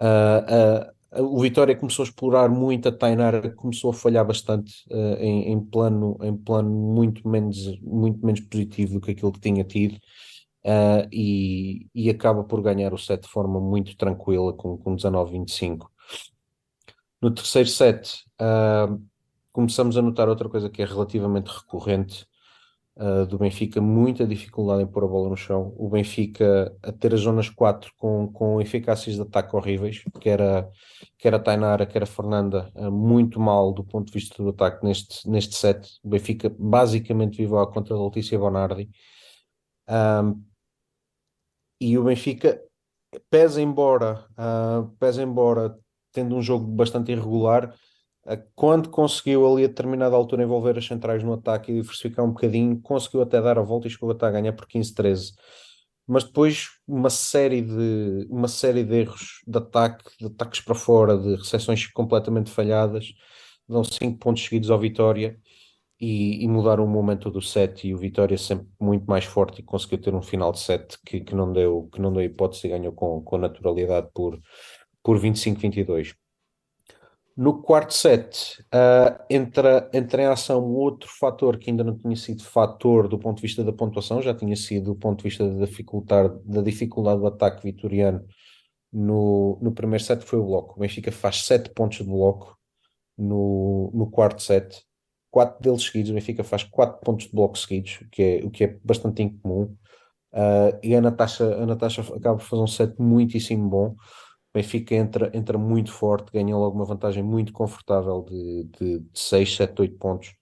Uh, o Vitória começou a explorar muito, a Tainar começou a falhar bastante uh, em, em, plano, em plano muito menos, muito menos positivo do que aquilo que tinha tido. Uh, e, e, acaba por ganhar o set de forma muito tranquila com, com 19-25. No terceiro set, uh, começamos a notar outra coisa que é relativamente recorrente uh, do Benfica, muita dificuldade em pôr a bola no chão. O Benfica a ter as zonas 4 com, com eficácias de ataque horríveis, que era, que era a Tainara, que era a Fernanda, uh, muito mal do ponto de vista do ataque neste, neste set. O Benfica basicamente viveu à conta da Letícia Bonardi. E o Benfica pesa embora, uh, pesa embora tendo um jogo bastante irregular, quando conseguiu ali a determinada altura envolver as centrais no ataque e diversificar um bocadinho, conseguiu até dar a volta e chegou a ganhar por 15-13. Mas depois uma série de uma série de erros de ataque, de ataques para fora, de recepções completamente falhadas, dão 5 pontos seguidos ao Vitória e, e mudaram o momento do set e o Vitória sempre muito mais forte e conseguiu ter um final de set que, que não deu que não deu hipótese e ganhou com, com naturalidade por por 25-22. No quarto set, uh, entra, entra em ação outro fator que ainda não tinha sido fator do ponto de vista da pontuação, já tinha sido do ponto de vista da dificuldade, da dificuldade do ataque vitoriano no, no primeiro set, foi o bloco. O Benfica faz 7 pontos de bloco no, no quarto set, quatro deles seguidos. O Benfica faz 4 pontos de bloco seguidos, o que é, o que é bastante incomum. Uh, e a Natasha, a Natasha acaba por fazer um set muitíssimo bom. Benfica entra, entra muito forte, ganha logo uma vantagem muito confortável de, de, de 6, 7, 8 pontos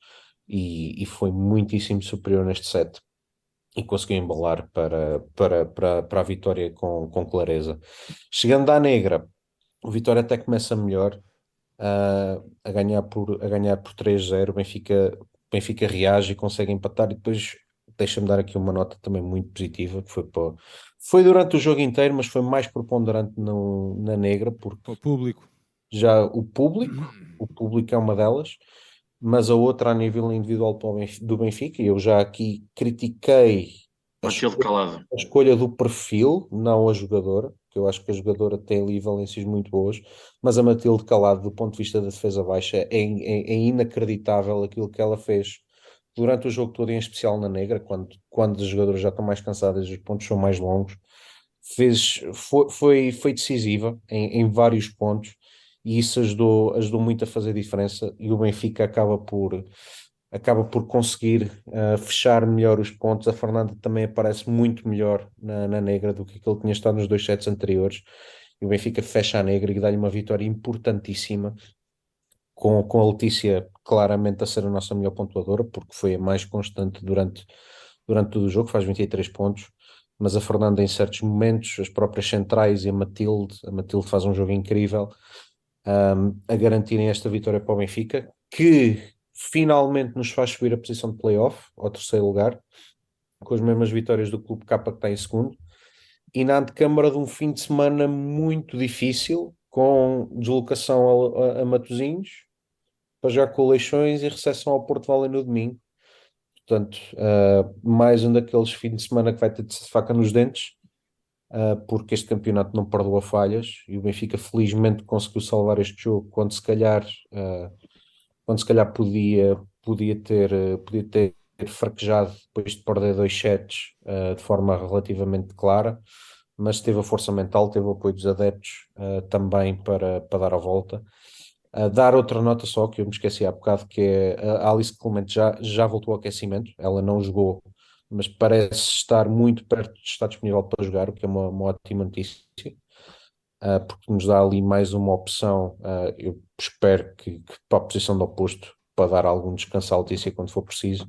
e, e, foi muitíssimo superior neste set e conseguiu embalar para, para, para, para a vitória com, com clareza. Chegando à negra, o Vitória até começa melhor uh, a ganhar por, a ganhar por 3-0. Benfica, Benfica reage e consegue empatar e depois deixa-me dar aqui uma nota também muito positiva, que foi, para, foi durante o jogo inteiro, mas foi mais preponderante no, na negra, porque o público. já o público, o público é uma delas, mas a outra a nível individual do Benfica, e eu já aqui critiquei a escolha, a escolha do perfil, não a jogadora, que eu acho que a jogadora tem ali valências muito boas, mas a Matilde Calado, do ponto de vista da defesa baixa, é, é, é inacreditável aquilo que ela fez durante o jogo todo, em especial na negra, quando, quando os jogadores já estão mais cansados os pontos são mais longos, fez, foi, foi, foi decisiva em, em vários pontos e isso ajudou, ajudou muito a fazer diferença e o Benfica acaba por acaba por conseguir uh, fechar melhor os pontos. A Fernanda também aparece muito melhor na, na negra do que aquilo tinha estado nos dois sets anteriores. E o Benfica fecha a negra e dá-lhe uma vitória importantíssima com, com a Letícia claramente a ser a nossa melhor pontuadora, porque foi a mais constante durante, durante todo o jogo, faz 23 pontos, mas a Fernanda em certos momentos, as próprias centrais e a Matilde, a Matilde faz um jogo incrível, um, a garantirem esta vitória para o Benfica, que finalmente nos faz subir a posição de playoff, ao terceiro lugar, com as mesmas vitórias do Clube K que está em segundo, e na antecâmara de um fim de semana muito difícil, com deslocação a, a, a Matosinhos, para jogar com Leixões e recepção ao Porto Vale no domingo. Portanto, uh, mais um daqueles fins de semana que vai ter de faca nos dentes, uh, porque este campeonato não perdoa falhas e o Benfica felizmente conseguiu salvar este jogo quando se calhar, uh, quando se calhar podia, podia, ter, podia ter fraquejado depois de perder dois sets de forma relativamente clara mas teve a força mental, teve o apoio dos adeptos também para, para dar a volta. Uh, dar outra nota só, que eu me esqueci há bocado, que é a Alice Clemente já, já voltou ao aquecimento, ela não jogou, mas parece estar muito perto de estar disponível para jogar, o que é uma, uma ótima notícia, uh, porque nos dá ali mais uma opção, uh, eu espero que, que, para a posição do oposto, para dar algum descanso à Letícia quando for preciso,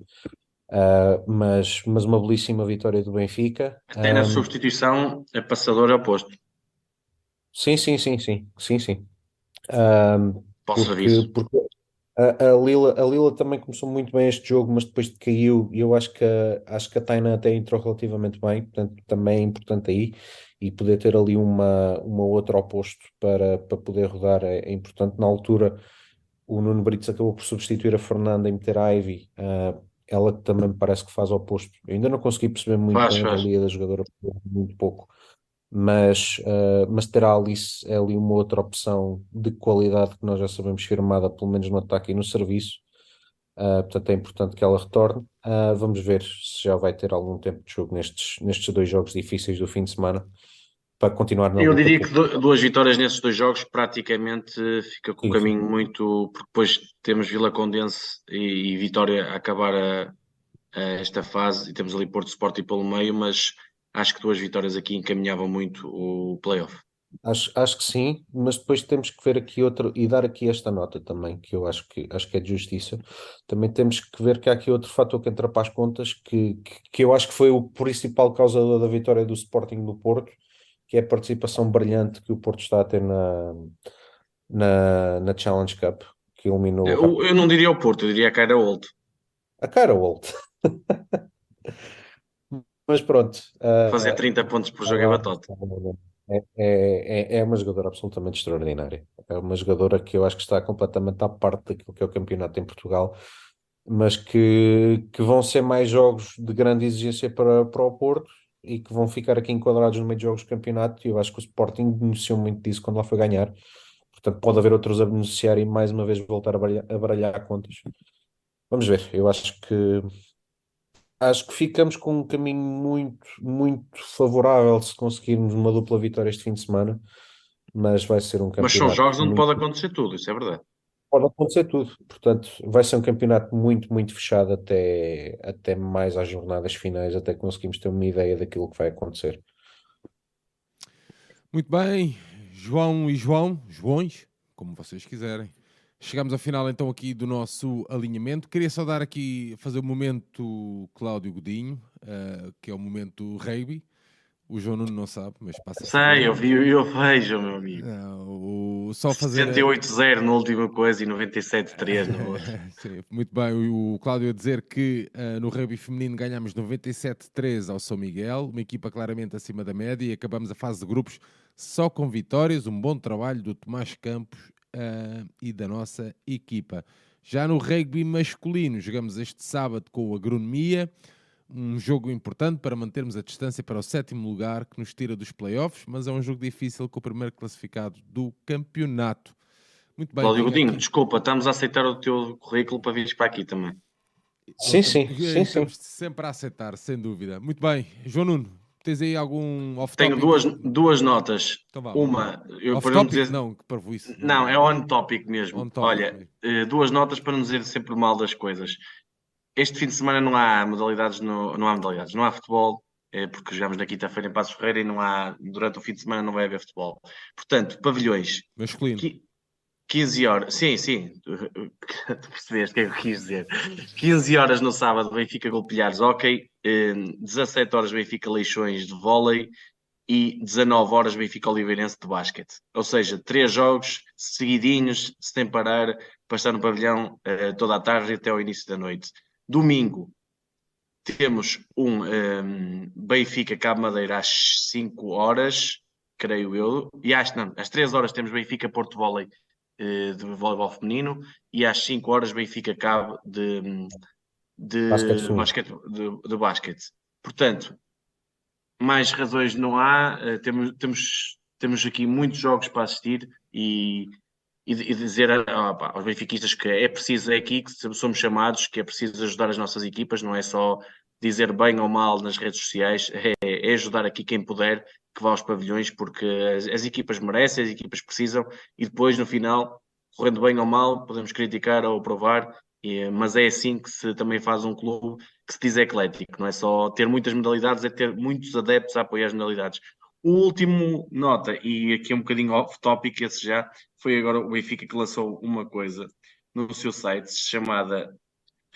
Uh, mas, mas uma belíssima vitória do Benfica. Tem na um, substituição a passadora oposto. Sim, sim, sim, sim, sim, sim. Um, Posso porque. Porque a, a, Lila, a Lila também começou muito bem este jogo, mas depois caiu e eu acho que, a, acho que a Taina até entrou relativamente bem, portanto também é importante aí e poder ter ali uma, uma outra oposto para, para poder rodar é, é importante. Na altura o Nuno Brites acabou por substituir a Fernanda e meter a Ivy uh, ela também parece que faz o oposto. Eu ainda não consegui perceber muito faz, bem faz. a valia da jogadora, muito pouco. Mas, uh, mas ter a Alice é ali uma outra opção de qualidade que nós já sabemos firmada, pelo menos no ataque e no serviço. Uh, portanto, é importante que ela retorne. Uh, vamos ver se já vai ter algum tempo de jogo nestes, nestes dois jogos difíceis do fim de semana para continuar na Eu diria que duas vitórias nesses dois jogos praticamente fica com o caminho muito, porque depois temos Vila Condense e, e Vitória a acabar a, a esta fase e temos ali Porto Sport e pelo meio, mas acho que duas vitórias aqui encaminhavam muito o playoff. Acho, acho que sim, mas depois temos que ver aqui outro e dar aqui esta nota também, que eu acho que, acho que é de justiça. Também temos que ver que há aqui outro fator que entra para as contas, que, que, que eu acho que foi o principal causador da vitória do Sporting do Porto, que é a participação brilhante que o Porto está a ter na, na, na Challenge Cup, que eliminou. Eu, eu não diria o Porto, eu diria a Cara Old. A Cara Old. Mas pronto. Uh, Fazer 30 pontos por jogo é batota. É, é, é uma jogadora absolutamente extraordinária. É uma jogadora que eu acho que está completamente à parte daquilo que é o campeonato em Portugal, mas que, que vão ser mais jogos de grande exigência para, para o Porto e que vão ficar aqui enquadrados no meio de jogos de campeonato. E eu acho que o Sporting beneficiou muito disso quando lá foi ganhar. Portanto, pode haver outros a beneficiar e mais uma vez voltar a baralhar, a baralhar contas. Vamos ver. Eu acho que acho que ficamos com um caminho muito, muito favorável se conseguirmos uma dupla vitória este fim de semana. Mas vai ser um campeonato. Mas são jogos onde muito... pode acontecer tudo, isso é verdade pode acontecer tudo. Portanto, vai ser um campeonato muito, muito fechado até, até mais às jornadas finais, até conseguimos ter uma ideia daquilo que vai acontecer. Muito bem, João e João, Joões, como vocês quiserem. Chegamos ao final então aqui do nosso alinhamento. Queria só dar aqui, fazer o um momento Cláudio Godinho, uh, que é o momento rugby. O João Nuno não sabe, mas passa. Sei, eu, vi, eu vejo, meu amigo. Não, o, só fazer. 68-0 na última coisa e 97-3 no outro. Sim, muito bem. O, o Cláudio a dizer que uh, no rugby feminino ganhámos 97-3 ao São Miguel, uma equipa claramente acima da média, e acabamos a fase de grupos só com vitórias. Um bom trabalho do Tomás Campos uh, e da nossa equipa. Já no rugby masculino, jogamos este sábado com a agronomia um jogo importante para mantermos a distância para o sétimo lugar que nos tira dos playoffs, mas é um jogo difícil com o primeiro classificado do campeonato. Muito bem. Cláudio Godinho, desculpa, estamos a aceitar o teu currículo para vires para aqui também. Sim, sim, sim, sim. sempre a aceitar, sem dúvida. Muito bem, João Nuno, tens aí algum off Tenho duas, duas notas. Então vá, Uma, eu off para não dizer. Não, que isso. Não, é on topic mesmo. On topic Olha, mesmo. Eh, duas notas para não dizer sempre mal das coisas este fim de semana não há modalidades, no, não há modalidades, não há futebol, é porque jogamos na quinta-feira em Passos Ferreira e não há, durante o fim de semana não vai haver futebol. Portanto, pavilhões. Masculino. 15 horas, sim, sim, tu, percebeste o que é que eu quis dizer. 15 horas no sábado, Benfica Golpilhares, ok. 17 horas, Benfica Leixões de vôlei e 19 horas, Benfica Oliveirense de basquete. Ou seja, três jogos seguidinhos, sem parar, para estar no pavilhão uh, toda a tarde até ao início da noite. Domingo temos um, um ehm, Benfica Cabo Madeira às 5 horas, creio eu. E às, não, às 3 horas temos Benfica Porto Volley eh, de voleibol feminino e às 5 horas Benfica Cabo de, de, Basquete basquete, de, de basquete. Portanto, mais razões não há. eh, temos, temos, temos aqui muitos jogos para assistir e, e, e dizer ah, pá, aos benfiquistas que é preciso é aqui que somos chamados, que é preciso ajudar as nossas equipas, não é só dizer bem ou mal nas redes sociais, é, é ajudar aqui quem puder que vá aos pavilhões, porque as, as equipas merecem, as equipas precisam, e depois no final, correndo bem ou mal, podemos criticar ou aprovar, mas é assim que se também faz um clube que se diz eclético, não é só ter muitas modalidades, é ter muitos adeptos a apoiar as modalidades. O último nota, e aqui é um bocadinho off-topic, esse já, foi agora o Benfica que lançou uma coisa no seu site chamada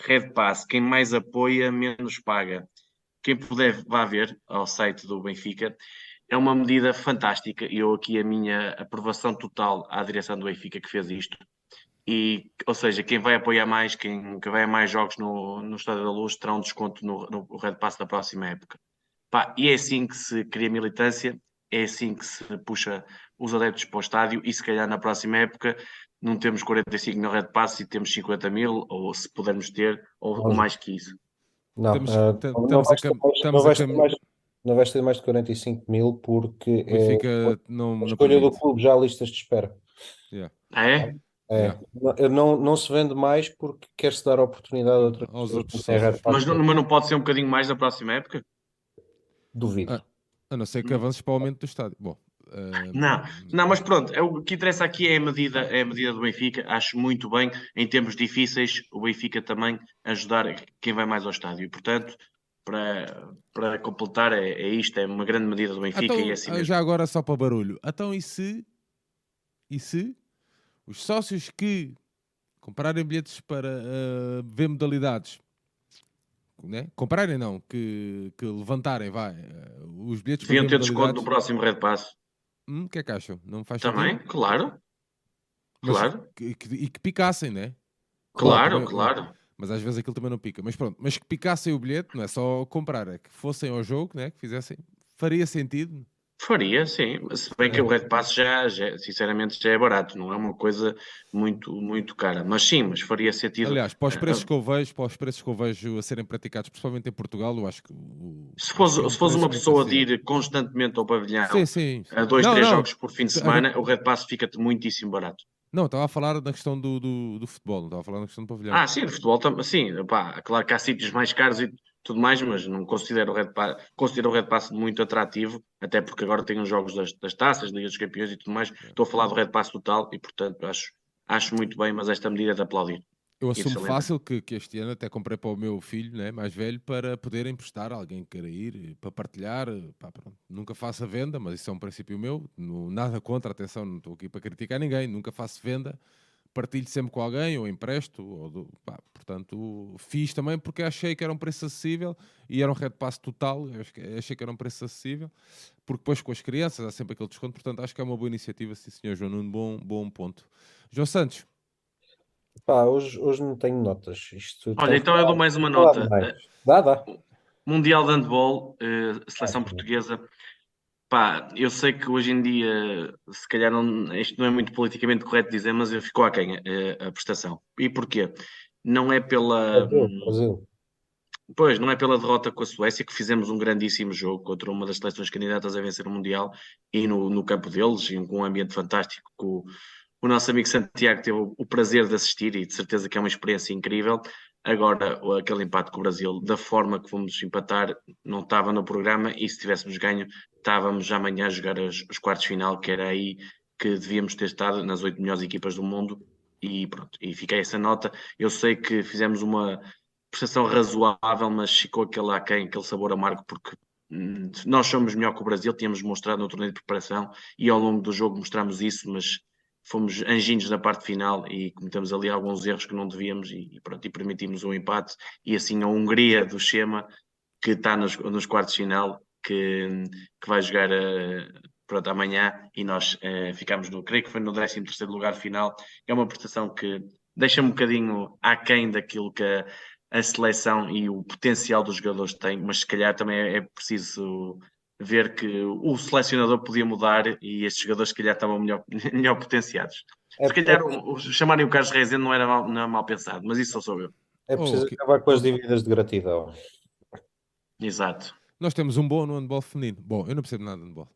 Red Pass, quem mais apoia, menos paga. Quem puder, vá ver ao site do Benfica. É uma medida fantástica. Eu aqui a minha aprovação total à direção do Benfica que fez isto. E, ou seja, quem vai apoiar mais, quem, quem vai a mais jogos no, no Estádio da Luz terá um desconto no, no Red Pass da próxima época. Pá, e é assim que se cria militância, é assim que se puxa os adeptos para o estádio e se calhar na próxima época não temos 45 no Red Pass e temos 50 mil, ou se pudermos ter, ou, ou mais que isso. Não, Estamos- não a vais mais- não vais mais- não vais ter mais de 45 mil porque é não, a não escolha do clube já há listas de espera. Ah, é? É, Yeah. não, não, não se vende mais porque quer-se dar a oportunidade a outras Aos outros Pass. Mas não, mas não pode ser um bocadinho mais na próxima época? Duvido. Ah. A não ser que avances para o aumento do estádio. Bom, ah, Não, não, mas pronto, é o que interessa aqui é a medida, é a medida do Benfica. Acho muito bem, em tempos difíceis, o Benfica também ajudar quem vai mais ao estádio. E, portanto, para, para completar, é, é isto, é uma grande medida do Benfica Então, e é assim ah, mesmo. já agora só para barulho. Então, e se, e se os sócios que comprarem bilhetes para ah, ver modalidades, né? comprarem não, que, que levantarem, vai, ah, os bilhetes Deviam ter desconto no próximo Red Pass. hum, o que é que acham? Não faz Também, sentido? claro. Mas Claro, que- que- e que picassem, né? claro, também- claro. Mas às vezes aquilo também não pica. Mas pronto, mas que picassem o bilhete, não é só comprar, é que fossem ao jogo, né? que fizessem, faria sentido. Faria, sim. Se bem que o Red Pass já, já, sinceramente, já é barato, não é uma coisa muito, muito cara. Mas sim, mas faria sentido. Aliás, para os eh, preços que eu vejo, para os preços que eu vejo a serem praticados, principalmente em Portugal, eu acho que o- Se fosse, é se fosse uma preço pessoa de ir constantemente ao pavilhão Sim, sim. sim. a dois, Não, três não. jogos por fim de semana, o Red Pass fica-te muitíssimo barato. Não, estava a falar na questão do, do, do futebol, não estava a falar na questão do pavilhão. Ah, sim, de futebol também. Sim, pá, claro que há sítios mais caros e tudo mais, mas não considero o Red Pass, considero o Red Pass muito atrativo, até porque agora tem os jogos das, das taças, Liga dos Campeões e tudo mais. Estou a falar do Red Pass total e, portanto, acho, acho muito bem, mas esta medida é de aplaudir. eu assumo fácil que, que este ano até comprei para o meu filho né, mais velho para poder emprestar a alguém que queira ir, para partilhar. Pá, pronto. Nunca faço a venda, mas isso é um princípio meu. No- nada contra, atenção, não estou aqui para criticar ninguém. Nunca faço venda. Partilho sempre com alguém, ou empresto, ou do- pá, portanto, fiz também porque achei que era um preço acessível e era um red pass total. Achei que era um preço acessível, porque depois com as crianças há sempre aquele desconto. Portanto, acho que é uma boa iniciativa, sim, senhor João Nuno. Bom, bom ponto. João Santos, Pá, hoje, hoje não tenho notas. Isto Olha, então eu dou mais uma nota. Dá, dá. Mundial de Handball, eh, seleção Ah, portuguesa. Pá, eu sei que hoje em dia, se calhar não, isto não é muito politicamente correto dizer, mas ficou aquém eh, a prestação. E porquê? Não é pela. Brasil, Brasil. Pois, não é pela derrota com a Suécia que fizemos um grandíssimo jogo contra uma das seleções candidatas a vencer o Mundial e no, no campo deles, e com um ambiente fantástico. Que o, o nosso amigo Santiago teve o, o prazer de assistir e de certeza que é uma experiência incrível. Agora, aquele empate com o Brasil, da forma que fomos empatar, não estava no programa e se tivéssemos ganho, estávamos já amanhã a jogar as- os quartos de final, que era aí que devíamos ter estado nas oito melhores equipas do mundo. E pronto, e fica essa nota. Eu sei que fizemos uma prestação razoável, mas ficou aquele aquém, aquele sabor amargo, porque hum, nós somos melhor que o Brasil, tínhamos mostrado no torneio de preparação e ao longo do jogo mostramos isso, mas fomos anjinhos na parte final e cometemos ali alguns erros que não devíamos e, pronto, e permitimos um empate e assim a Hungria do Chema que está nos, nos quartos de final que, que vai jogar eh, pronto, amanhã e nós eh, ficámos no, creio que foi no 13 terceiro lugar final, é uma prestação que deixa um bocadinho aquém daquilo que a, a seleção e o potencial dos jogadores têm, mas se calhar também é, é preciso ver que o selecionador podia mudar e estes jogadores, se calhar, estavam melhor, melhor potenciados. É, se calhar, o, o, chamarem o Carlos Rezende não era mal, não era mal pensado, mas isso só sou eu. É preciso oh, okay. acabar com as dívidas de gratidão. Exato. Nós temos um bom no handball feminino. Bom, eu não percebo nada de handball.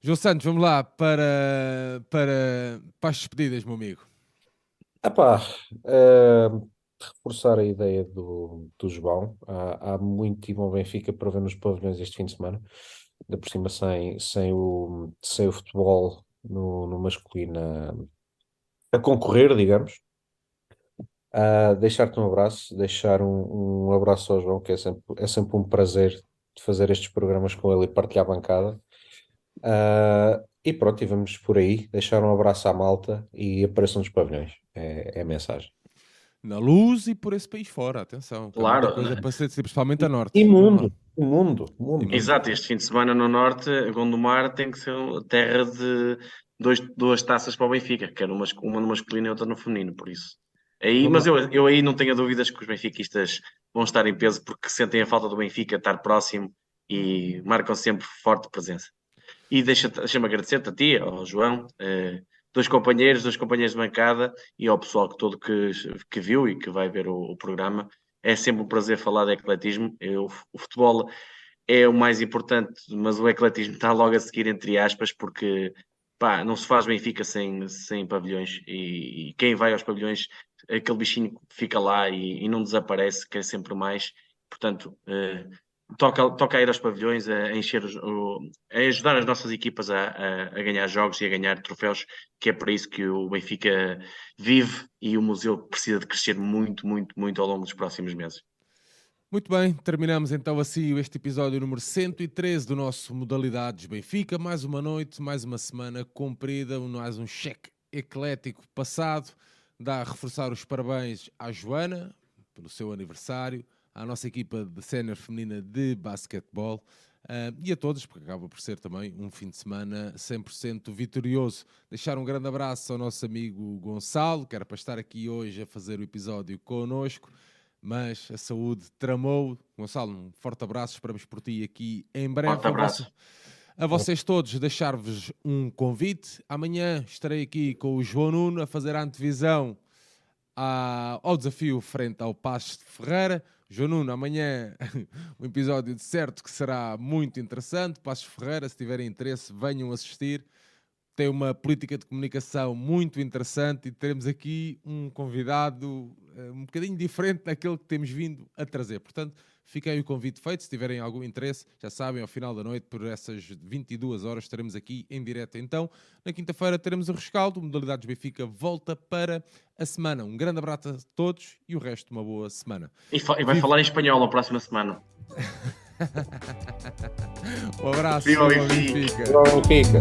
João Santos, vamos lá para, para, para as despedidas, meu amigo. Epá, uh, reforçar a ideia do, do João. Há, há muito time ao Benfica para ver nos pavilhões este fim de semana. Ainda por cima, sem, sem, o, sem o futebol no, no masculino a, a concorrer, digamos. Uh, Deixar-te um abraço, deixar um, um abraço ao João, que é sempre, é sempre um prazer de fazer estes programas com ele e partilhar a bancada. Uh, e pronto, e vamos por aí. Deixar um abraço à malta e apareçam nos pavilhões. É, é a mensagem. Na luz e por esse país fora, atenção. Claro. Coisa para ser, principalmente a norte. E mundo. O mundo, mundo. Exato, este fim de semana no norte, Gondomar tem que ser terra de dois, duas taças para o Benfica, quer uma, uma no masculino e outra no feminino, por isso. Aí, mas eu, eu aí não tenho dúvidas que os benfiquistas vão estar em peso porque sentem a falta do Benfica estar próximo e marcam sempre forte presença. E deixa-me deixa agradecer-te a ti, ao João, eh, dois companheiros, dois companheiros de bancada e ao pessoal que todo que, que viu e que vai ver o, o programa. É sempre um prazer falar de ecletismo. Eu, o futebol é o mais importante, mas o ecletismo está logo a seguir, entre aspas, porque pá, não se faz Benfica sem, sem pavilhões e, e quem vai aos pavilhões, aquele bichinho fica lá e, e não desaparece, que é sempre mais. Portanto, eh, toca, toca a ir aos pavilhões, a, encher, os, a ajudar as nossas equipas a, a, a, ganhar jogos e a ganhar troféus, que é para isso que o Benfica vive e o museu precisa de crescer muito, muito, muito ao longo dos próximos meses. Muito bem, terminamos então assim este episódio número 113 do nosso Modalidades Benfica. Mais uma noite, mais uma semana comprida, mais um cheque eclético passado. Dá a reforçar os parabéns à Joana pelo seu aniversário à nossa equipa de sénior feminina de basquetebol uh, e a todos, porque acaba por ser também um fim de semana 100% vitorioso. Deixar um grande abraço ao nosso amigo Gonçalo, que era para estar aqui hoje a fazer o episódio connosco, mas a saúde tramou. Gonçalo, um forte abraço, esperamos por ti aqui em breve. Forte abraço. A vocês todos, deixar-vos um convite. Amanhã estarei aqui com o João Nuno a fazer a antevisão ao desafio frente ao Passos de Ferreira. João Nuno, amanhã um episódio de certo que será muito interessante. Passos Ferreira, se tiverem interesse, venham assistir. Tem uma política de comunicação muito interessante e teremos aqui um convidado uh, um bocadinho diferente daquele que temos vindo a trazer. Portanto, Fiquem o convite feito. Se tiverem algum interesse, já sabem, ao final da noite, por essas 22 horas, estaremos aqui em direto. Então, na quinta-feira, teremos o rescaldo. Modalidades Benfica volta para a semana. Um grande abraço a todos e o resto, uma boa semana. E, e vai falar em espanhol na próxima semana. um abraço. Viva Benfica. Viva Benfica.